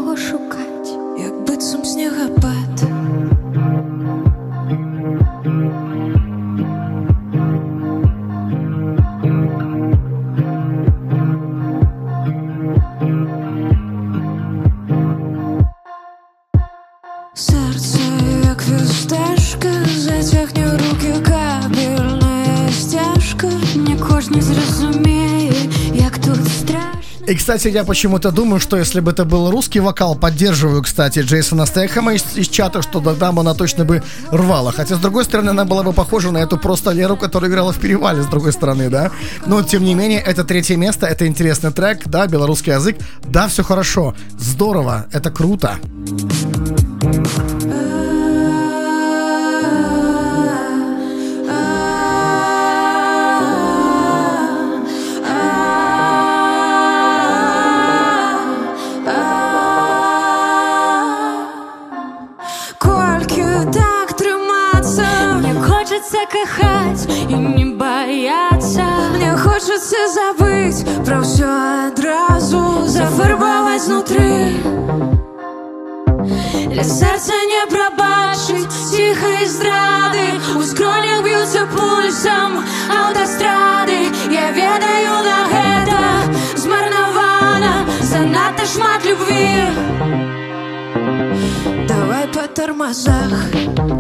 Не зрозуміє, як тут страшно. И, кстати, я почему-то думаю, что если бы это был русский вокал, поддерживаю, кстати, Джейсона Стэхэма из, из чата, что тогда она точно бы рвала. Хотя, с другой стороны, она была бы похожа на эту просто Леру, которая играла в перевале, с другой стороны, да. Но, тем не менее, это третье место, это интересный трек, да, белорусский язык. Да, все хорошо, здорово, это круто. Кольки кахать и не бояться. Мне хочется забыть про все одразу Зафарбовать внутри. Для сердца не пробачить тихой здрады У скронях бьются пульсом автострады. Я ведаю на это змарнована Занадто шмат любви Давай по тормозах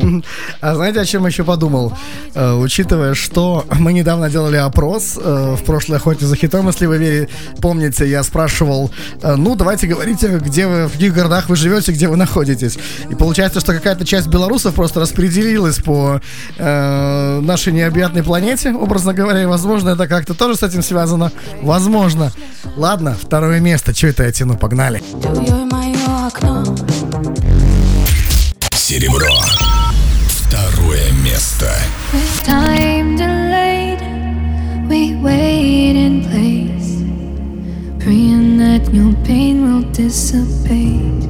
А знаете, о чем я еще подумал? Э, учитывая, что мы недавно делали опрос э, в прошлой охоте за хитом, если вы помните, я спрашивал, э, ну, давайте говорите, где вы, в каких городах вы живете, где вы находитесь. И получается, что какая-то часть белорусов просто распределилась по э, нашей необъятной планете, образно говоря, и, возможно, это как-то тоже с этим связано. Возможно. Ладно, второе место. Че это я тяну? Погнали. Мое окно Серебро. Второе место. With time delayed, we wait in place, praying that your pain will dissipate.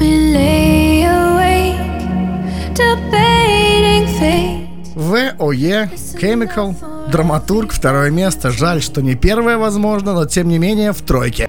We lay awake, debating fate. ВОЕ, Chemical, Драматург, второе место. Жаль, что не первое, возможно, но тем не менее в тройке.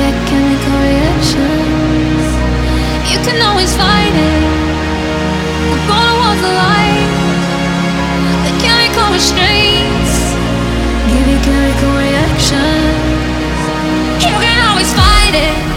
get chemical reactions. You can always fight it. We're gonna the line. The chemical restraints give you chemical reactions. You can always fight it.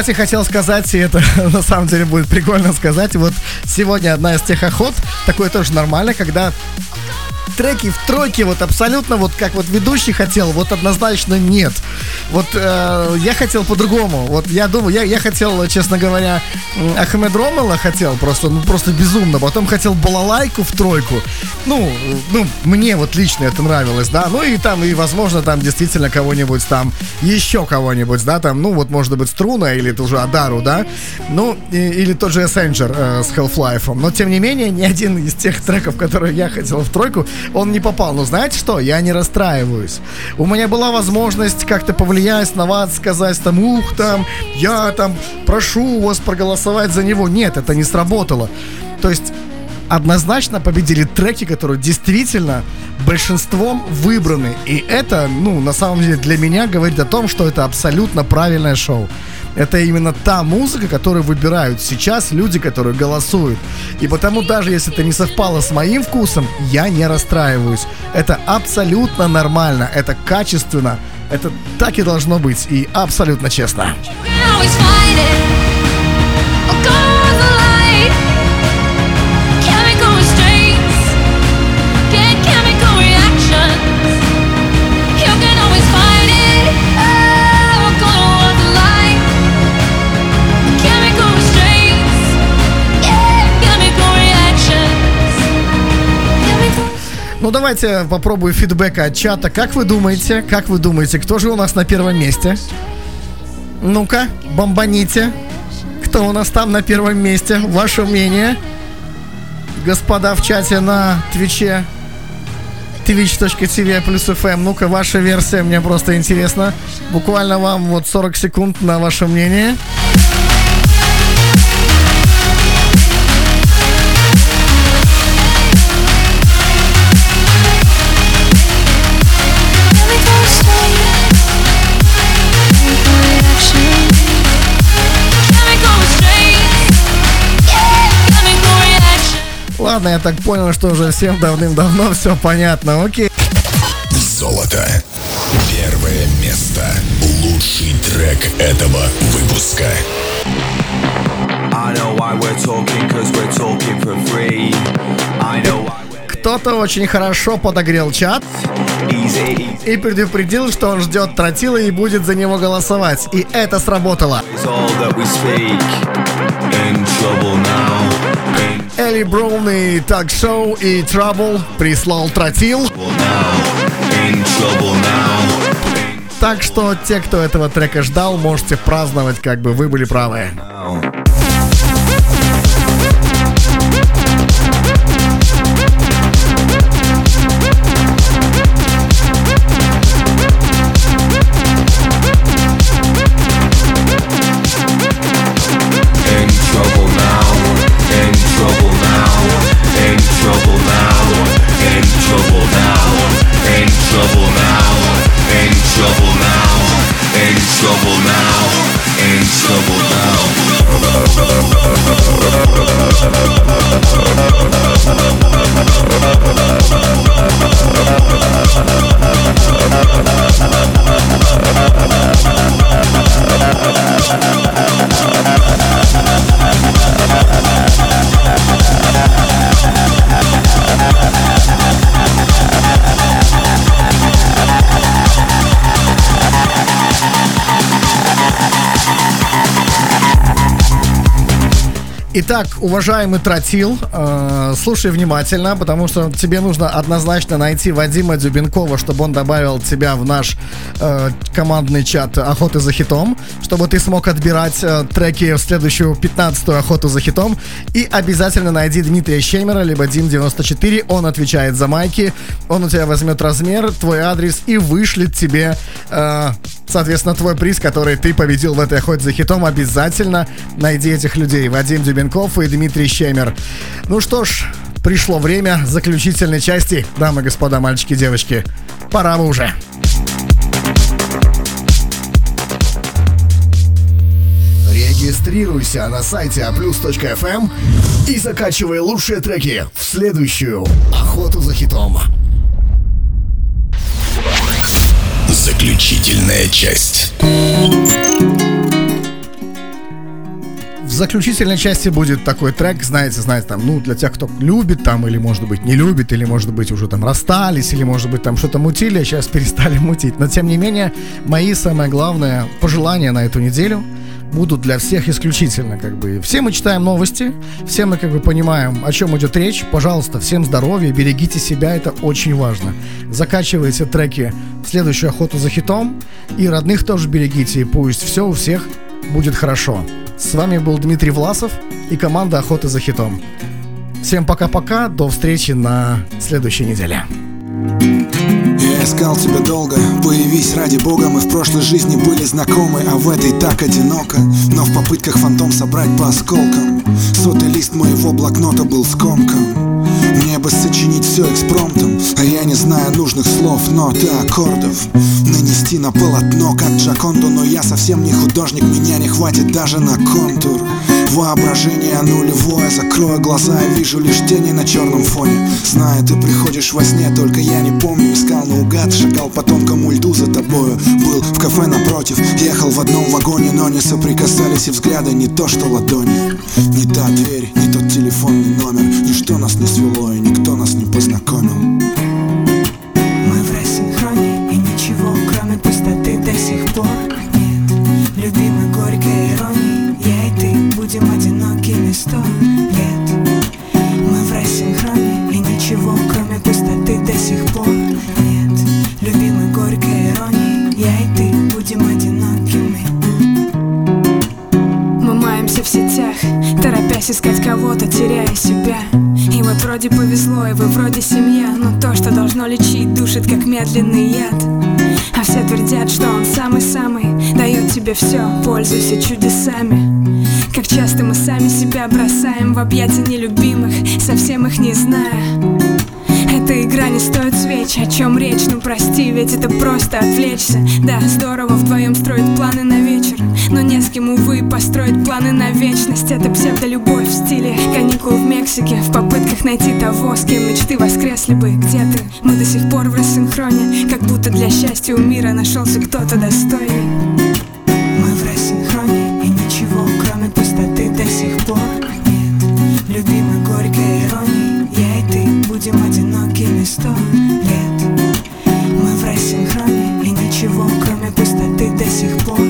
Кстати, хотел сказать, и это на самом деле будет прикольно сказать, вот сегодня одна из тех охот, такое тоже нормально, когда треки в тройке вот абсолютно вот как вот ведущий хотел, вот однозначно нет. Вот э, я хотел по-другому. Вот я думаю, я, я хотел, честно говоря, Ахмед Ромела хотел просто, ну просто безумно. Потом хотел балалайку в тройку. Ну, э, ну, мне вот лично это нравилось, да. Ну и там, и возможно, там действительно кого-нибудь там, еще кого-нибудь, да, там, ну вот может быть Струна или тоже Адару, да. Ну, и- или тот же Эссенджер э, с Half-Life. Но тем не менее, ни один из тех треков, которые я хотел в тройку, он не попал. Но знаете что? Я не расстраиваюсь. У меня была возможность как-то повлиять на вас, сказать там, ух, там, я там прошу вас проголосовать за него. Нет, это не сработало. То есть однозначно победили треки, которые действительно большинством выбраны. И это, ну, на самом деле для меня говорит о том, что это абсолютно правильное шоу. Это именно та музыка, которую выбирают сейчас люди, которые голосуют. И потому даже если это не совпало с моим вкусом, я не расстраиваюсь. Это абсолютно нормально, это качественно, это так и должно быть, и абсолютно честно. always Ну давайте попробую фидбэка от чата. Как вы думаете, как вы думаете, кто же у нас на первом месте? Ну-ка, бомбаните. Кто у нас там на первом месте? Ваше мнение? Господа в чате на Твиче twitch.tv плюс FM. Ну-ка, ваша версия, мне просто интересно. Буквально вам вот 40 секунд на ваше мнение. Ладно, я так понял, что уже всем давным-давно все понятно. Окей. Золото. Первое место. Лучший трек этого выпуска. Кто-то очень хорошо подогрел чат и предупредил, что он ждет тротила и будет за него голосовать. И это сработало. it's all that we speak. In trouble now. Элли Браун и Так Шоу и Trouble прислал тротил. now. Так что те, кто этого трека ждал, можете праздновать, как бы вы были правы. In Итак, уважаемый Тротил, э, слушай внимательно, потому что тебе нужно однозначно найти Вадима Дюбенкова, чтобы он добавил тебя в наш э, командный чат «Охоты за хитом», чтобы ты смог отбирать э, треки в следующую 15-ю «Охоту за хитом». И обязательно найди Дмитрия Щемера, либо Дим94, он отвечает за майки, он у тебя возьмет размер, твой адрес и вышлет тебе, э, соответственно, твой приз, который ты победил в этой «Охоте за хитом». Обязательно найди этих людей. Вадим Дюбенков и Дмитрий Щемер. Ну что ж, пришло время заключительной части, дамы, господа, мальчики, девочки. Пора уже. Регистрируйся на сайте aplus.fm и закачивай лучшие треки в следующую охоту за хитом. Заключительная часть. заключительной части будет такой трек, знаете, знаете, там, ну, для тех, кто любит там, или, может быть, не любит, или, может быть, уже там расстались, или, может быть, там что-то мутили, а сейчас перестали мутить. Но, тем не менее, мои самое главное пожелания на эту неделю будут для всех исключительно, как бы. Все мы читаем новости, все мы, как бы, понимаем, о чем идет речь. Пожалуйста, всем здоровья, берегите себя, это очень важно. Закачивайте треки в следующую охоту за хитом, и родных тоже берегите, и пусть все у всех будет хорошо. С вами был Дмитрий Власов и команда «Охоты за хитом». Всем пока-пока, до встречи на следующей неделе. Я искал тебя долго, появись ради бога. Мы в прошлой жизни были знакомы, а в этой так одиноко. Но в попытках фантом собрать по осколкам. Сотый лист моего блокнота был скомкан. Мне бы сочинить все экспромтом А я не знаю нужных слов, нот и аккордов. Нанести на полотно, как Джаконду Но я совсем не художник, меня не хватит даже на контур Воображение нулевое Закрою глаза и вижу лишь тени на черном фоне. Знаю, ты приходишь во сне, только я не помню Искал наугад, шагал по тонкому льду за тобою. Был в кафе напротив, ехал в одном вагоне Но не соприкасались и взгляды не то что ладони. Не та дверь, не тот телефонный номер Ничто нас не свело и не кого-то, теряя себя. И вот вроде повезло, и вы вроде семья Но то, что должно лечить, душит как медленный яд. А все твердят, что он самый-самый Дает тебе все, пользуйся чудесами. Как часто мы сами себя бросаем в объятия нелюбимых Совсем их не зная эта игра не стоит свеч, о чем речь, ну прости, ведь это просто отвлечься. Да, здорово вдвоем строить планы на вечер. Но не с кем, увы, построить планы на вечность. Это псевдолюбовь в стиле каникул в Мексике. В попытках найти того, с кем мечты воскресли бы. Где ты? Мы до сих пор в рассинхроне. Как будто для счастья у мира нашелся кто-то достойный. Мы в рассинхроне и ничего, кроме пустоты до сих пор нет. Любимой горькой иронии, я и ты будем одинокими сто лет Мы в рассинхроне и ничего, кроме пустоты до сих пор